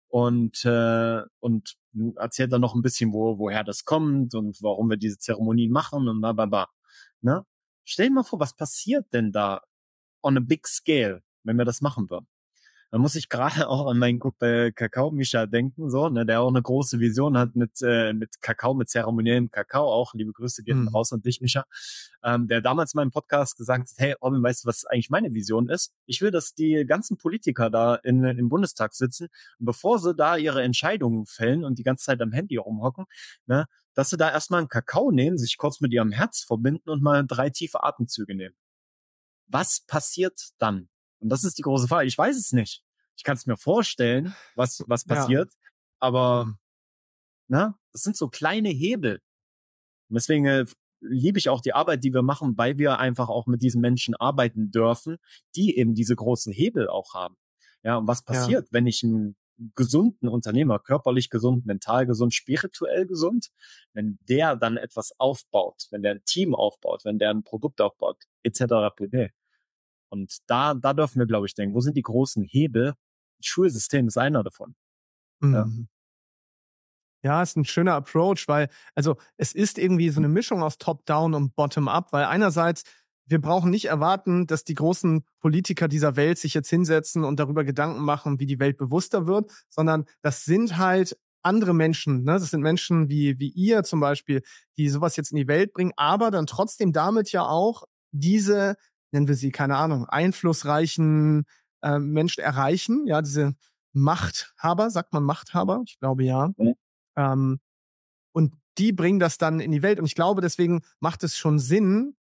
Speaker 2: Und, äh, und erzählt dann noch ein bisschen, wo, woher das kommt und warum wir diese Zeremonien machen und bla bla bla. Ne? Stell dir mal vor, was passiert denn da on a big scale, wenn wir das machen würden? Da muss ich gerade (laughs) auch an meinen äh, Kakao-Mischa denken, so, ne, der auch eine große Vision hat mit, äh, mit Kakao, mit zeremoniellem Kakao auch. Liebe Grüße gehen mhm. raus an dich, Mischa. Ähm, der damals in meinem Podcast gesagt hat, hey, Robin, weißt du, was eigentlich meine Vision ist? Ich will, dass die ganzen Politiker da in, im Bundestag sitzen und bevor sie da ihre Entscheidungen fällen und die ganze Zeit am Handy rumhocken, ne, dass sie da erstmal einen Kakao nehmen, sich kurz mit ihrem Herz verbinden und mal drei tiefe Atemzüge nehmen. Was passiert dann? Und das ist die große Frage. Ich weiß es nicht. Ich kann es mir vorstellen, was, was passiert, ja. aber mhm. na, ne, das sind so kleine Hebel. Und deswegen äh, liebe ich auch die Arbeit, die wir machen, weil wir einfach auch mit diesen Menschen arbeiten dürfen, die eben diese großen Hebel auch haben. Ja, und was passiert, ja. wenn ich einen gesunden Unternehmer, körperlich gesund, mental gesund, spirituell gesund, wenn der dann etwas aufbaut, wenn der ein Team aufbaut, wenn der ein Produkt aufbaut, etc. pp. Und da, da dürfen wir, glaube ich, denken, wo sind die großen Hebel? Schulsystem ist einer davon.
Speaker 1: Mhm. Ja. Ja, ist ein schöner Approach, weil, also es ist irgendwie so eine Mischung aus Top-Down und Bottom-Up, weil einerseits wir brauchen nicht erwarten, dass die großen Politiker dieser Welt sich jetzt hinsetzen und darüber Gedanken machen, wie die Welt bewusster wird, sondern das sind halt andere Menschen. Ne? Das sind Menschen wie, wie ihr zum Beispiel, die sowas jetzt in die Welt bringen, aber dann trotzdem damit ja auch diese, nennen wir sie, keine Ahnung, einflussreichen äh, Menschen erreichen. Ja, diese Machthaber, sagt man Machthaber? Ich glaube ja. Mhm. Ähm, und die bringen das dann in die Welt. Und ich glaube, deswegen macht es schon Sinn,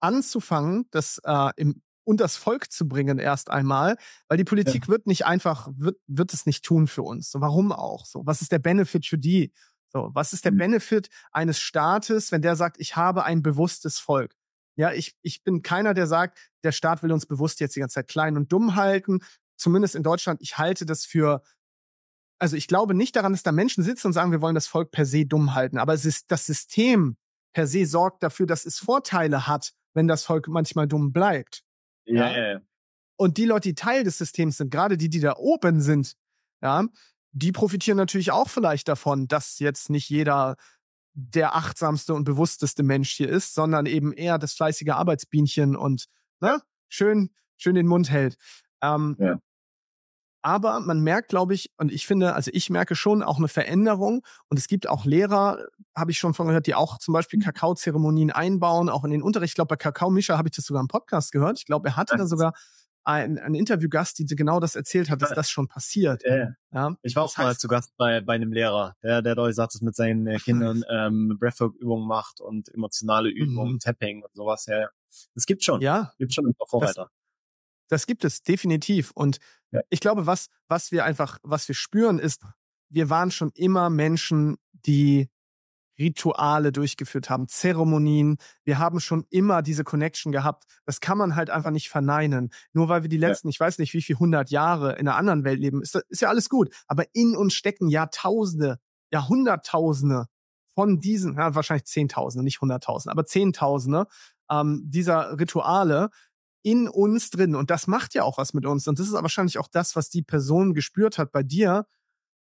Speaker 1: anzufangen, das äh, im und das Volk zu bringen erst einmal, weil die Politik ja. wird nicht einfach, wird, wird es nicht tun für uns. So, warum auch? So, was ist der Benefit für die? So, was ist der mhm. Benefit eines Staates, wenn der sagt, ich habe ein bewusstes Volk? Ja, ich, ich bin keiner, der sagt, der Staat will uns bewusst jetzt die ganze Zeit klein und dumm halten. zumindest in Deutschland, ich halte das für, also ich glaube nicht daran, dass da Menschen sitzen und sagen, wir wollen das Volk per se dumm halten, aber es ist das System per se sorgt dafür, dass es Vorteile hat, wenn das Volk manchmal dumm bleibt.
Speaker 2: Ja, ja.
Speaker 1: Und die Leute, die Teil des Systems sind, gerade die, die da oben sind, ja, die profitieren natürlich auch vielleicht davon, dass jetzt nicht jeder der achtsamste und bewussteste Mensch hier ist, sondern eben eher das fleißige Arbeitsbienchen und ne, schön, schön den Mund hält. Ähm, ja. Aber man merkt, glaube ich, und ich finde, also ich merke schon auch eine Veränderung. Und es gibt auch Lehrer, habe ich schon von gehört, die auch zum Beispiel. Kakaozeremonien einbauen, auch in den Unterricht. Ich glaube, bei Kakao Mischa habe ich das sogar im Podcast gehört. Ich glaube, er hatte da sogar ein, ein Interviewgast, die genau das erzählt hat, dass das schon passiert.
Speaker 2: Ja. ja. Ich war auch das heißt, mal zu Gast bei, bei einem Lehrer, der, der deutlich sagt, dass mit seinen äh, Kindern ähm, Breathwork-Übungen macht und emotionale Übungen, mhm. Tapping und sowas. Ja, es gibt schon. Ja. Gibt schon ein paar Vorreiter.
Speaker 1: Das, das gibt es definitiv. Und ja. ich glaube, was, was wir einfach, was wir spüren, ist, wir waren schon immer Menschen, die Rituale durchgeführt haben, Zeremonien. Wir haben schon immer diese Connection gehabt. Das kann man halt einfach nicht verneinen. Nur weil wir die letzten, ja. ich weiß nicht, wie viel hundert Jahre in einer anderen Welt leben, ist, ist ja alles gut. Aber in uns stecken Jahrtausende, Jahrhunderttausende von diesen, ja, wahrscheinlich Zehntausende, nicht Hunderttausende, aber Zehntausende ähm, dieser Rituale in uns drin. Und das macht ja auch was mit uns. Und das ist wahrscheinlich auch das, was die Person gespürt hat bei dir,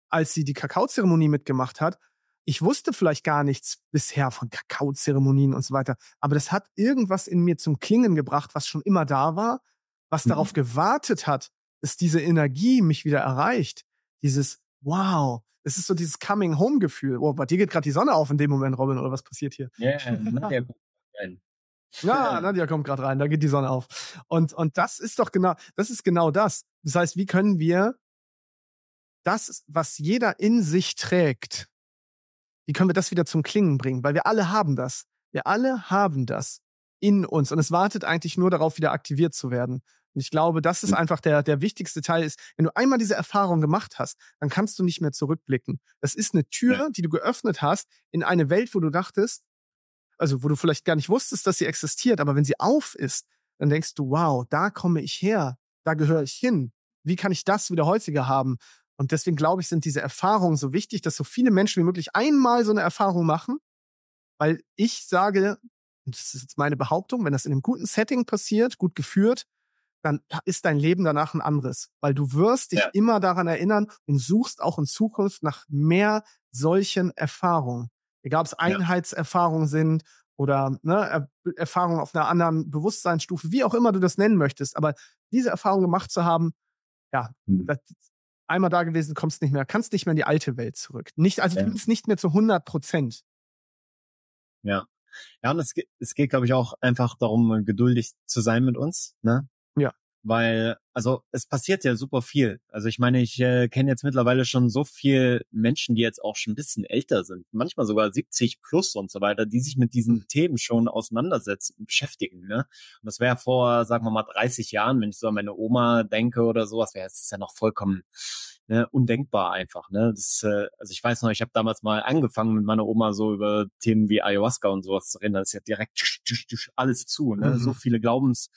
Speaker 1: als sie die Kakaozeremonie mitgemacht hat ich wusste vielleicht gar nichts bisher von Kakaozeremonien und so weiter, aber das hat irgendwas in mir zum Klingen gebracht, was schon immer da war, was mhm. darauf gewartet hat, dass diese Energie mich wieder erreicht. Dieses Wow, es ist so dieses Coming Home Gefühl. Oh, bei dir geht gerade die Sonne auf in dem Moment, Robin, oder was passiert hier?
Speaker 2: Ja, (laughs) yeah, (laughs) Nadja kommt rein.
Speaker 1: Ja, Nadja kommt gerade rein, da geht die Sonne auf. Und und das ist doch genau, das ist genau das. Das heißt, wie können wir das, was jeder in sich trägt, wie können wir das wieder zum Klingen bringen? Weil wir alle haben das. Wir alle haben das in uns und es wartet eigentlich nur darauf, wieder aktiviert zu werden. Und ich glaube, das ist hm. einfach der, der wichtigste Teil ist, wenn du einmal diese Erfahrung gemacht hast, dann kannst du nicht mehr zurückblicken. Das ist eine Tür, die du geöffnet hast in eine Welt, wo du dachtest, also wo du vielleicht gar nicht wusstest, dass sie existiert, aber wenn sie auf ist, dann denkst du, wow, da komme ich her, da gehöre ich hin. Wie kann ich das wieder häufiger haben? Und deswegen glaube ich, sind diese Erfahrungen so wichtig, dass so viele Menschen wie möglich einmal so eine Erfahrung machen. Weil ich sage, und das ist jetzt meine Behauptung, wenn das in einem guten Setting passiert, gut geführt, dann ist dein Leben danach ein anderes. Weil du wirst dich ja. immer daran erinnern und suchst auch in Zukunft nach mehr solchen Erfahrungen. Egal ob es Einheitserfahrungen sind oder ne, Erfahrungen auf einer anderen Bewusstseinsstufe, wie auch immer du das nennen möchtest. Aber diese Erfahrung gemacht zu haben, ja, hm. das, einmal da gewesen, kommst nicht mehr, kannst nicht mehr in die alte Welt zurück. Nicht, also ja. du bist nicht mehr zu 100 Prozent.
Speaker 2: Ja. Ja, und es geht, es geht, glaube ich, auch einfach darum, geduldig zu sein mit uns, ne? Weil, also es passiert ja super viel. Also ich meine, ich äh, kenne jetzt mittlerweile schon so viel Menschen, die jetzt auch schon ein bisschen älter sind, manchmal sogar 70 plus und so weiter, die sich mit diesen Themen schon auseinandersetzen und beschäftigen. Ne? Und das wäre vor, sagen wir mal, 30 Jahren, wenn ich so an meine Oma denke oder sowas, wäre es ja noch vollkommen ne, undenkbar einfach. Ne? Das, äh, also ich weiß noch, ich habe damals mal angefangen mit meiner Oma so über Themen wie Ayahuasca und sowas zu reden. Das ist ja direkt alles zu. Ne? Mhm. So viele Glaubens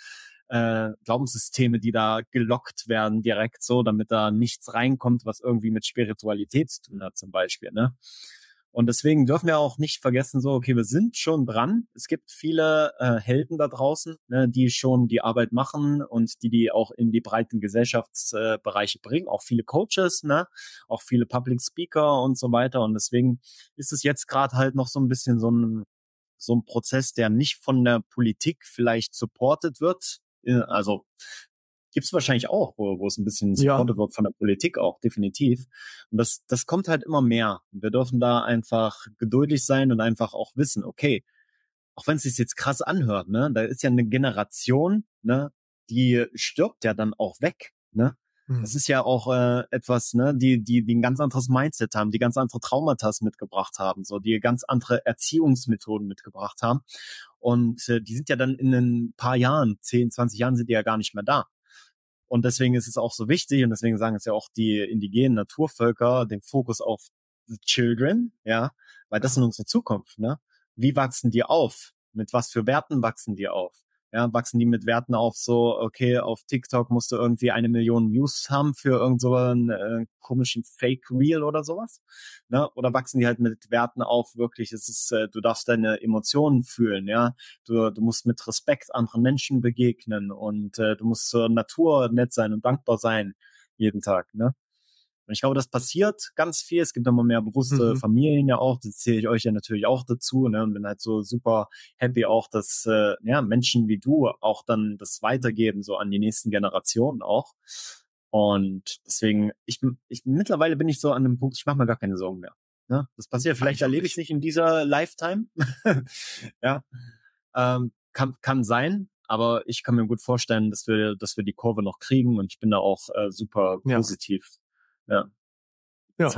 Speaker 2: äh, Glaubenssysteme, die da gelockt werden direkt so, damit da nichts reinkommt, was irgendwie mit Spiritualität zu tun hat zum Beispiel. Ne? Und deswegen dürfen wir auch nicht vergessen, so, okay, wir sind schon dran. Es gibt viele äh, Helden da draußen, ne, die schon die Arbeit machen und die die auch in die breiten Gesellschaftsbereiche äh, bringen. Auch viele Coaches, ne, auch viele Public Speaker und so weiter. Und deswegen ist es jetzt gerade halt noch so ein bisschen so ein so ein Prozess, der nicht von der Politik vielleicht supported wird, also gibt's wahrscheinlich auch, wo, wo es ein bisschen supported ja. wird von der Politik auch, definitiv. Und das, das kommt halt immer mehr. Wir dürfen da einfach geduldig sein und einfach auch wissen, okay, auch wenn es sich jetzt krass anhört, ne, da ist ja eine Generation, ne, die stirbt ja dann auch weg, ne? Das mhm. ist ja auch äh, etwas, ne, die, die, die ein ganz anderes Mindset haben, die ganz andere Traumata mitgebracht haben, so die ganz andere Erziehungsmethoden mitgebracht haben. Und äh, die sind ja dann in ein paar Jahren, 10, 20 Jahren sind die ja gar nicht mehr da. Und deswegen ist es auch so wichtig, und deswegen sagen es ja auch die indigenen Naturvölker, den Fokus auf the children, ja, weil das sind unsere Zukunft, ne? Wie wachsen die auf? Mit was für Werten wachsen die auf? Ja, wachsen die mit Werten auf so, okay, auf TikTok musst du irgendwie eine Million Views haben für irgend so einen äh, komischen Fake Reel oder sowas. Ne? Oder wachsen die halt mit Werten auf, wirklich, es ist, äh, du darfst deine Emotionen fühlen, ja. Du, du musst mit Respekt anderen Menschen begegnen und äh, du musst zur Natur nett sein und dankbar sein jeden Tag, ne? Und ich glaube, das passiert ganz viel. Es gibt immer mehr bewusste mhm. Familien ja auch. Das zähle ich euch ja natürlich auch dazu. Ne? Und bin halt so super happy auch, dass äh, ja, Menschen wie du auch dann das weitergeben, so an die nächsten Generationen auch. Und deswegen, ich, ich mittlerweile bin ich so an einem Punkt, ich mache mir gar keine Sorgen mehr. Ne? Das passiert, vielleicht erlebe ich es nicht in dieser Lifetime. (laughs) ja. Ähm, kann, kann sein, aber ich kann mir gut vorstellen, dass wir, dass wir die Kurve noch kriegen und ich bin da auch äh, super positiv ja.
Speaker 1: Ja.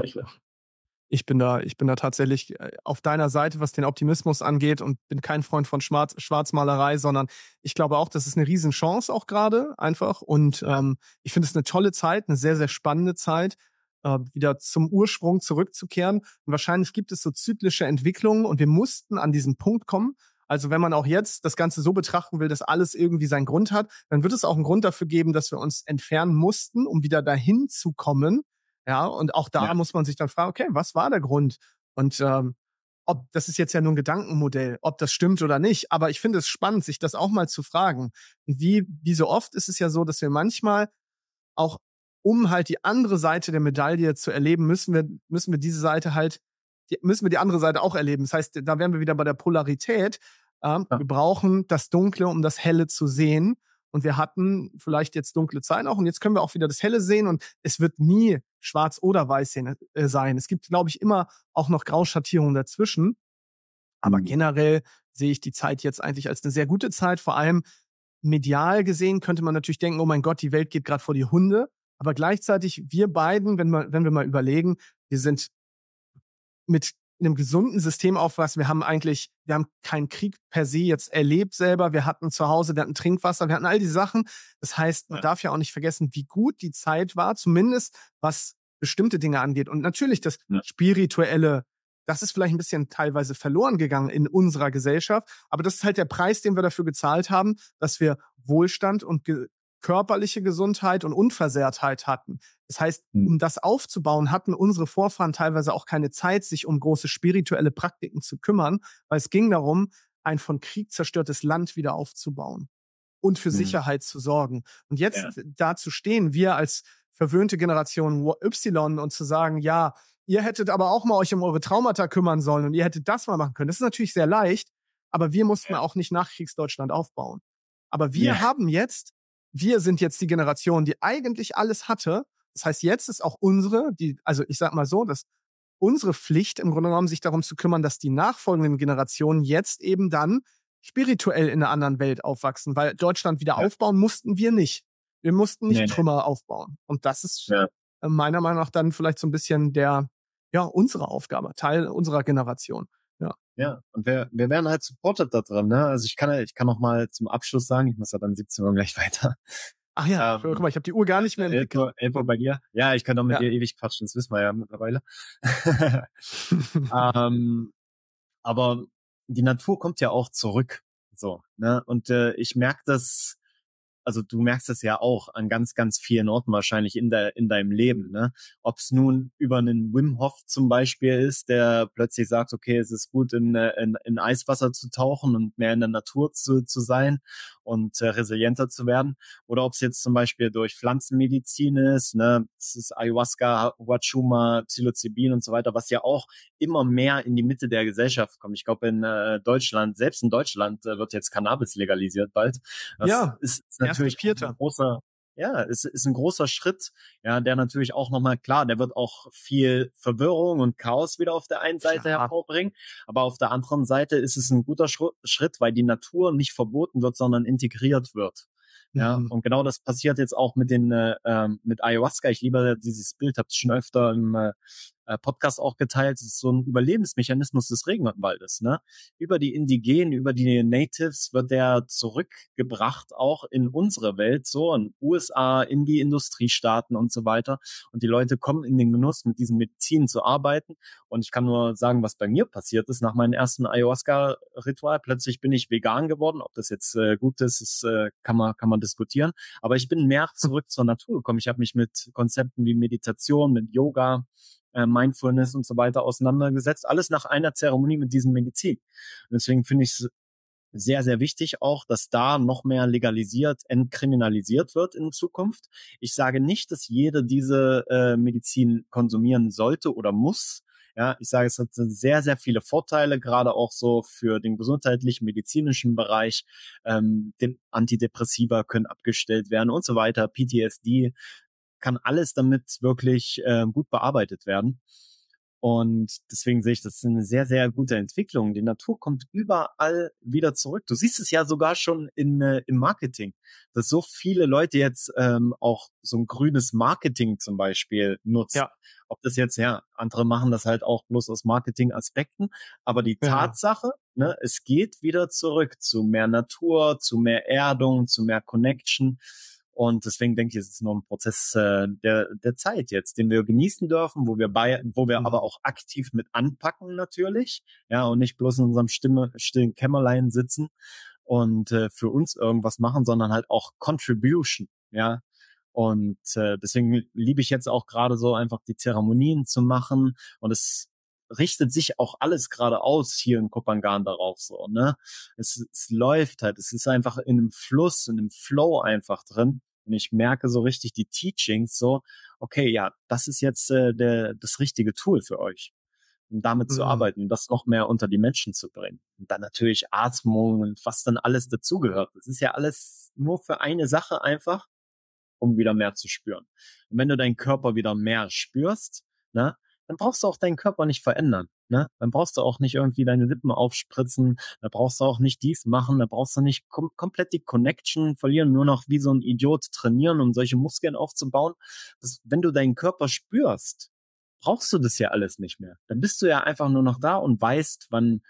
Speaker 1: Ich bin da, ich bin da tatsächlich äh, auf deiner Seite, was den Optimismus angeht und bin kein Freund von Schwarz, Schwarzmalerei, sondern ich glaube auch, das ist eine Riesenchance auch gerade einfach. Und ähm, ich finde es eine tolle Zeit, eine sehr, sehr spannende Zeit, äh, wieder zum Ursprung zurückzukehren. Und wahrscheinlich gibt es so zyklische Entwicklungen und wir mussten an diesen Punkt kommen. Also wenn man auch jetzt das Ganze so betrachten will, dass alles irgendwie seinen Grund hat, dann wird es auch einen Grund dafür geben, dass wir uns entfernen mussten, um wieder dahin zu kommen ja, und auch da ja. muss man sich dann fragen, okay, was war der Grund? Und ähm, ob das ist jetzt ja nur ein Gedankenmodell, ob das stimmt oder nicht. Aber ich finde es spannend, sich das auch mal zu fragen. Wie, wie so oft ist es ja so, dass wir manchmal auch, um halt die andere Seite der Medaille zu erleben, müssen wir, müssen wir diese Seite halt, müssen wir die andere Seite auch erleben. Das heißt, da wären wir wieder bei der Polarität. Ähm, ja. Wir brauchen das Dunkle, um das Helle zu sehen. Und wir hatten vielleicht jetzt dunkle Zeiten auch und jetzt können wir auch wieder das Helle sehen und es wird nie schwarz oder weiß äh, sein. Es gibt, glaube ich, immer auch noch Grauschattierungen dazwischen. Aber mhm. generell sehe ich die Zeit jetzt eigentlich als eine sehr gute Zeit. Vor allem medial gesehen könnte man natürlich denken, oh mein Gott, die Welt geht gerade vor die Hunde. Aber gleichzeitig, wir beiden, wenn wir, wenn wir mal überlegen, wir sind mit in einem gesunden System aufwachsen. Wir haben eigentlich, wir haben keinen Krieg per se jetzt erlebt selber. Wir hatten zu Hause, wir hatten Trinkwasser, wir hatten all die Sachen. Das heißt, man ja. darf ja auch nicht vergessen, wie gut die Zeit war, zumindest was bestimmte Dinge angeht. Und natürlich das ja. Spirituelle, das ist vielleicht ein bisschen teilweise verloren gegangen in unserer Gesellschaft. Aber das ist halt der Preis, den wir dafür gezahlt haben, dass wir Wohlstand und körperliche Gesundheit und Unversehrtheit hatten. Das heißt, hm. um das aufzubauen, hatten unsere Vorfahren teilweise auch keine Zeit, sich um große spirituelle Praktiken zu kümmern, weil es ging darum, ein von Krieg zerstörtes Land wieder aufzubauen und für mhm. Sicherheit zu sorgen. Und jetzt ja. da zu stehen, wir als verwöhnte Generation Y und zu sagen, ja, ihr hättet aber auch mal euch um eure Traumata kümmern sollen und ihr hättet das mal machen können. Das ist natürlich sehr leicht, aber wir mussten ja. auch nicht Nachkriegsdeutschland aufbauen. Aber wir ja. haben jetzt wir sind jetzt die Generation, die eigentlich alles hatte. Das heißt, jetzt ist auch unsere, die, also ich sag mal so, dass unsere Pflicht im Grunde genommen sich darum zu kümmern, dass die nachfolgenden Generationen jetzt eben dann spirituell in einer anderen Welt aufwachsen, weil Deutschland wieder ja. aufbauen mussten wir nicht. Wir mussten nicht nee, Trümmer nee. aufbauen. Und das ist ja. meiner Meinung nach dann vielleicht so ein bisschen der, ja, unsere Aufgabe, Teil unserer Generation. Ja.
Speaker 2: Ja, und wir, wir werden halt supported da drin, ne? Also ich kann ich kann noch mal zum Abschluss sagen, ich muss ja dann 17 Uhr gleich (laughs) weiter.
Speaker 1: Ach ja, ähm, guck mal, ich habe die Uhr gar nicht mehr
Speaker 2: im Blick. 11 Uhr bei dir. Ja, ich kann doch mit ja. dir ewig quatschen, das wissen wir ja mittlerweile. (laughs) ähm, aber die Natur kommt ja auch zurück. So, ne? Und äh, ich merke das also du merkst es ja auch an ganz, ganz vielen Orten wahrscheinlich in, der, in deinem Leben. Ne? Ob es nun über einen Wim Hof zum Beispiel ist, der plötzlich sagt, okay, es ist gut, in, äh, in, in Eiswasser zu tauchen und mehr in der Natur zu, zu sein und äh, resilienter zu werden. Oder ob es jetzt zum Beispiel durch Pflanzenmedizin ist, ne, es ist Ayahuasca, Huachuma, Psilocybin und so weiter, was ja auch immer mehr in die Mitte der Gesellschaft kommt. Ich glaube, in äh, Deutschland, selbst in Deutschland äh, wird jetzt Cannabis legalisiert bald.
Speaker 1: Das ja,
Speaker 2: ist, ist natürlich ein großer, ja, es ist ein großer Schritt, ja, der natürlich auch nochmal, klar, der wird auch viel Verwirrung und Chaos wieder auf der einen Seite ja. hervorbringen, aber auf der anderen Seite ist es ein guter Schritt, weil die Natur nicht verboten wird, sondern integriert wird. Ja, mhm. und genau das passiert jetzt auch mit den äh, ähm, mit Ayahuasca. Ich liebe dieses Bild, habe es schon öfter im, äh, äh, Podcast auch geteilt, ist so ein Überlebensmechanismus des Regenwaldes. Ne? Über die Indigenen, über die Natives wird der zurückgebracht auch in unsere Welt, so in USA, in die Industriestaaten und so weiter. Und die Leute kommen in den Genuss, mit diesen Medizin zu arbeiten. Und ich kann nur sagen, was bei mir passiert ist nach meinem ersten Ayahuasca-Ritual. Plötzlich bin ich vegan geworden. Ob das jetzt äh, gut ist, ist äh, kann man kann man diskutieren. Aber ich bin mehr zurück zur Natur gekommen. Ich habe mich mit Konzepten wie Meditation, mit Yoga, äh, Mindfulness und so weiter auseinandergesetzt. Alles nach einer Zeremonie mit diesem Medizin. Und deswegen finde ich es sehr, sehr wichtig auch, dass da noch mehr legalisiert, entkriminalisiert wird in Zukunft. Ich sage nicht, dass jeder diese äh, Medizin konsumieren sollte oder muss. Ja, ich sage, es hat sehr, sehr viele Vorteile, gerade auch so für den gesundheitlichen, medizinischen Bereich. Ähm, den Antidepressiva können abgestellt werden und so weiter. PTSD kann alles damit wirklich äh, gut bearbeitet werden. Und deswegen sehe ich, das ist eine sehr, sehr gute Entwicklung. Die Natur kommt überall wieder zurück. Du siehst es ja sogar schon in, äh, im Marketing, dass so viele Leute jetzt ähm, auch so ein grünes Marketing zum Beispiel nutzen. Ja. Ob das jetzt, ja, andere machen das halt auch bloß aus Marketing-Aspekten. Aber die ja. Tatsache, ne, es geht wieder zurück zu mehr Natur, zu mehr Erdung, zu mehr Connection. Und deswegen denke ich, es ist noch ein Prozess äh, der, der Zeit jetzt, den wir genießen dürfen, wo wir bei, wo wir mhm. aber auch aktiv mit anpacken natürlich, ja, und nicht bloß in unserem Stimme, stillen Kämmerlein sitzen und äh, für uns irgendwas machen, sondern halt auch Contribution, ja. Und äh, deswegen liebe ich jetzt auch gerade so einfach die Zeremonien zu machen und es richtet sich auch alles gerade aus hier in Kopangan darauf so, ne? Es, es läuft halt, es ist einfach in einem Fluss, in einem Flow einfach drin. Und ich merke so richtig die Teachings so, okay, ja, das ist jetzt äh, der, das richtige Tool für euch, um damit mhm. zu arbeiten, das noch mehr unter die Menschen zu bringen. Und dann natürlich Atmung und was dann alles dazugehört. Das ist ja alles nur für eine Sache einfach, um wieder mehr zu spüren. Und wenn du deinen Körper wieder mehr spürst, ne, dann brauchst du auch deinen Körper nicht verändern. Ne? Dann brauchst du auch nicht irgendwie deine Lippen aufspritzen, da brauchst du auch nicht dies machen, da brauchst du nicht kom komplett die Connection verlieren, nur noch wie so ein Idiot trainieren, um solche Muskeln aufzubauen. Das, wenn du deinen Körper spürst, brauchst du das ja alles nicht mehr. Dann bist du ja einfach nur noch da und weißt, wann,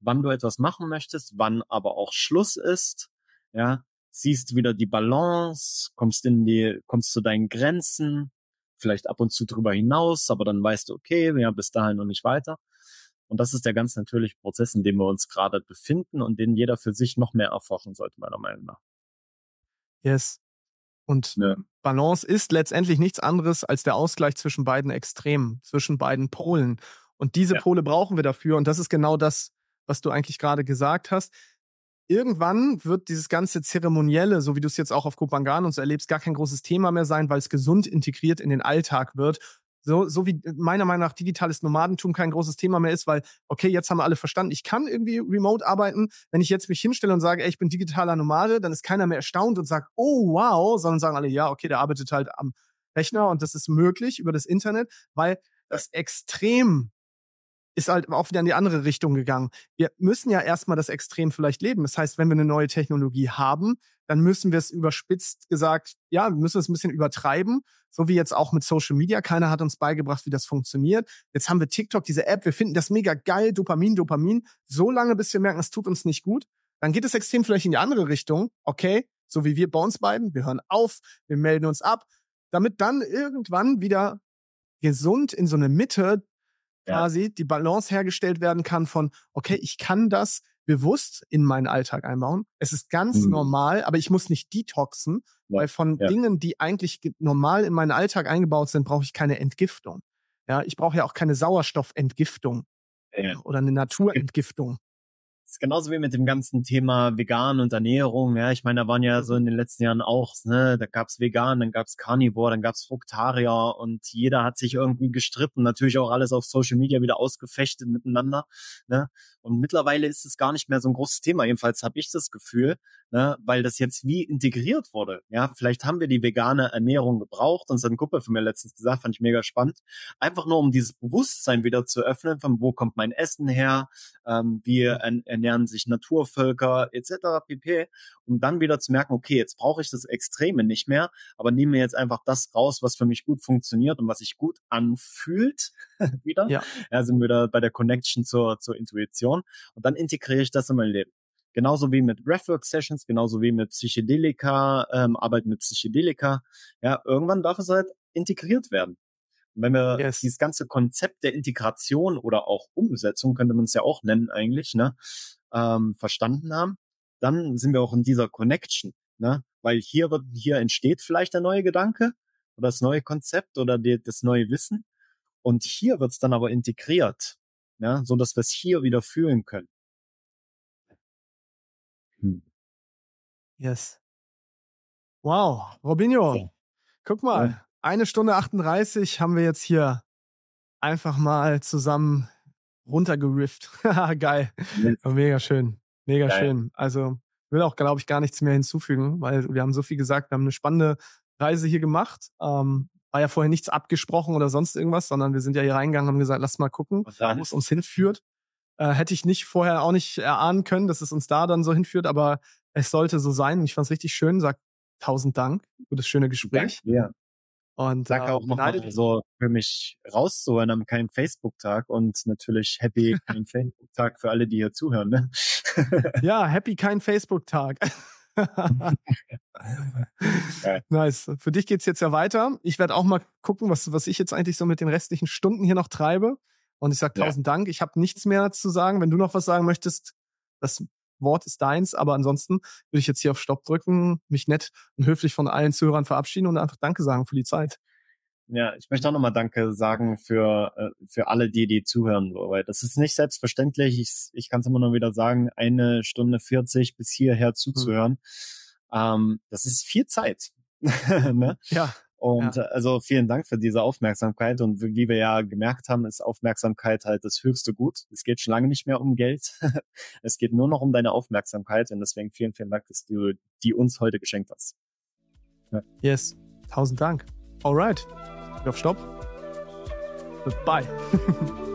Speaker 2: wann du etwas machen möchtest, wann aber auch Schluss ist, ja, siehst wieder die Balance, kommst in die, kommst zu deinen Grenzen, vielleicht ab und zu drüber hinaus, aber dann weißt du, okay, ja, bis dahin und nicht weiter. Und das ist der ganz natürliche Prozess, in dem wir uns gerade befinden und den jeder für sich noch mehr erforschen sollte, meiner Meinung nach.
Speaker 1: Yes. Und ja. Balance ist letztendlich nichts anderes als der Ausgleich zwischen beiden Extremen, zwischen beiden Polen. Und diese ja. Pole brauchen wir dafür. Und das ist genau das, was du eigentlich gerade gesagt hast irgendwann wird dieses ganze Zeremonielle, so wie du es jetzt auch auf Kopangan und so erlebst, gar kein großes Thema mehr sein, weil es gesund integriert in den Alltag wird. So, so wie meiner Meinung nach digitales Nomadentum kein großes Thema mehr ist, weil, okay, jetzt haben wir alle verstanden, ich kann irgendwie remote arbeiten. Wenn ich jetzt mich hinstelle und sage, ey, ich bin digitaler Nomade, dann ist keiner mehr erstaunt und sagt, oh wow, sondern sagen alle, ja, okay, der arbeitet halt am Rechner und das ist möglich über das Internet, weil das Extrem ist halt auch wieder in die andere Richtung gegangen. Wir müssen ja erstmal das Extrem vielleicht leben. Das heißt, wenn wir eine neue Technologie haben, dann müssen wir es überspitzt gesagt, ja, wir müssen es ein bisschen übertreiben, so wie jetzt auch mit Social Media. Keiner hat uns beigebracht, wie das funktioniert. Jetzt haben wir TikTok, diese App, wir finden das mega geil, Dopamin, Dopamin, so lange, bis wir merken, es tut uns nicht gut. Dann geht das Extrem vielleicht in die andere Richtung, okay, so wie wir bei uns beiden, wir hören auf, wir melden uns ab, damit dann irgendwann wieder gesund in so eine Mitte quasi ja. die Balance hergestellt werden kann von, okay, ich kann das bewusst in meinen Alltag einbauen. Es ist ganz mhm. normal, aber ich muss nicht detoxen, ja. weil von ja. Dingen, die eigentlich normal in meinen Alltag eingebaut sind, brauche ich keine Entgiftung. Ja, ich brauche ja auch keine Sauerstoffentgiftung oder eine Naturentgiftung
Speaker 2: ist genauso wie mit dem ganzen Thema Vegan und Ernährung. Ja, ich meine, da waren ja so in den letzten Jahren auch, ne, da gab's Vegan, dann gab's Carnivore, dann gab's Fructarier und jeder hat sich irgendwie gestritten, natürlich auch alles auf Social Media wieder ausgefechtet miteinander. Ne? Und mittlerweile ist es gar nicht mehr so ein großes Thema. Jedenfalls habe ich das Gefühl, ne, weil das jetzt wie integriert wurde. Ja, vielleicht haben wir die vegane Ernährung gebraucht. Und so ein Kumpel von mir letztens gesagt, fand ich mega spannend. Einfach nur, um dieses Bewusstsein wieder zu öffnen, von wo kommt mein Essen her, ähm, wie ernähre ernähren sich Naturvölker etc. pp. Um dann wieder zu merken, okay, jetzt brauche ich das Extreme nicht mehr, aber nehme mir jetzt einfach das raus, was für mich gut funktioniert und was sich gut anfühlt (laughs) wieder. Ja. ja, sind wir wieder bei der Connection zur, zur Intuition und dann integriere ich das in mein Leben. Genauso wie mit Breathwork-Sessions, genauso wie mit Psychedelika, ähm, Arbeit mit Psychedelika. Ja, irgendwann darf es halt integriert werden. Und wenn wir yes. dieses ganze Konzept der Integration oder auch Umsetzung, könnte man es ja auch nennen eigentlich, ne, ähm, verstanden haben, dann sind wir auch in dieser Connection, ne? Weil hier wird, hier entsteht vielleicht der neue Gedanke oder das neue Konzept oder die, das neue Wissen. Und hier wird es dann aber integriert, ja, so dass wir es hier wieder fühlen können.
Speaker 1: Hm. Yes. Wow, Robinho, ja. guck mal, ja. Eine Stunde 38 haben wir jetzt hier einfach mal zusammen runtergerifft. (laughs) Geil. Mega schön. Mega Geil. schön. Also will auch, glaube ich, gar nichts mehr hinzufügen, weil wir haben so viel gesagt, wir haben eine spannende Reise hier gemacht. Ähm, war ja vorher nichts abgesprochen oder sonst irgendwas, sondern wir sind ja hier reingegangen und haben gesagt, lass mal gucken, wo es uns hinführt. Äh, hätte ich nicht vorher auch nicht erahnen können, dass es uns da dann so hinführt, aber es sollte so sein. Und ich fand es richtig schön. Sag tausend Dank für das schöne Gespräch.
Speaker 2: Danke, ja. Und äh, auch nochmal so für mich rauszuhören am keinem Facebook-Tag und natürlich happy (laughs) kein Facebook-Tag für alle, die hier zuhören. Ne? (laughs)
Speaker 1: ja, happy kein Facebook-Tag. (laughs) nice. Für dich geht's jetzt ja weiter. Ich werde auch mal gucken, was, was ich jetzt eigentlich so mit den restlichen Stunden hier noch treibe. Und ich sage tausend ja. Dank. Ich habe nichts mehr zu sagen. Wenn du noch was sagen möchtest, das Wort ist deins. Aber ansonsten würde ich jetzt hier auf Stopp drücken, mich nett und höflich von allen Zuhörern verabschieden und einfach Danke sagen für die Zeit.
Speaker 2: Ja, ich möchte auch nochmal Danke sagen für, äh, für alle, die, die zuhören, weil das ist nicht selbstverständlich. Ich, ich kann es immer nur wieder sagen, eine Stunde 40 bis hierher hm. zuzuhören. Hm. Ähm, das ist viel Zeit. (laughs)
Speaker 1: ne? Ja.
Speaker 2: Und ja. also vielen Dank für diese Aufmerksamkeit. Und wie wir ja gemerkt haben, ist Aufmerksamkeit halt das höchste Gut. Es geht schon lange nicht mehr um Geld. (laughs) es geht nur noch um deine Aufmerksamkeit. Und deswegen vielen, vielen Dank, dass du die uns heute geschenkt hast.
Speaker 1: Ja. Yes. Tausend Dank. Alright. Auf Stopp. Bye. (laughs)